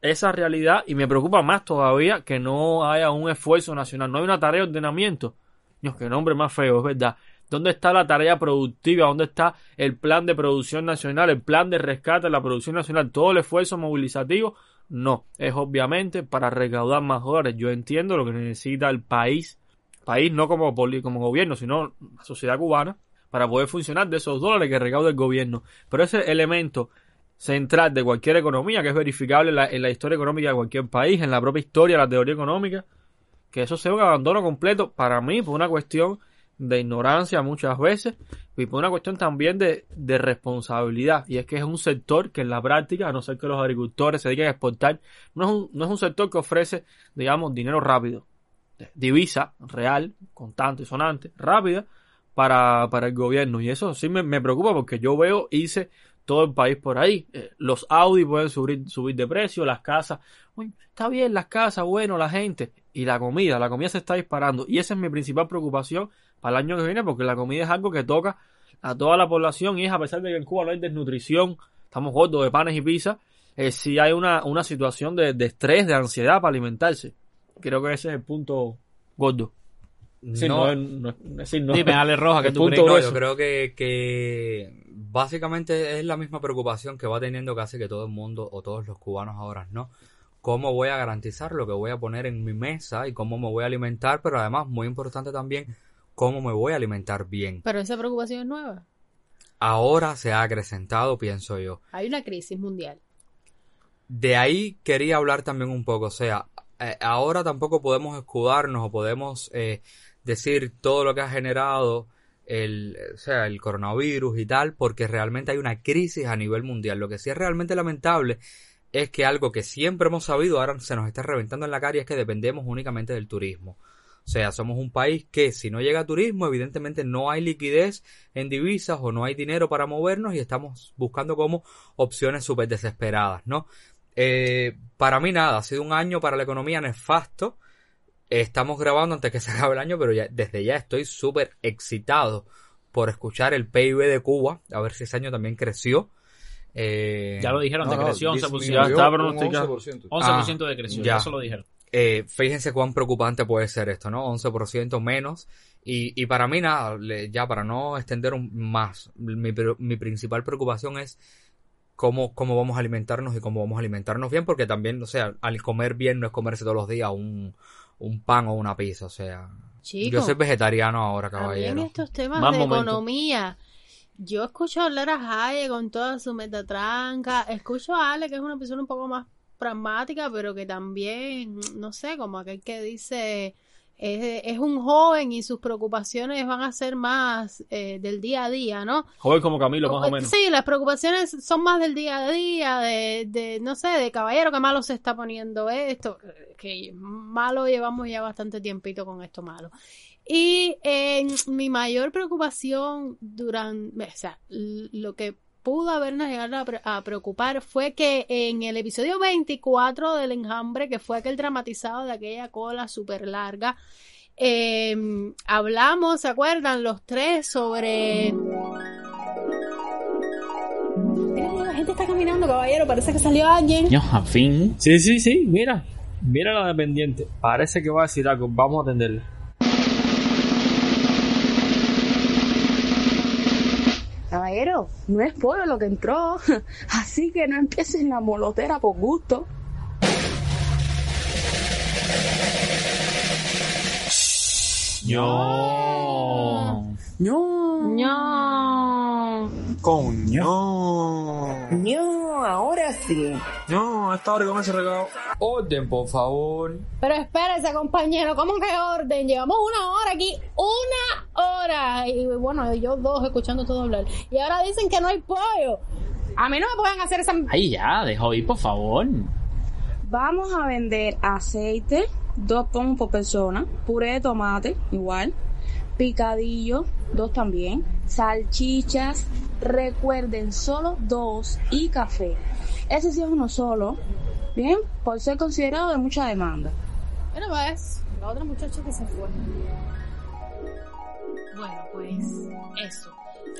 esa realidad y me preocupa más todavía que no haya un esfuerzo nacional, no hay una tarea de ordenamiento. Dios, qué nombre más feo, es verdad. ¿Dónde está la tarea productiva? ¿Dónde está el plan de producción nacional, el plan de rescate de la producción nacional? Todo el esfuerzo movilizativo, no. Es obviamente para recaudar más dólares. Yo entiendo lo que necesita el país, país no como, como gobierno, sino la sociedad cubana, para poder funcionar de esos dólares que recauda el gobierno. Pero ese elemento central de cualquier economía, que es verificable en la, en la, historia económica de cualquier país, en la propia historia, la teoría económica, que eso sea un abandono completo, para mí, por una cuestión de ignorancia muchas veces, y por una cuestión también de, de responsabilidad, y es que es un sector que en la práctica, a no ser que los agricultores se dediquen a exportar, no es un, no es un sector que ofrece, digamos, dinero rápido, divisa real, contante, sonante, rápida, para, para el gobierno, y eso sí me, me preocupa porque yo veo, hice todo el país por ahí. Eh, los Audi pueden subir, subir de precio, las casas. Está bien las casas, bueno, la gente. Y la comida, la comida se está disparando. Y esa es mi principal preocupación para el año que viene, porque la comida es algo que toca a toda la población y es a pesar de que en Cuba no hay desnutrición, estamos gordos de panes y pizza, eh, sí hay una, una situación de, de estrés, de ansiedad para alimentarse. Creo que ese es el punto gordo. Sí, no, no, no, sí, no. Dime, Ale Roja, ¿qué El tú punto crees? Yo creo que, que básicamente es la misma preocupación que va teniendo casi que todo el mundo o todos los cubanos ahora, ¿no? ¿Cómo voy a garantizar lo que voy a poner en mi mesa y cómo me voy a alimentar? Pero además, muy importante también, cómo me voy a alimentar bien. Pero esa preocupación es nueva. Ahora se ha acrecentado, pienso yo. Hay una crisis mundial. De ahí quería hablar también un poco, o sea, eh, ahora tampoco podemos escudarnos o podemos eh, decir todo lo que ha generado el, o sea, el coronavirus y tal, porque realmente hay una crisis a nivel mundial. Lo que sí es realmente lamentable es que algo que siempre hemos sabido ahora se nos está reventando en la cara y es que dependemos únicamente del turismo. O sea, somos un país que si no llega turismo, evidentemente no hay liquidez en divisas o no hay dinero para movernos y estamos buscando como opciones súper desesperadas, ¿no? Eh, para mí nada, ha sido un año para la economía nefasto. Estamos grabando antes que se acabe el año, pero ya, desde ya estoy súper excitado por escuchar el PIB de Cuba, a ver si ese año también creció. Eh, Ya lo dijeron, No, no, decreció 11%. disminuyó Ya está un pronosticado. 11%. 11% decreció, ya. eso lo dijeron. Eh, fíjense cuán preocupante puede ser esto, ¿no? 11% menos. Y, y para mí nada, le- ya para no extender un- más, mi, pre- mi principal preocupación es cómo, cómo vamos a alimentarnos y cómo vamos a alimentarnos bien, porque también, o sea, al comer bien no es comerse todos los días un, un pan o una pizza, o sea... Chico, yo soy vegetariano ahora, caballero. en estos temas Más de momento. economía, yo escucho hablar a Hayek con toda su metatranca, escucho a Ale, que es una persona un poco más pragmática, pero que también, no sé, como aquel que dice, es, es un joven y sus preocupaciones van a ser más eh, del día a día, ¿no? Joven como Camilo, más o menos. Sí, las preocupaciones son más del día a día, de, de no sé, de caballero, que malo se está poniendo esto, que malo llevamos ya bastante tiempito con esto malo. Y eh, mi mayor preocupación durante, o sea, lo que pudo habernos llegado a, pre- a preocupar fue que en el episodio 24 del enjambre, que fue aquel dramatizado de aquella cola súper larga, eh, hablamos, ¿se acuerdan? Los tres sobre... Mira, la gente está caminando, caballero, parece que salió alguien. No, a fin. Sí, sí, sí, mira. Mira la dependiente. Parece que va a decir algo. Vamos a atenderle. Caballero, no es pollo lo que entró. Así que no empieces la molotera por gusto. No. No. No. Coño. No, ahora sí. No, a esta hora con ese regalo. Orden, por favor. Pero espérese, compañero, ¿cómo que orden? Llevamos una hora aquí, una hora. Y bueno, yo dos escuchando todo hablar. Y ahora dicen que no hay pollo. A mí no me pueden hacer esa... Ay, ya, dejo ir, por favor. Vamos a vender aceite, dos pomos por persona, puré de tomate, igual, picadillo, dos también, salchichas, recuerden, solo dos y café. Ese sí es uno solo, bien, por ser considerado de mucha demanda. Bueno, pues, la otra muchacha que se fue. Bueno, pues, eso.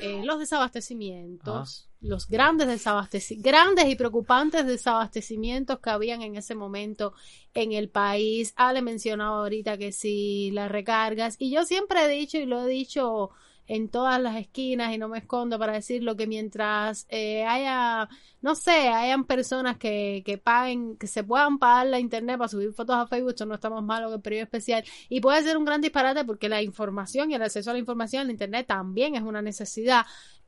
Eh, los desabastecimientos, los grandes desabastecimientos, grandes y preocupantes desabastecimientos que habían en ese momento en el país. Ale mencionaba ahorita que sí, las recargas. Y yo siempre he dicho, y lo he dicho en todas las esquinas y no me escondo para decirlo que mientras eh, haya, no sé, hayan personas que, que paguen, que se puedan pagar la internet para subir fotos a Facebook, esto no estamos malo que el periodo especial y puede ser un gran disparate porque la información y el acceso a la información en internet también es una necesidad.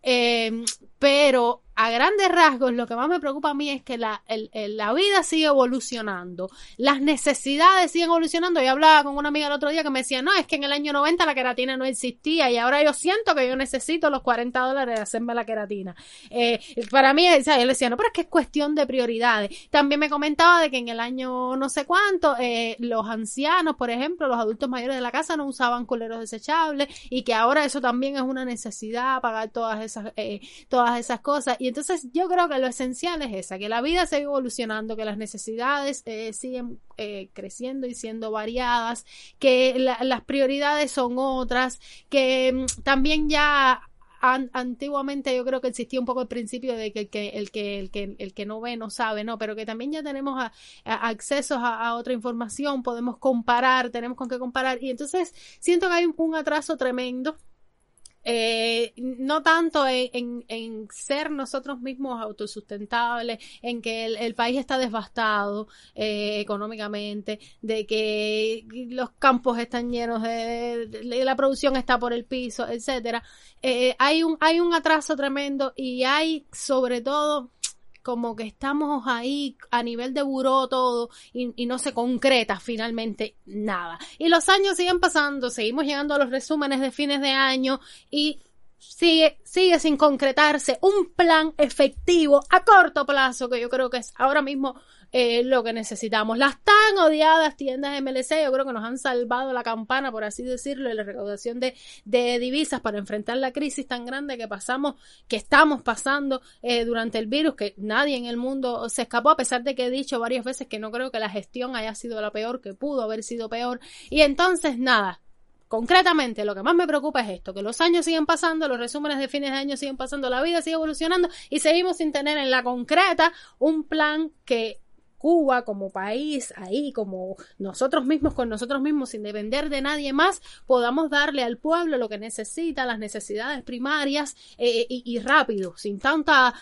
Eh, pero a grandes rasgos lo que más me preocupa a mí es que la, la vida sigue evolucionando, las necesidades siguen evolucionando. Yo hablaba con una amiga el otro día que me decía, no, es que en el año 90 la queratina no existía y ahora yo siento que yo necesito los 40 dólares de hacerme la queratina. Eh, para mí, o sea, yo le decía, no, pero es que es cuestión de prioridades. También me comentaba de que en el año no sé cuánto, eh, los ancianos, por ejemplo, los adultos mayores de la casa no usaban culeros desechables y que ahora eso también es una necesidad, pagar todas esas, eh, todas esas cosas. Entonces yo creo que lo esencial es esa, que la vida sigue evolucionando, que las necesidades eh, siguen eh, creciendo y siendo variadas, que la- las prioridades son otras, que mm, también ya an- antiguamente yo creo que existía un poco el principio de que el que, el que, el que, el que no ve no sabe, ¿no? Pero que también ya tenemos a- a- accesos a, otra información, podemos comparar, tenemos con qué comparar. Y entonces siento que hay un atraso tremendo. Eh, no tanto en, en- en ser nosotros mismos autosustentables, en que el, país está devastado eh, económicamente, de que los campos están llenos de- la producción está por el piso, etcétera. Eh, hay un hay un atraso tremendo y hay sobre todo como que estamos ahí a nivel de buró todo y, no se concreta finalmente nada. Y los años siguen pasando, seguimos llegando a los resúmenes de fines de año y sigue, sigue sin concretarse un plan efectivo a corto plazo que yo creo que es ahora mismo eh, lo que necesitamos. Las tan odiadas tiendas MLC yo creo que nos han salvado la campana, por así decirlo, de la recaudación de, de divisas para enfrentar la crisis tan grande que pasamos, que estamos pasando eh, durante el virus, que nadie en el mundo se escapó, a pesar de que he dicho varias veces que no creo que la gestión haya sido la peor, que pudo haber sido peor. Y entonces, nada, concretamente lo que más me preocupa es esto, que los años siguen pasando, los resúmenes de fines de año siguen pasando, la vida sigue evolucionando y seguimos sin tener en la concreta un plan que Cuba como país, ahí como nosotros mismos con nosotros mismos, sin depender de nadie más, podamos darle al pueblo lo que necesita, las necesidades primarias eh, y, y rápido, sin tanta,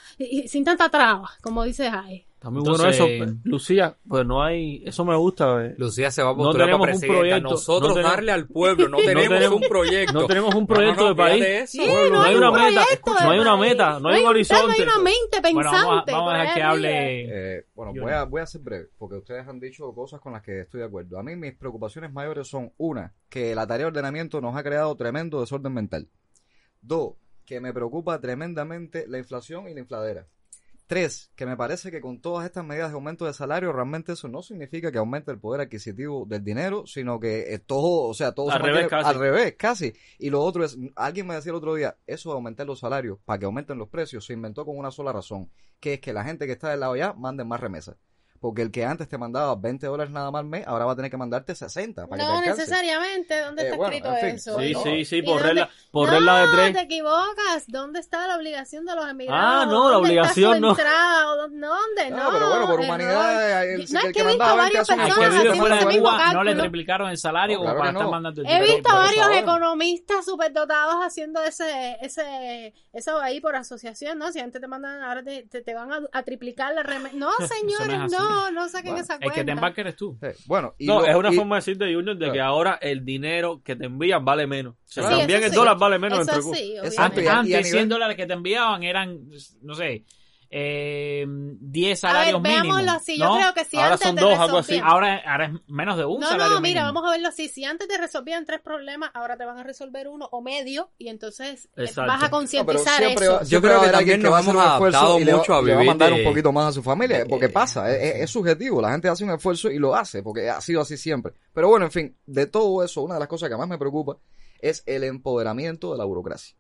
sin tanta traba, como dice Jai. Está muy Entonces- bueno eso, Lucía, pues no hay, eso me gusta. eh. Lucía se va a No postular tenemos para un presidenta. proyecto. Nosotros no tenemos- darle al pueblo, no tenemos un proyecto. No tenemos un No, proyecto no, de país. eso. no, Sí, hay no hay una un meta, no hay una meta, no hay un horizonte. hay una mente pensante. Bueno, vamos a, vamos a por dejar que hable. Eh, bueno, voy a, voy a ser breve, porque ustedes han dicho cosas con las que estoy de acuerdo. A mí mis preocupaciones mayores son, una, que la tarea de ordenamiento nos ha creado tremendo desorden mental. Dos, que me preocupa tremendamente la inflación y la infladera. Tres, que me parece que con todas estas medidas de aumento de salario, realmente eso no significa que aumente el poder adquisitivo del dinero, sino que todo, o sea, todo Al se revés, mantiene- casi. al revés, casi. Y lo otro es, alguien me decía el otro día, eso de aumentar los salarios para que aumenten los precios se inventó con una sola razón, que es que la gente que está del lado allá mande más remesas. Porque el que antes te mandaba 20 dólares nada más al mes, ahora va a tener que mandarte 60 para que No te alcance. necesariamente, ¿dónde Eh, está bueno, escrito en fin, eso? Sí, ¿no? sí, sí, ¿Y por dónde- regla, por no, regla de tres. te equivocas. ¿Dónde está la obligación de los emigrados? Ah, no, la ¿Dónde obligación no. entrada? ¿O dónde? No, No, pero bueno, por humanidad, el- no el es que que he visto mandaba a 20 varias hace una Al que personas vive haciendo fuera ese de mismo Cuba no le triplicaron el salario No, como claro para que estar no. mandando el He visto pero varios economistas superdotados haciendo ese, ese, eso ahí por asociación, ¿no? Si antes te mandan, ahora te, te, te van a, a triplicar la remesa. No, señores, así. No, no saquen esa El cuenta. que te embarque eres tú. Sí, Bueno, y No, lo- es una y- forma de decirte, Junior, de que ahora el dinero que te envían vale menos. O sea, Claro. también el sí. dólar vale menos Eso entre sí, Antes, y a 100 nivel- dólares que te enviaban eran, no sé, eh, 10 A ver, salarios mínimos. veámoslo así. Yo ¿no? creo que si Ahora antes son te dos, algo así. resolvían- Ahora, ahora es menos de un No, salario no, mira, mínimo. vamos a verlo así. Si antes te resolvían tres problemas, ahora te van a resolver uno o medio y entonces eh, Exacto. vas a pero concientizar eso. va- Yo creo que también que nos hemos esfuerzo adaptado y mucho a le va a vivir mandar de- un poquito más a su familia, porque pasa, es subjetivo, la gente hace un esfuerzo y lo hace, porque ha sido así siempre. Pero bueno, en fin, de todo eso, una de las cosas que más me preocupa es el empoderamiento de la burocracia,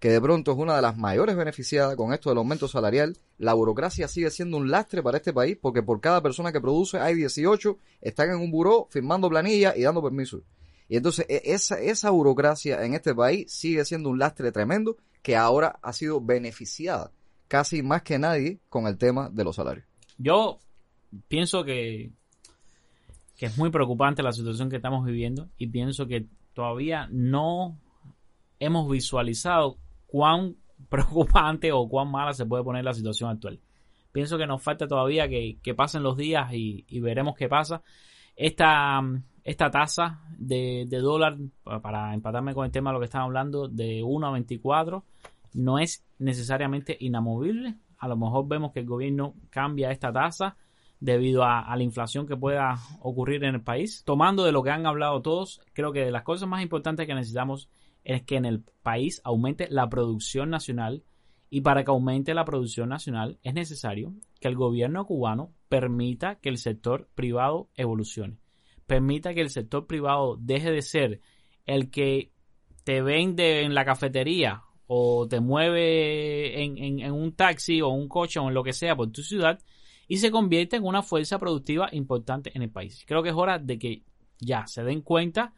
que de pronto es una de las mayores beneficiadas con esto del aumento salarial. La burocracia sigue siendo un lastre para este país, porque por cada persona que produce hay 18, están en un buró firmando planillas y dando permisos. Y entonces e- esa, esa burocracia en este país sigue siendo un lastre tremendo que ahora ha sido beneficiada casi más que nadie con el tema de los salarios. Yo pienso que, que es muy preocupante la situación que estamos viviendo y pienso que todavía no hemos visualizado cuán preocupante o cuán mala se puede poner la situación actual. Pienso que nos falta todavía que, que pasen los días y, y veremos qué pasa. Esta, esta tasa de, de dólar, pa- para empatarme con el tema de lo que están hablando, de 1 a 24, no es necesariamente inamovible. A lo mejor vemos que el gobierno cambia esta tasa debido a la inflación que pueda ocurrir en el país. Tomando de lo que han hablado todos, creo que de las cosas más importantes que necesitamos es que en el país aumente la producción nacional y para que aumente la producción nacional es necesario que el gobierno cubano permita que el sector privado evolucione. Permita que el sector privado deje de ser el que te vende en la cafetería o te mueve en, un taxi o un coche o en lo que sea por tu ciudad y se convierte en una fuerza productiva importante en el país. Creo que es hora de que ya se den cuenta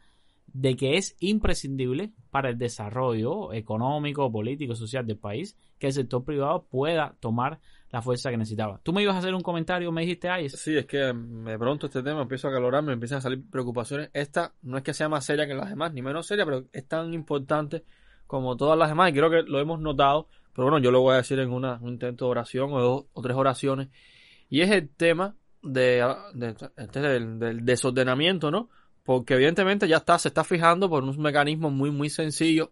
de que es imprescindible para el desarrollo económico, político, social del país que el sector privado pueda tomar la fuerza que necesitaba. Tú me ibas a hacer un comentario, me dijiste, ay, es- Sí, es que de pronto este tema empiezo a calorarme, me empiezan a salir preocupaciones. Esta no es que sea más seria que las demás, ni menos seria, pero es tan importante como todas las demás. Y creo que lo hemos notado, pero bueno, yo lo voy a decir en una, un intento de oración o dos o tres oraciones. Y es el tema de, de- del, del desordenamiento, ¿no? Porque evidentemente ya está, se está fijando por un mecanismo muy, muy sencillo.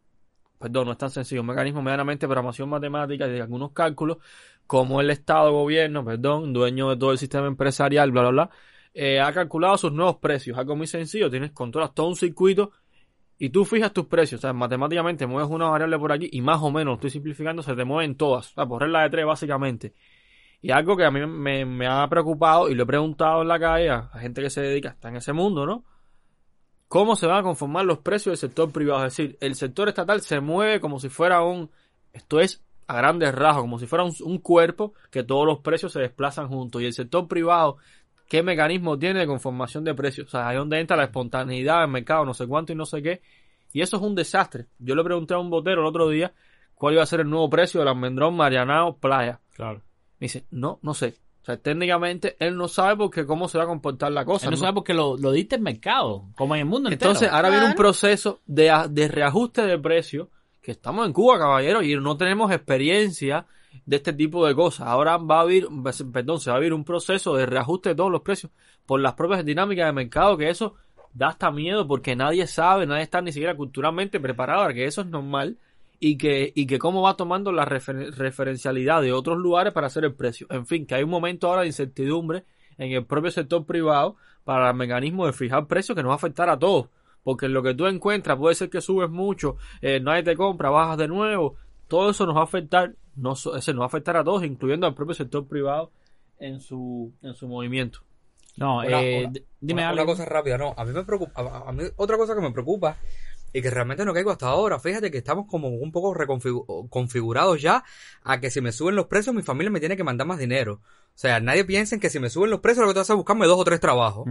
Perdón, no es tan sencillo, un mecanismo medianamente de programación matemática y de algunos cálculos, como el Estado, gobierno, perdón, dueño de todo el sistema empresarial, bla, bla, bla, eh, ha calculado sus nuevos precios. Algo muy sencillo, tienes, controlas todo un circuito y tú fijas tus precios. O sea, matemáticamente mueves una variable por aquí y más o menos, estoy simplificando, se te mueven todas. O sea, por regla de tres, básicamente. Y algo que a mí me, me ha preocupado y lo he preguntado en la calle a, gente que se dedica, está en ese mundo, ¿no? ¿Cómo se van a conformar los precios del sector privado? Es decir, el sector estatal se mueve como si fuera un, esto es a grandes rasgos, como si fuera un, un cuerpo que todos los precios se desplazan juntos. Y el sector privado, ¿qué mecanismo tiene de conformación de precios? O sea, ahí donde entra la espontaneidad del mercado, no sé cuánto y no sé qué. Y eso es un desastre. Yo le pregunté a un botero el otro día cuál iba a ser el nuevo precio del almendrón Marianao Playa. Claro. Me dice, no, no sé. O sea, técnicamente él no sabe porque cómo se va a comportar la cosa. Él no sabe porque lo, lo diste en mercado, como en el mundo entero. Entonces, ahora viene un proceso de, de reajuste de precio, que estamos en Cuba, caballero, y no tenemos experiencia de este tipo de cosas. Ahora va a haber, perdón, se va a abrir un proceso de reajuste de todos los precios por las propias dinámicas de mercado, que eso da hasta miedo porque nadie sabe, nadie está ni siquiera culturalmente preparado que eso es normal y que, y que cómo va tomando la refer- referencialidad de otros lugares para hacer el precio. En fin, que hay un momento ahora de incertidumbre en el propio sector privado para el mecanismo de fijar precios que nos va a afectar a todos. Porque en lo que tú encuentras puede ser que subes mucho, eh, nadie te compra, bajas de nuevo. Todo eso nos va a afectar, no, so- ese nos va a afectar a todos, incluyendo al propio sector privado en su, en su movimiento. No, Una- eh, una- dime una, algo. una cosa rápida, no. A mí me preocupa. A, a mí otra cosa que me preocupa y que realmente no caigo hasta ahora. Fíjate que estamos como un poco reconfigu- configurados ya a que si me suben los precios, mi familia me tiene que mandar más dinero. O sea, nadie piensa en que si me suben los precios, lo que tengo que hacer es buscarme dos o tres trabajos.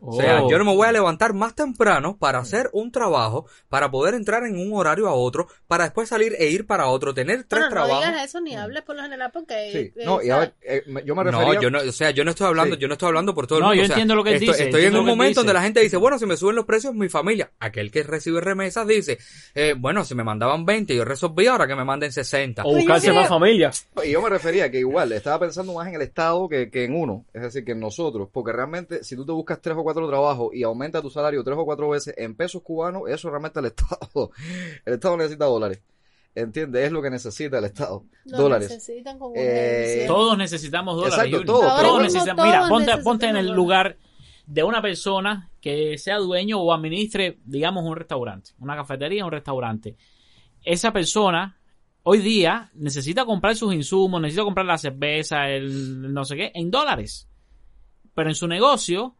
O sea, Oh. yo no me voy a levantar más temprano para hacer un trabajo, para poder entrar en un horario a otro, para después salir e ir para otro, tener tres Bueno, no trabajos. digas eso ni hables por lo general porque... Sí, eh, no, y a ver, eh, me- yo me No, refería... yo no, o sea, yo no estoy hablando, Sí. yo no estoy hablando por todo el No, mundo. yo o sea, entiendo lo que estoy, dice, Estoy en un momento dice. donde la gente dice, bueno, si me suben los precios, mi familia. Aquel que recibe remesas dice, eh, bueno, si me mandaban 20, yo resolví ahora que me manden 60. O buscarse más familia. Y yo me refería que igual, estaba pensando más en el Estado que, que en uno, es decir, que en nosotros, porque realmente si tú te buscas tres o cuatro trabajos y aumenta tu salario tres o cuatro veces en pesos cubanos, eso realmente el Estado, el Estado necesita dólares. ¿Entiendes? Es lo que necesita el Estado. lo dólares. necesitan con Eh. Todos necesitamos dólares. Exacto, todos, Todos bueno. necesitamos- Todos Mira, ponte, ponte en el dólares. lugar de una persona que sea dueño o administre, digamos, un restaurante, una cafetería, un restaurante. Esa persona hoy día necesita comprar sus insumos, necesita comprar la cerveza, el no sé qué, en dólares. Pero en su negocio,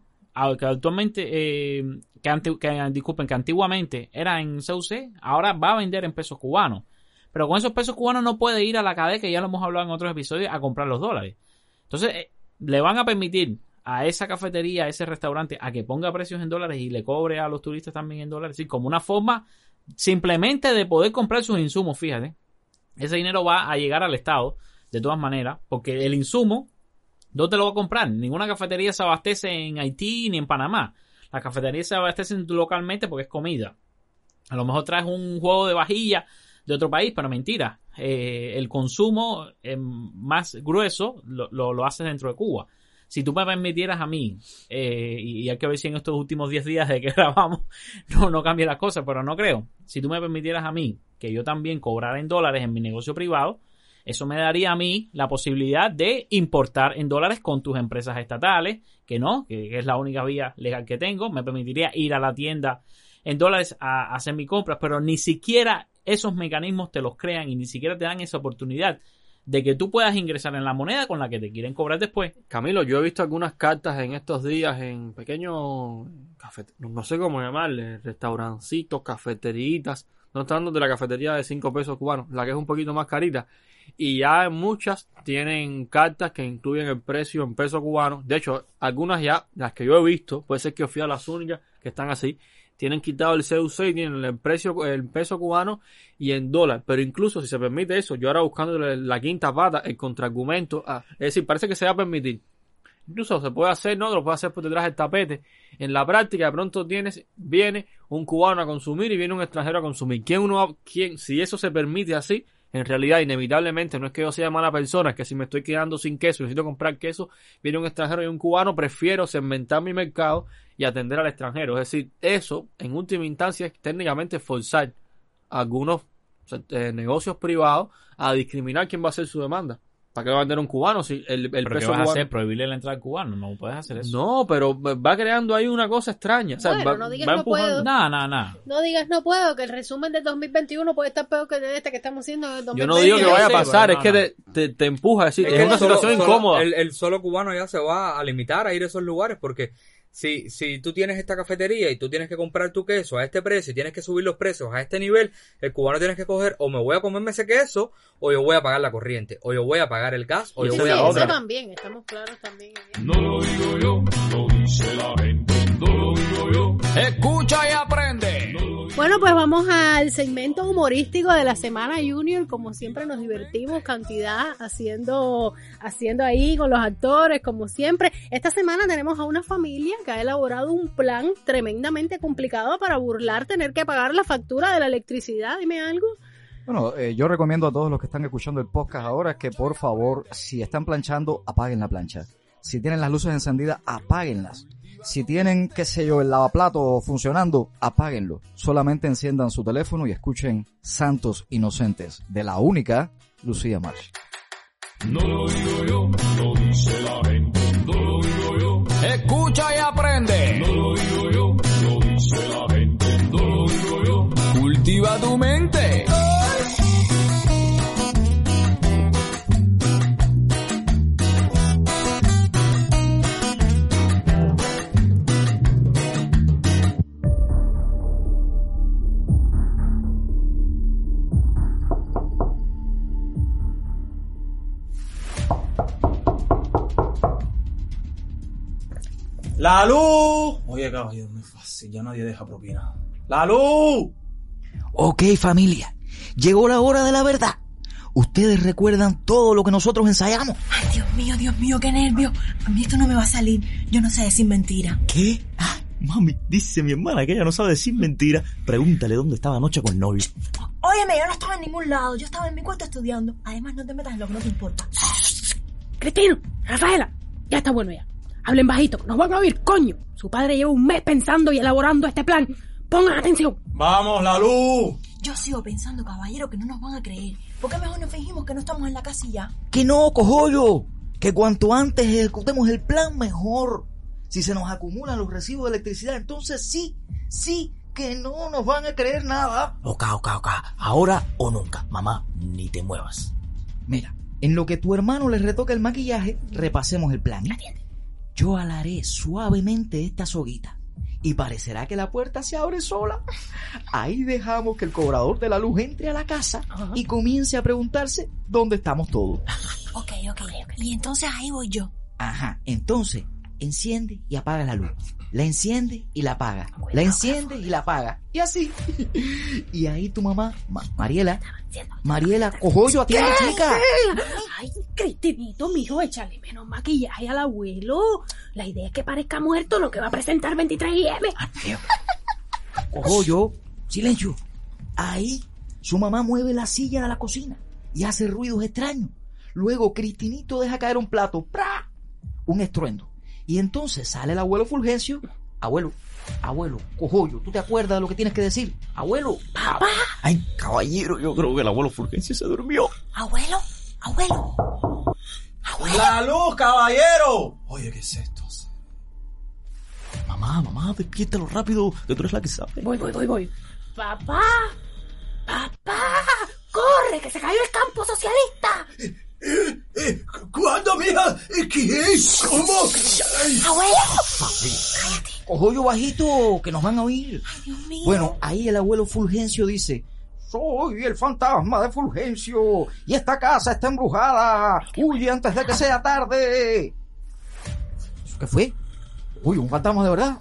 que actualmente, eh, que, que, disculpen, que antiguamente era en CUC, ahora va a vender en pesos cubanos. Pero con esos pesos cubanos no puede ir a la cadena, que ya lo hemos hablado en otros episodios, a comprar los dólares. Entonces, eh, le van a permitir a esa cafetería, a ese restaurante, a que ponga precios en dólares y le cobre a los turistas también en dólares. Es decir, como una forma simplemente de poder comprar sus insumos, fíjate. Ese dinero va a llegar al Estado, de todas maneras, porque el insumo, ¿dónde lo va a comprar? Ninguna cafetería se abastece en Haití ni en Panamá. Las cafeterías se abastecen localmente porque es comida. A lo mejor traes un juego de vajilla de otro país, pero mentira. Eh, el consumo eh, más grueso lo, lo, lo haces dentro de Cuba. Si tú me permitieras a mí, eh, y, hay que ver si en estos últimos 10 días de que grabamos no, no cambia las cosas, pero no creo. Si tú me permitieras a mí que yo también cobrara en dólares en mi negocio privado, eso me daría a mí la posibilidad de importar en dólares con tus empresas estatales, que no, que es la única vía legal que tengo. Me permitiría ir a la tienda en dólares a, a hacer mis compras, pero ni siquiera esos mecanismos te los crean y ni siquiera te dan esa oportunidad de que tú puedas ingresar en la moneda con la que te quieren cobrar después. Camilo, yo he visto algunas cartas en estos días en pequeños cafet no sé cómo llamarle, restaurancitos, cafeteritas. No están hablando de la cafetería de 5 pesos cubanos, la que es un poquito más carita. Y ya muchas tienen cartas que incluyen el precio en pesos cubanos. De hecho, algunas ya, las que yo he visto, puede ser que fui a las únicas que están así, tienen quitado el CUC y tienen el precio, el peso cubano y en dólar. Pero incluso si se permite eso, yo ahora buscando la, quinta pata, el contraargumento, ah, es decir, parece que se va a permitir. Incluso se puede hacer, ¿no? Lo puede hacer por detrás del tapete. En la práctica, de pronto tienes, viene un cubano a consumir y viene un extranjero a consumir. ¿Quién uno, quién, si eso se permite así, en realidad, inevitablemente, no es que yo sea mala persona, es que si me estoy quedando sin queso y necesito comprar queso, viene un extranjero y un cubano, prefiero segmentar mi mercado y atender al extranjero. Es decir, eso, en última instancia, es técnicamente forzar a algunos eh, negocios privados a discriminar quién va a hacer su demanda. ¿Para qué va a vender un cubano si el, el ¿Pero qué peso vas a hacer? ¿Prohibirle la entrada al cubano? No puedes hacer eso. No, pero va creando ahí una cosa extraña. O sea, Bueno, va, no digas va no puedo. No, no, no. No digas no puedo, que el resumen del 2021 puede estar peor que el de este que estamos haciendo en el 2020. Yo no digo que vaya a pasar, es que no, te, te, te empuja a decir, Es es, que una solo- situación solo- incómoda. El, el solo cubano ya se va a limitar a ir a esos lugares porque si, si tú tienes esta cafetería y tú tienes que comprar tu queso a este precio y tienes que subir los precios a este nivel, el cubano tienes que coger o me voy a comerme ese queso o yo voy a pagar la corriente o yo voy a pagar el gas o yo Sí, voy sí, a eso otra. también, estamos claros también. No lo digo yo, lo dice la gente. No lo digo yo. Escucha y aprende. Bueno, pues vamos al segmento humorístico de la semana Junior. Como siempre nos divertimos cantidad haciendo, haciendo ahí con los actores, como siempre. Esta semana tenemos a una familia que ha elaborado un plan tremendamente complicado para burlar tener que pagar la factura de la electricidad. Dime algo. Bueno, eh, yo recomiendo a todos los que están escuchando el podcast ahora que por favor, si están planchando, apaguen la plancha. Si tienen las luces encendidas, apáguenlas. Si tienen, qué sé yo, el lavaplato funcionando, apáguenlo. Solamente enciendan su teléfono y escuchen Santos Inocentes de la única Lucía March. No lo digo yo, lo dice la gente. No lo digo yo. Escucha y aprende. No lo digo yo, lo dice la gente. No lo digo yo. Cultiva tu mente. ¡La luz! Oye, caballero, muy fácil, ya nadie deja propina. ¡La luz! Ok familia, llegó la hora de la verdad. Ustedes recuerdan todo lo que nosotros ensayamos. Ay, Dios mío, Dios mío, qué nervio. A mí esto no me va a salir. Yo no sé decir mentira. ¿Qué? Ah, mami, dice mi hermana que ella no sabe decir mentira. Pregúntale dónde estaba anoche con el novio. Óyeme, yo no estaba en ningún lado. Yo estaba en mi cuarto estudiando. Además, no te metas en lo que no te importa. Cristino, Rafaela, ya está bueno ya. Hablen bajito, nos van a oír, coño. Su padre lleva un mes pensando y elaborando este plan. Pongan atención. ¡Vamos, la luz! Yo sigo pensando, caballero, que no nos van a creer. ¿Por qué mejor nos fingimos que no estamos en la ya? Que no, cojollo. Que cuanto antes ejecutemos el plan, mejor. Si se nos acumulan los recibos de electricidad, entonces sí, sí, que no nos van a creer nada. Ok, ok, ok. Ahora o nunca. Mamá, ni te muevas. Mira, en lo que tu hermano le retoca el maquillaje, repasemos el plan. Yo alaré suavemente esta soguita y parecerá que la puerta se abre sola. Ahí dejamos que el cobrador de la luz entre a la casa y comience a preguntarse dónde estamos todos. Ok, ok. Y entonces ahí voy yo. Ajá, entonces enciende y apaga la luz. La enciende y la apaga. La enciende y la apaga. Y así. Y ahí tu mamá, Ma- Mariela, Mariela, cojollo, atiende, chica. Ay, Cristinito, mijo, échale menos maquillaje al abuelo. La idea es que parezca muerto lo que va a presentar 23 IM. Cojollo, silencio. Ahí su mamá mueve la silla de la cocina y hace ruidos extraños. Luego Cristinito deja caer un plato. ¡Pra! Un estruendo. Y entonces sale el abuelo Fulgencio. Abuelo, abuelo, cojollo, ¿tú te acuerdas de lo que tienes que decir? Abuelo. Papá. Ay, caballero, yo creo que el abuelo Fulgencio se durmió. Abuelo, abuelo. ¡La luz, caballero! Oye, ¿qué es esto? Mamá, mamá, despiértalo rápido, que tú eres la que sabe. Voy, voy, voy, voy. Papá, papá, corre, que se cayó el campo socialista. ¿Cuándo, mija? ¿Qué? ¿Cómo? Abuelo. Cojollo bajito, que nos van a oír. Dios mío. Bueno, ahí el abuelo Fulgencio dice, soy el fantasma de Fulgencio y esta casa está embrujada. Huye antes de que sea tarde. ¿Eso qué fue? Uy, un fantasma de verdad.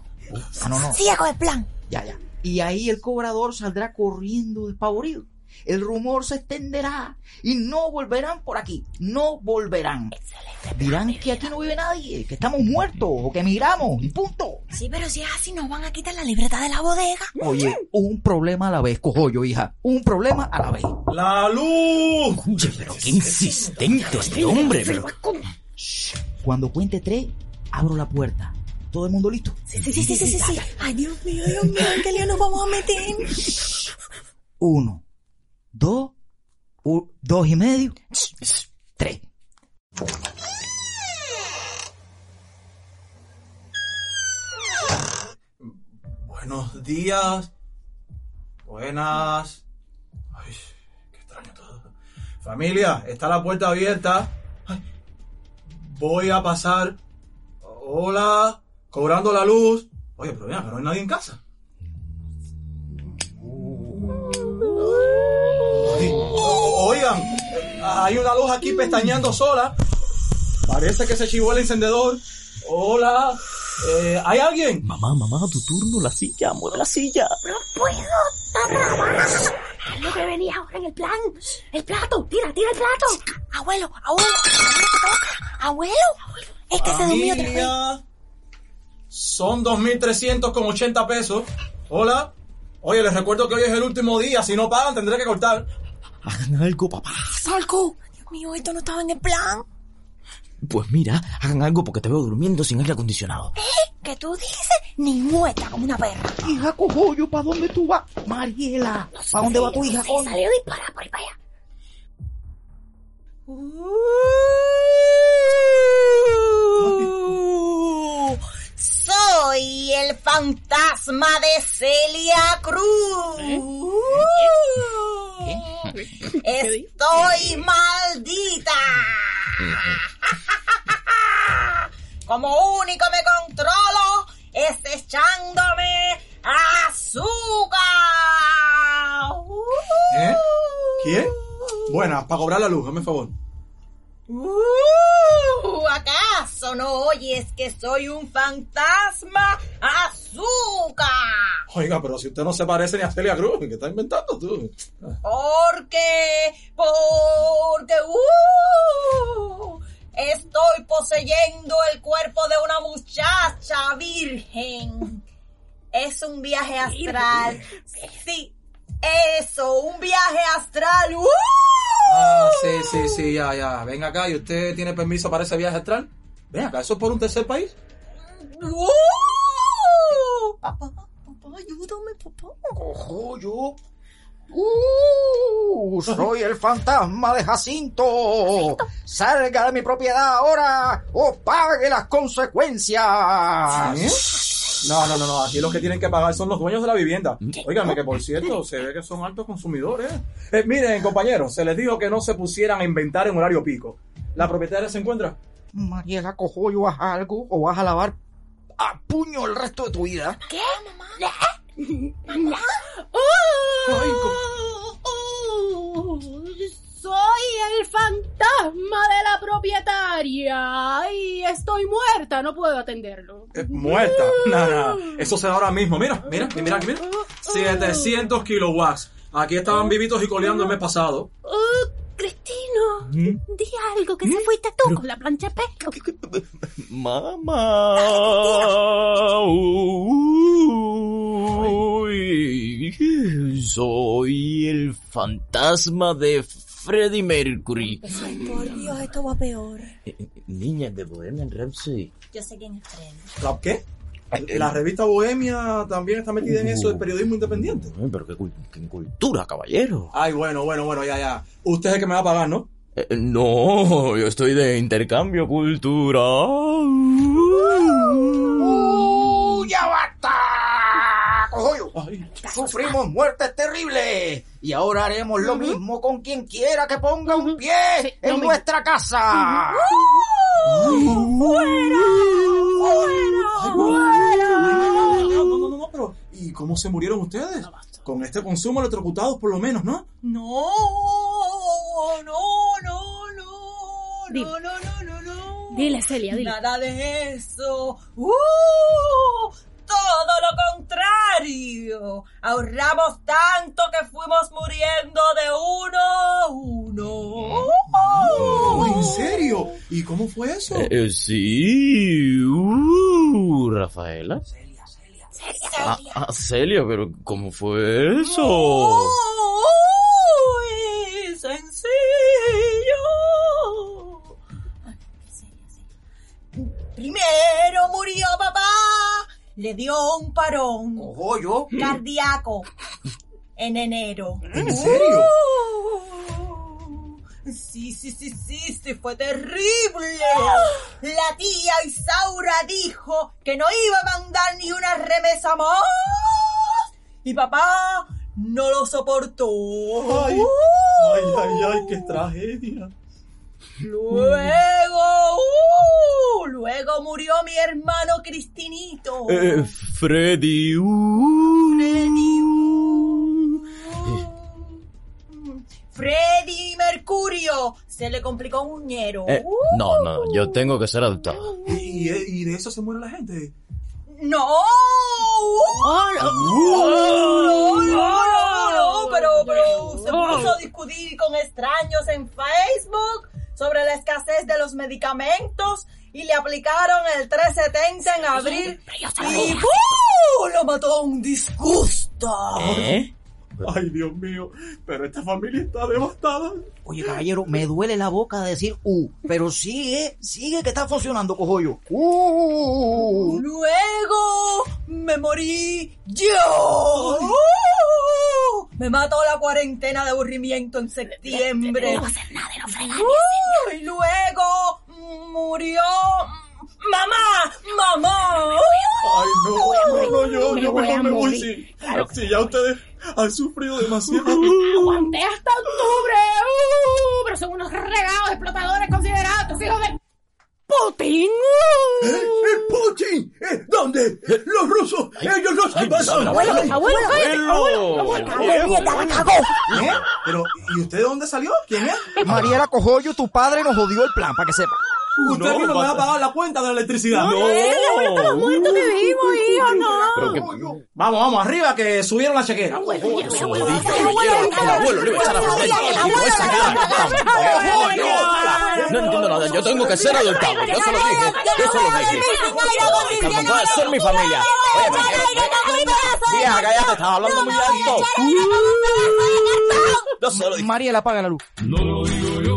Ah, no, no. Sigue con el plan. Ya, ya. Y ahí el cobrador saldrá corriendo despavorido. El rumor se extenderá y no volverán por aquí. No volverán. Dirán que aquí no vive nadie, que estamos muertos o que emigramos y punto. Sí, pero si es así, nos van a quitar la libreta de la bodega. Oye, un problema a la vez, cojo yo, hija. Un problema a la vez. ¡La luz! Oye, pero qué insistente este hombre, pero... Cuando cuente tres, abro la puerta. ¿Todo el mundo listo? Sí, sí, sí, sí, sí, sí. Ay, Dios mío, Dios mío, ¿en qué lío nos vamos a meter? Uno, dos, u- dos y medio, tres. Buenos días. Buenas. Ay, qué extraño todo. Familia, está la puerta abierta. Ay, voy a pasar. Hola. Cobrando la luz. Oye, pero mira, que no hay nadie en casa. Oigan, hay una luz aquí pestañeando sola. Parece que se chivó el encendedor. Hola. Eh, ¿Hay alguien? Mamá, mamá, tu turno, la silla, mueve la silla. No puedo. Es lo que venía ahora en el plan. El plato, tira, tira el plato. Abuelo, abuelo, abuelo. Abuelo, es que se durmió otra vez. Son 2.300 con 80 pesos. Hola. Oye, les recuerdo que hoy es el último día. Si no pagan, tendré que cortar. Hagan algo, papá. Salco. Dios mío, esto no estaba en el plan. Pues mira, hagan algo porque te veo durmiendo sin aire acondicionado. ¿Eh? ¿Qué tú dices? Ni muerta como una perra. Hija, cojollo, ¿para dónde tú vas? Mariela, ¿para dónde va tu hija? Se salió disparada por ahí para allá. Soy el fantasma de Celia Cruz. Estoy maldita. Como único me controlo es echándome azúcar. ¿Eh? ¿Quién? Buenas, para cobrar la luz, hazme favor. Uh, ¿Acaso no oyes que soy un fantasma azúcar? Oiga, pero si usted no se parece ni a Celia Cruz, ¿qué está inventando tú? Porque, porque, uh, estoy poseyendo el cuerpo de una muchacha virgen. Es un viaje astral. Sí, eso, un viaje astral. ¡Uh! Ah, sí, sí, sí, ya, ya. Ven acá y usted tiene permiso para ese viaje astral. Ven acá, ¿eso es por un tercer país? ¡Uh! Papá, papá, ayúdame, papá. Cojollo. Uh, soy el fantasma de Jacinto. Salga de mi propiedad ahora o pague las consecuencias. ¿Eh? No, no, no, no. Aquí los que tienen que pagar son los dueños de la vivienda. Óigame, que por cierto, se ve que son altos consumidores. Eh, miren, compañeros, se les dijo que no se pusieran a inventar en horario pico. ¿La propietaria se encuentra? Mariela, cojollo, haz algo o vas a lavar a puño el resto de tu vida. ¿Qué, mamá? ¿Mamá? Oh, soy el fantasma de la propietaria y estoy muerta, no puedo atenderlo. Eh, muerta. Nada. Eso se da ahora mismo. Mira, mira, mira mira. 700 kilowatts. Aquí estaban vivitos y coleando el mes pasado. Oh, Cristino, di algo que se fuiste tú con la plancha de pesca. Mamá. Uy, soy el fantasma de Freddie Mercury. Ay, por Dios, esto va peor. Niña de Bohemian Rhapsody. Yo sé quién es Freddy. ¿La qué? La revista Bohemia también está metida en eso del periodismo independiente. Ay, Pero qué, qué cultura, caballero. Ay, bueno, bueno, bueno, ya, ya. Usted es el que me va a pagar, ¿no? Eh, no, yo estoy de intercambio cultural. ¡Uh, ya basta! Cojollo, sufrimos muertes terribles y ahora haremos lo uh -huh. mismo con quien quiera que ponga uh -huh. un pie sí, en no me... nuestra casa. Uh -huh. ¡Fuera! ¡Fuera! ¡Fuera! No, no, no, no, pero ¿y cómo se murieron ustedes? Con este consumo electrocutados por lo menos, ¿no? No, no, no, no, Dile. no, no, no, no. Dile, Celia, dile. Nada de eso. ¡Uh! Todo lo contrario. ahorramos tanto que fuimos muriendo de uno a uno. Oh, ¿En serio? ¿Y cómo fue eso? Eh, eh, sí. Uh, Rafaela. Ah, ah, Celia, pero ¿cómo fue eso? Uy, sencillo. Primero murió papá, le dio un parón yo? cardíaco en enero. ¿En serio? Uh, Sí, sí, sí, sí, sí, fue terrible. La tía Isaura dijo que no iba a mandar ni una remesa más. Y papá no lo soportó. Ay, ay, ay, ay, qué tragedia. Luego, uh, luego murió mi hermano Cristinito. Eh, Freddy. uh. Freddy, Freddy Mercurio. Se le complicó un uñero. Eh, no, no, yo tengo que ser adoptado. ¿Y, y de eso se muere la gente? No. no, no, no, no, pero, pero se puso a discutir con extraños en Facebook sobre la escasez de los medicamentos y le aplicaron el 370 en abril y lo mató a un disgusto. ¿Eh? Ay, Dios mío, pero esta familia está devastada. Oye, caballero, me duele la boca de decir uh, pero sigue, sigue que está funcionando, cojollo. Uh. Luego me morí yo. ¡Uh! Me mató la cuarentena de aburrimiento en septiembre. No va a hacer nada de no fregar. ¡Uh! Y luego murió mamá, mamá. Ay, no, no, no, yo, Me yo voy mejor a me voy. Sí, sí, ya ustedes han sufrido demasiado. Aguanté hasta octubre. Uh, pero son unos regados explotadores considerados, tus hijos de Putin. ¿Eh? ¿Eh? ¿Putin? ¿Eh? ¿Dónde? ¿Los rusos? ¿Ellos no se pasan? Abuelo, abuelo, abuelo, abuelo. Nieta, la cagó. ¿Eh? Pero, ¿y usted de dónde salió? ¿Quién es? Mariela Cojollo, tu padre nos jodió el plan, para que sepa. Usted mismo me va a pagar la cuenta de la electricidad. No, abuelo, estamos muertos de vivo, hijo, no. Vamos, vamos, arriba que subieron la chequera. El abuelo le iba a echar a perder. Hijo, esa cara. No entiendo nada. Yo tengo que ser adoptado. Yo se lo dije. Yo se lo dije. Como puede ser mi familia. Vieja, cállate. Estás hablando muy alto. Mariela, apaga la luz. No lo digo yo,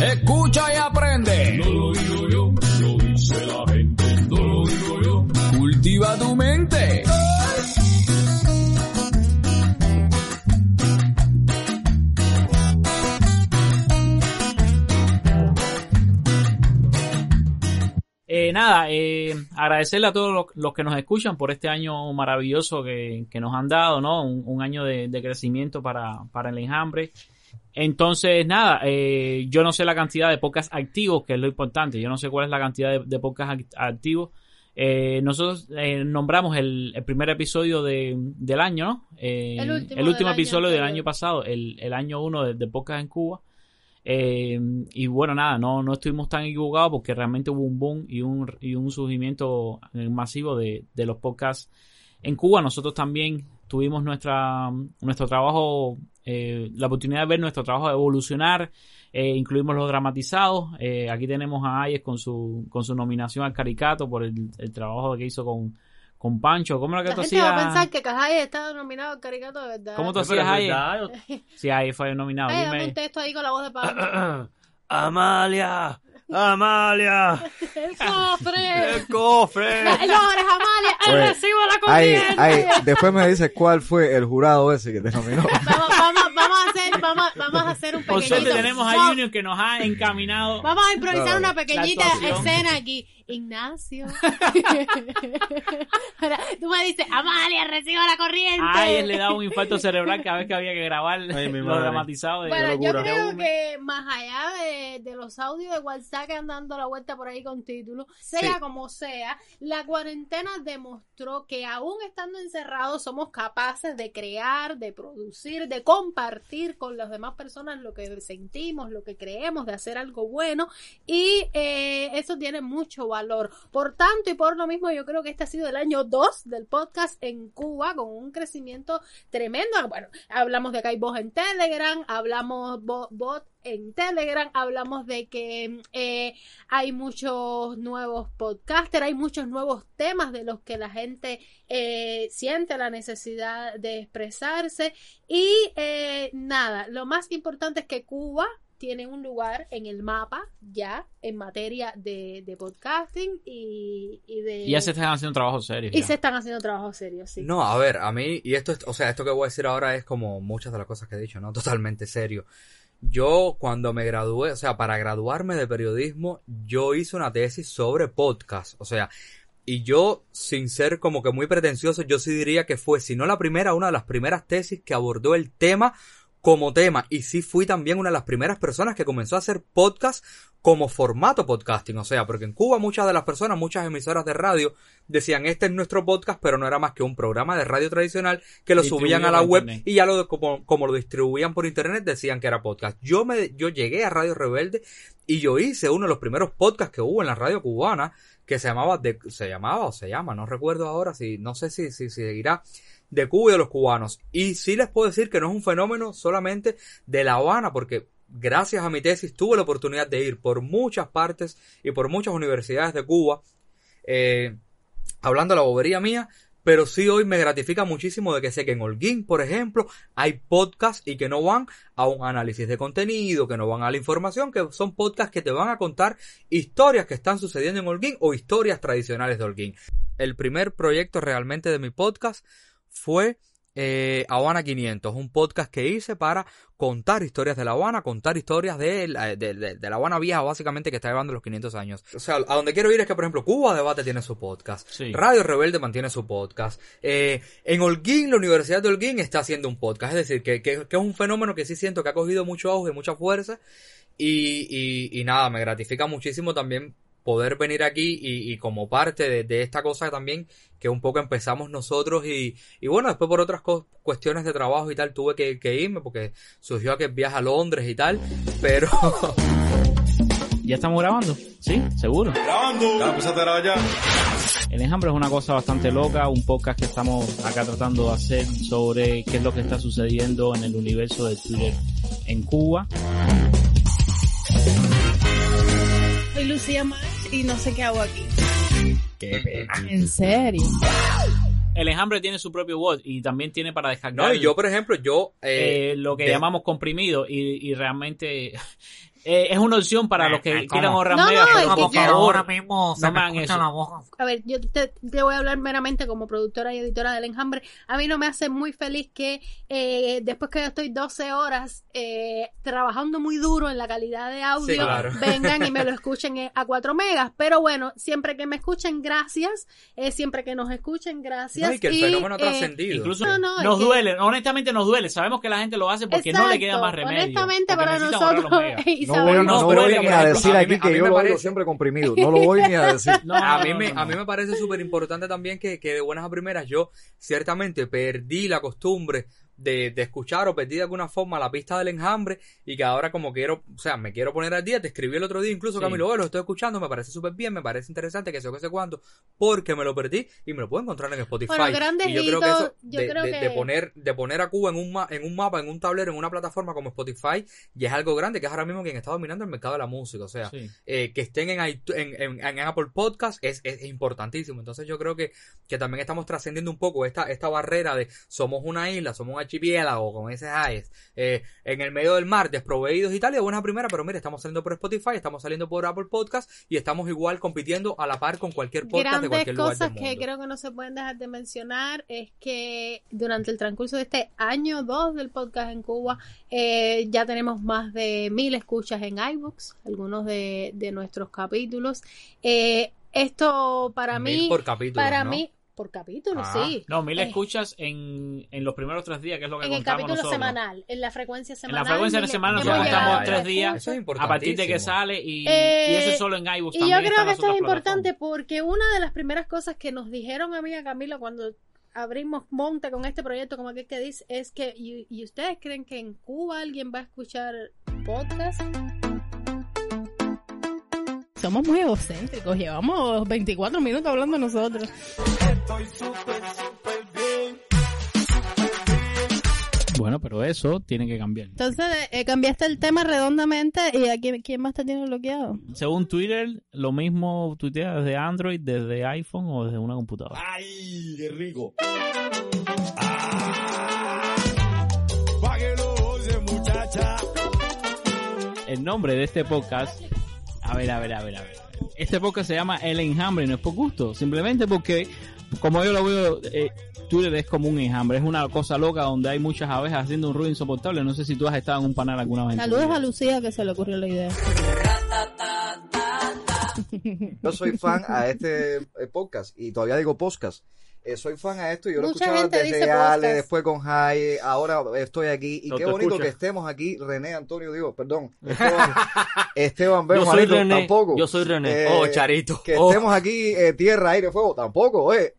Escucha y aprende. No lo digo yo, lo dice la gente. No lo digo yo. Cultiva tu mente. Eh, nada, eh, agradecerle a todos los, los que nos escuchan por este año maravilloso que, que nos han dado, ¿no? Un, un año de, de crecimiento para, para el enjambre. Entonces, nada, eh, yo no sé la cantidad de podcasts activos, que es lo importante. Yo no sé cuál es la cantidad de, de podcasts act- activos. Eh, nosotros eh, nombramos el, el primer episodio de, del año, ¿no? Eh, El último del año episodio del año pasado, el, el año uno de, de podcast en Cuba. Eh, y bueno, nada, no, no estuvimos tan equivocados porque realmente hubo un boom y un, y un surgimiento masivo de, de los podcasts en Cuba. Nosotros también tuvimos nuestra, nuestro trabajo, eh, la oportunidad de ver nuestro trabajo evolucionar. Eh, incluimos los dramatizados. Eh, aquí tenemos a Ayes con su, con su nominación al Caricato por el, el trabajo que hizo con, con Pancho. ¿Cómo era que La tú gente va a hacías? pensar que Cajay está nominado al caricato de verdad. ¿Cómo tú hacías es Ayes? Sí, Ayes fue nominado. Ay, Dime. dame un texto ahí con la voz de Pablo. Amalia, Amalia, ¡El cofre! el cofre. ¡No eres Amalia! ¡El Oye, recibo de la corriente! ay, después me dices cuál fue el jurado ese que te nominó. Vamos, vamos, vamos a hacer, vamos, a hacer un Por pequeñito. suerte tenemos a Junior que nos ha encaminado. Vamos a improvisar una pequeñita escena aquí. Ignacio. Ahora, Tú me dices, Amalia, recibo la corriente. Ay, le da un infarto cerebral cada vez que había que grabar Ay, mi lo dramatizado. De Bueno, yo creo que más allá de, de los audios de WhatsApp que andan dando la vuelta por ahí con títulos, sea Sí. como sea, la cuarentena demostró que aún estando encerrados somos capaces de crear, de producir, de compartir con las demás personas lo que sentimos, lo que creemos, de hacer algo bueno y eh, eso tiene mucho valor. Por tanto y por lo mismo, yo creo que este ha sido el año 2 del podcast en Cuba con un crecimiento tremendo. Bueno, hablamos de que hay voz en Telegram, hablamos bo- bot en Telegram, hablamos de que eh, hay muchos nuevos podcasters, hay muchos nuevos temas de los que la gente eh, siente la necesidad de expresarse y eh, nada, lo más importante es que Cuba tiene un lugar en el mapa ya en materia de, de podcasting y, y de... Y ya se están haciendo trabajos serios. y ya. se están haciendo trabajos serios, sí. No, a ver, a mí, y esto es, o sea, esto que voy a decir ahora es como muchas de las cosas que he dicho, ¿no? Totalmente serio. Yo, cuando me gradué, o sea, para graduarme de periodismo, yo hice una tesis sobre podcast, o sea, y yo, sin ser como que muy pretencioso, yo sí diría que fue, si no la primera, una de las primeras tesis que abordó el tema como tema. Y sí fui también una de las primeras personas que comenzó a hacer podcast como formato podcasting. O sea, porque en Cuba muchas de las personas, muchas emisoras de radio decían este es nuestro podcast, pero no era más que un programa de radio tradicional que lo subían a la web internet. y ya lo, como, como lo distribuían por internet decían que era podcast. Yo me, yo llegué a Radio Rebelde y yo hice uno de los primeros podcasts que hubo en la radio cubana que se llamaba, de, se llamaba o se llama, no recuerdo ahora si, no sé si, si, si seguirá, de Cuba y de los cubanos. Y sí les puedo decir que no es un fenómeno solamente de La Habana, porque gracias a mi tesis tuve la oportunidad de ir por muchas partes y por muchas universidades de Cuba, eh, hablando de la bobería mía, pero sí hoy me gratifica muchísimo de que sé que en Holguín, por ejemplo, hay podcasts y que no van a un análisis de contenido, que no van a la información, que son podcasts que te van a contar historias que están sucediendo en Holguín o historias tradicionales de Holguín. El primer proyecto realmente de mi podcast fue eh, Habana 500, un podcast que hice para contar historias de La Habana, contar historias de, la- de, de- de La Habana vieja, básicamente, que está llevando los 500 años. O sea, a donde quiero ir es que, por ejemplo, Cuba Debate tiene su podcast, Radio Rebelde mantiene su podcast, eh, en Holguín, la Universidad de Holguín está haciendo un podcast, es decir, que, que- que es un fenómeno que sí siento que ha cogido mucho auge, mucha fuerza, y, y, y nada, me gratifica muchísimo también poder venir aquí y, y como parte de, de esta cosa también que un poco empezamos nosotros y, y bueno, después por otras co- cuestiones de trabajo y tal tuve que, que irme porque surgió aquel viaje a Londres y tal, pero... ¿Ya estamos grabando? ¿Sí? ¿Seguro? Grabando. Ya empezaste a grabar ya. El enjambre es una cosa bastante loca, un podcast que estamos acá tratando de hacer sobre qué es lo que está sucediendo en el universo de Twitter en Cuba. Soy Lucía y no sé qué hago aquí. Qué pena. En serio. El enjambre tiene su propio bot y también tiene para descargar No, y yo, por ejemplo, yo... eh, eh, lo que de- llamamos comprimido y, y realmente eh, es una opción para los que ¿cómo? quieran ahorrar No, megas, no, pero es que por yo- favor, ahora mismo no me eso. A ver, yo te, te voy a hablar meramente como productora y editora del Enjambre. A mí no me hace muy feliz que eh, después que yo estoy 12 horas eh, trabajando muy duro en la calidad de audio, Sí, claro. vengan y me lo escuchen eh, a 4 megas. Pero bueno, siempre que me escuchen, gracias. Eh, siempre que nos escuchen, gracias. No, y que el fenómeno ha trascendido. Incluso No, no, es nos que- duele, honestamente nos duele. Sabemos que la gente lo hace porque no le queda más remedio. honestamente, para nosotros, y No voy, no voy ni a decir aquí a que mí yo me lo parece- oigo siempre comprimido. No lo voy ni a decir. No, a mí me, a mí me parece súper importante también que, que de buenas a primeras yo ciertamente perdí la costumbre de, de escuchar o perdí de alguna forma la pista del enjambre y que ahora como quiero, o sea, me quiero poner al día, te escribí el otro día incluso Sí. Camilo, "Oye, lo estoy escuchando, me parece súper bien, me parece interesante, que sé qué sé cuánto, porque me lo perdí y me lo puedo encontrar en Spotify. Bueno, grandes y yo creo que eso yo de, creo de- que- de poner, de poner a Cuba en un, ma- en un mapa, en un tablero, en una plataforma como Spotify, ya es algo grande, que es ahora mismo quien está dominando el mercado de la música, o sea, Sí. eh, que estén en, en, en- en Apple Podcast es, es importantísimo. Entonces yo creo que, que también estamos trascendiendo un poco esta, esta barrera de somos una isla, somos un archipiélago con ese AES, eh, en el medio del mar, desproveídos y tal, y de buena primera, pero mire, estamos saliendo por Spotify, estamos saliendo por Apple Podcast y estamos igual compitiendo a la par con cualquier podcast de grandes cualquier lugar cosas del que mundo. creo que no se pueden dejar de mencionar es que durante el transcurso de este año 2 del podcast en Cuba eh, ya tenemos más de mil escuchas en iBooks, algunos de, de nuestros capítulos. Eh, esto para Mil mí, por capítulo, para ¿no? mí, por capítulo, Ah. sí. No, mil Eh, escuchas en, en los primeros tres días, que es lo que en el capítulo nosotros. semanal, en la frecuencia En semanal. la frecuencia de mil- semana hemos nosotros a tres días Eso es a partir de que sale y, Eh, y eso es solo en iBooks Y yo creo que esto es importante porque una de las primeras cosas que nos dijeron a mí y a Camilo cuando abrimos monte con este proyecto, como aquel que dice, es que, ¿y, y ustedes creen que en Cuba alguien va a escuchar podcast? Somos muy egocéntricos. Llevamos 24 minutos hablando nosotros. Bueno, pero eso tiene que cambiar. Entonces, eh, cambiaste el tema redondamente y a quién, quién más te tiene bloqueado. Según Twitter, lo mismo tuitea desde Android, desde iPhone o desde una computadora. ¡Ay, qué rico! Pa' que lo goce, muchacha. El nombre de este podcast, a ver, a ver, a ver, a ver. Este podcast se llama El Enjambre, no es por gusto, simplemente porque, como yo lo veo, eh, Twitter es como un enjambre, es una cosa loca donde hay muchas abejas haciendo un ruido insoportable. No sé si tú has estado en un panel alguna vez. Saludos a Lucía que se le ocurrió la idea. Yo soy fan a este eh, podcast y todavía digo podcast. Eh, soy fan a esto y yo lo escuchaba desde Ale, podcast. después con Jai, ahora estoy aquí y No qué bonito que estemos aquí, René, Antonio, digo, perdón, Esteban, Esteban B, Yo soy René, tampoco. yo soy René. Eh, Oh, Charito. Que Oh. estemos aquí, eh, tierra, aire, fuego, tampoco, oye,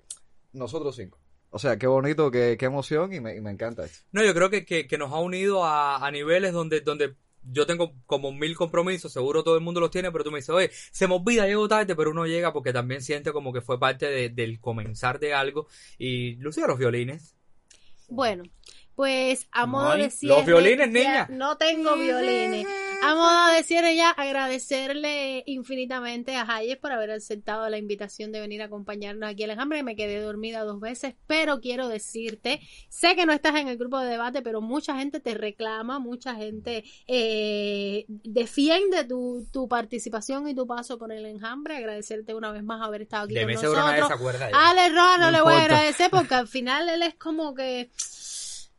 nosotros cinco. O sea, qué bonito, qué, qué emoción y me, y me encanta esto. No, yo creo que, que, que nos ha unido a, a niveles donde, donde yo tengo como mil compromisos, seguro todo el mundo los tiene, pero tú me dices, oye, se me olvida, llego tarde, pero uno llega porque también siente como que fue parte de- del comenzar de algo. Y Lucía, los violines. Bueno, pues a modo los violines, niña. No tengo violines. A modo de cierre ya agradecerle infinitamente a Hayes por haber aceptado la invitación de venir a acompañarnos aquí al enjambre. Me quedé dormida dos veces, pero quiero decirte, sé que no estás en el grupo de debate, pero mucha gente te reclama, mucha gente eh, defiende tu, tu participación y tu paso por el enjambre. Agradecerte una vez más haber estado aquí De con seguro nadie nosotros. se acuerda ya. Ale Roa no, No le voy a agradecer porque al final él es como que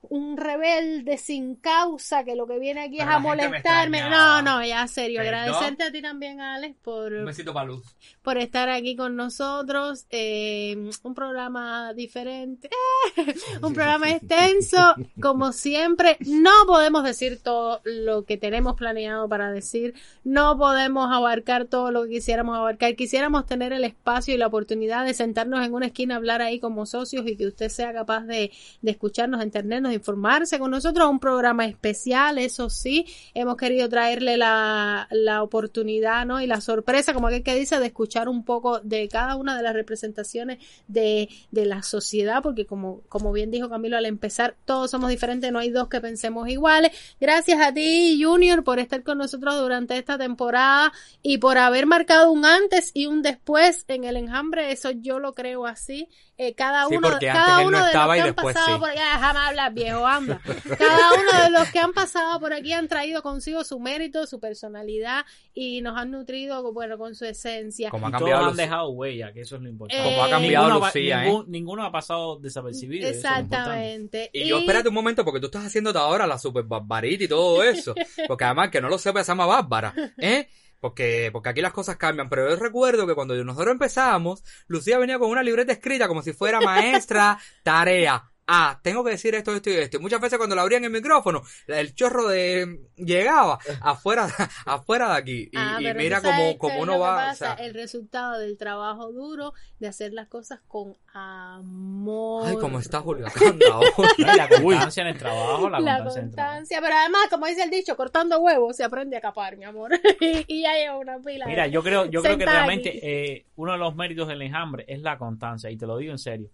un rebelde sin causa que lo que viene aquí Pero es a molestarme. No, no, ya serio. Agradecerte a ti también, Alex, por, Un besito para Luz. por estar aquí con nosotros. Eh, un programa diferente, un programa extenso, como siempre. No podemos decir todo lo que tenemos planeado para decir, no podemos abarcar todo lo que quisiéramos abarcar. Quisiéramos tener el espacio y la oportunidad de sentarnos en una esquina, hablar ahí como socios y que usted sea capaz de, de escucharnos, entendernos, informarse con nosotros. Un programa especial, eso sí, hemos querido traerle la, la oportunidad ¿no? y la sorpresa, como aquel que dice, de escuchar un poco de cada una de las representaciones de, de la sociedad, porque como, como bien dijo Camilo al empezar, todos somos diferentes, no hay dos que pensemos iguales. Gracias a ti, Junior, por estar con nosotros durante esta temporada y por haber marcado un antes y un después en el enjambre, eso yo lo creo así. Eh, cada uno, cada uno no de los y que han pasado sí. por aquí, ah, jamás hablas viejo, anda. Cada uno de los que han pasado por aquí han traído consigo su mérito, su personalidad y nos han nutrido, bueno, con su esencia. Como ha Y todos cambiado han dejado huella, que eso es lo importante. Como ha cambiado Ninguno ha- Lucía, ningún- Ninguno ha pasado desapercibido. es. Exactamente. Y yo, espérate un momento, porque tú estás haciéndote ahora la super barbarita y todo eso. Porque además, que no lo sepa, se llama bárbara. ¿Eh? Porque, porque aquí las cosas cambian. Pero yo recuerdo que cuando nosotros empezamos, Lucía venía con una libreta escrita como si fuera maestra, tarea. Ah, tengo que decir esto, esto y esto. Muchas veces cuando le abrían el micrófono, el chorro de llegaba afuera, afuera de aquí. Y, Ah, y mira como es uno va. o pasa, sea, el resultado del trabajo duro de hacer las cosas con amor. ay, como está Julio Acanda ahora. La constancia en el trabajo, la, la constancia pero además, como dice el dicho, cortando huevos se aprende a capar, mi amor. y, ya lleva una pila. Mira, yo creo, yo creo que realmente eh, uno de los méritos del enjambre es la constancia, y te lo digo en serio.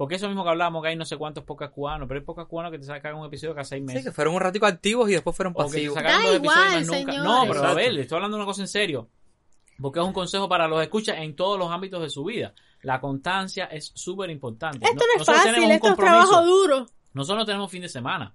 Porque eso mismo que hablábamos, que hay no sé cuántos pocas cubanos, pero hay pocas cubanos que te sacan un episodio cada seis meses. Sí, que fueron un ratico activos y después fueron O que te pasivos. sacaron Da dos episodios igual, más nunca. señores. No, pero a Exacto. ver, le estoy hablando de una cosa en serio. Porque es un consejo para los escuchas en todos los ámbitos de su vida. La constancia es súper importante. Esto no es nosotros fácil, tenemos un esto es compromiso. trabajo duro. Nosotros no tenemos fin de semana.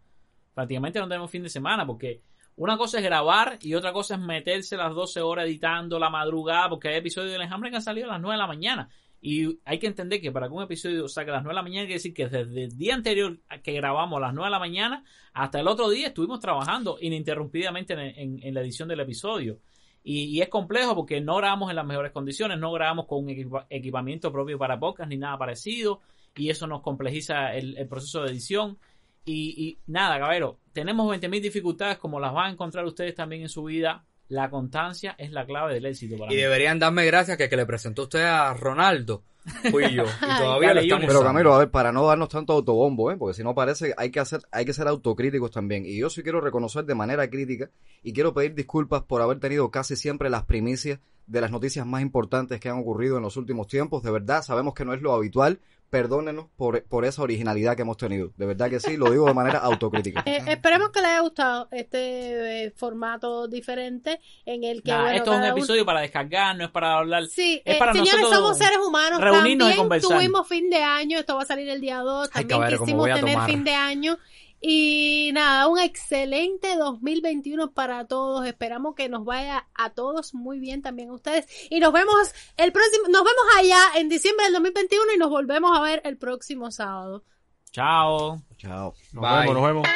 Prácticamente no tenemos fin de semana porque una cosa es grabar y otra cosa es meterse las 12 horas editando la madrugada porque hay episodios del enjambre que han salido a las 9 de la mañana. Y hay que entender que para que un episodio saque a las 9 de la mañana, quiere decir que desde el día anterior que grabamos a las 9 de la mañana hasta el otro día estuvimos trabajando ininterrumpidamente en, en- en la edición del episodio. Y, y es complejo porque no grabamos en las mejores condiciones, no grabamos con un equipa- equipamiento propio para podcast ni nada parecido. Y eso nos complejiza el, el proceso de edición. Y, y nada, caballero, tenemos 20.000 dificultades como las van a encontrar ustedes también en su vida. La constancia es la clave del éxito para Y mí. deberían darme gracias que, que le presentó usted a Ronaldo. fui yo. Y todavía lo estamos Pero. Camilo, a ver, para no darnos tanto autobombo, ¿eh? porque si no parece, hay que hacer, hay que ser autocríticos también. Y yo sí quiero reconocer de manera crítica y quiero pedir disculpas por haber tenido casi siempre las primicias de las noticias más importantes que han ocurrido en los últimos tiempos. De verdad, sabemos que no es lo habitual. Perdónenos por, por esa originalidad que hemos tenido. De verdad que sí, lo digo de manera autocrítica. Eh, esperemos que les haya gustado este eh, formato diferente en el que Nah, bueno, esto es un episodio para descargar, no es para hablar. Sí, es eh, para señores, nosotros somos seres humanos. reunirnos y También conversar. tuvimos fin de año, esto va a salir el día 2. Ay, También cabrero, cómo quisimos tener tomar. fin de año. Y nada, un excelente 2021 para todos. Esperamos que nos vaya a todos muy bien también a ustedes. Y nos vemos el próximo, nos vemos allá en diciembre del 2021 y nos volvemos a ver el próximo sábado. Chao. Chao. Nos vemos, nos vemos.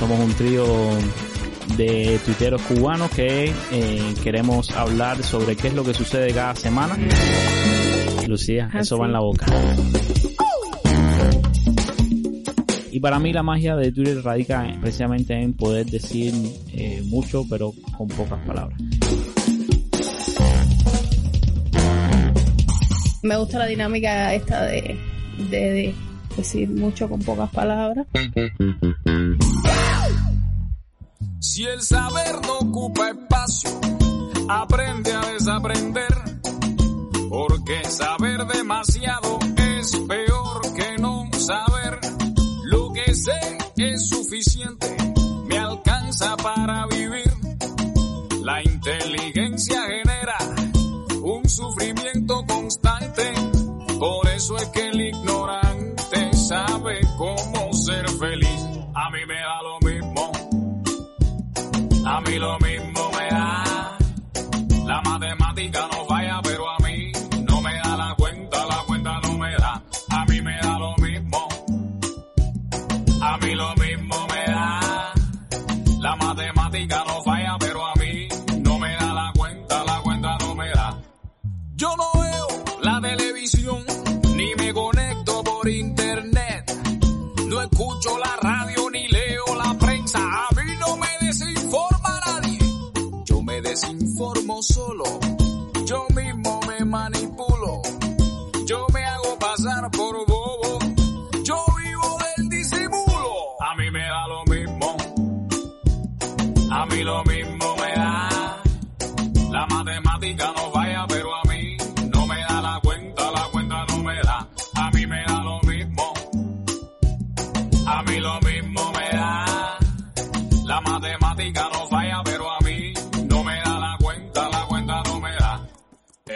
Somos un trío de tuiteros cubanos que eh, queremos hablar sobre qué es lo que sucede cada semana. Lucía, Ah, eso va sí. en la boca. Y para mí la magia de Twitter radica en- precisamente en poder decir eh, mucho pero con pocas palabras. Me gusta la dinámica esta de, de, de decir mucho con pocas palabras. Si el saber no ocupa espacio, aprende a desaprender. Porque saber demasiado es peor me alcanza para vivir. La inteligencia genera un sufrimiento constante. Por eso es que el ignorante sabe cómo ser feliz. A mí me da lo mismo. A mí lo mismo Yo no veo la televisión, ni me conecto por internet. No escucho la radio ni leo la prensa. A mí no me desinforma nadie. Yo me desinformo solo. Yo mismo me manipulo. Yo me hago pasar por bobo. Yo vivo del disimulo. A mí me da lo mismo. A mí lo mismo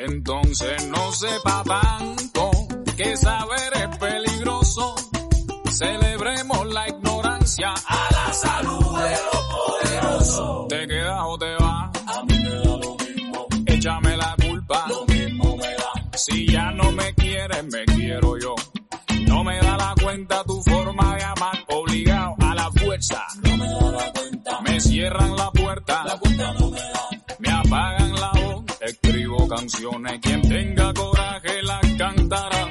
Entonces no sepa tanto que saber es peligroso. Celebremos la ignorancia a la salud de los poderosos. ¿Te quedas o te vas? A mí me da lo mismo. Échame la culpa. Lo mismo me da. Si ya no me quieres, me quiero yo. No me da la cuenta tu forma de amar, obligado a la fuerza. No me da la cuenta. Me cierran la puerta. La cuenta no me da. Me voz. Escribo canciones. Quien tenga coraje las cantará.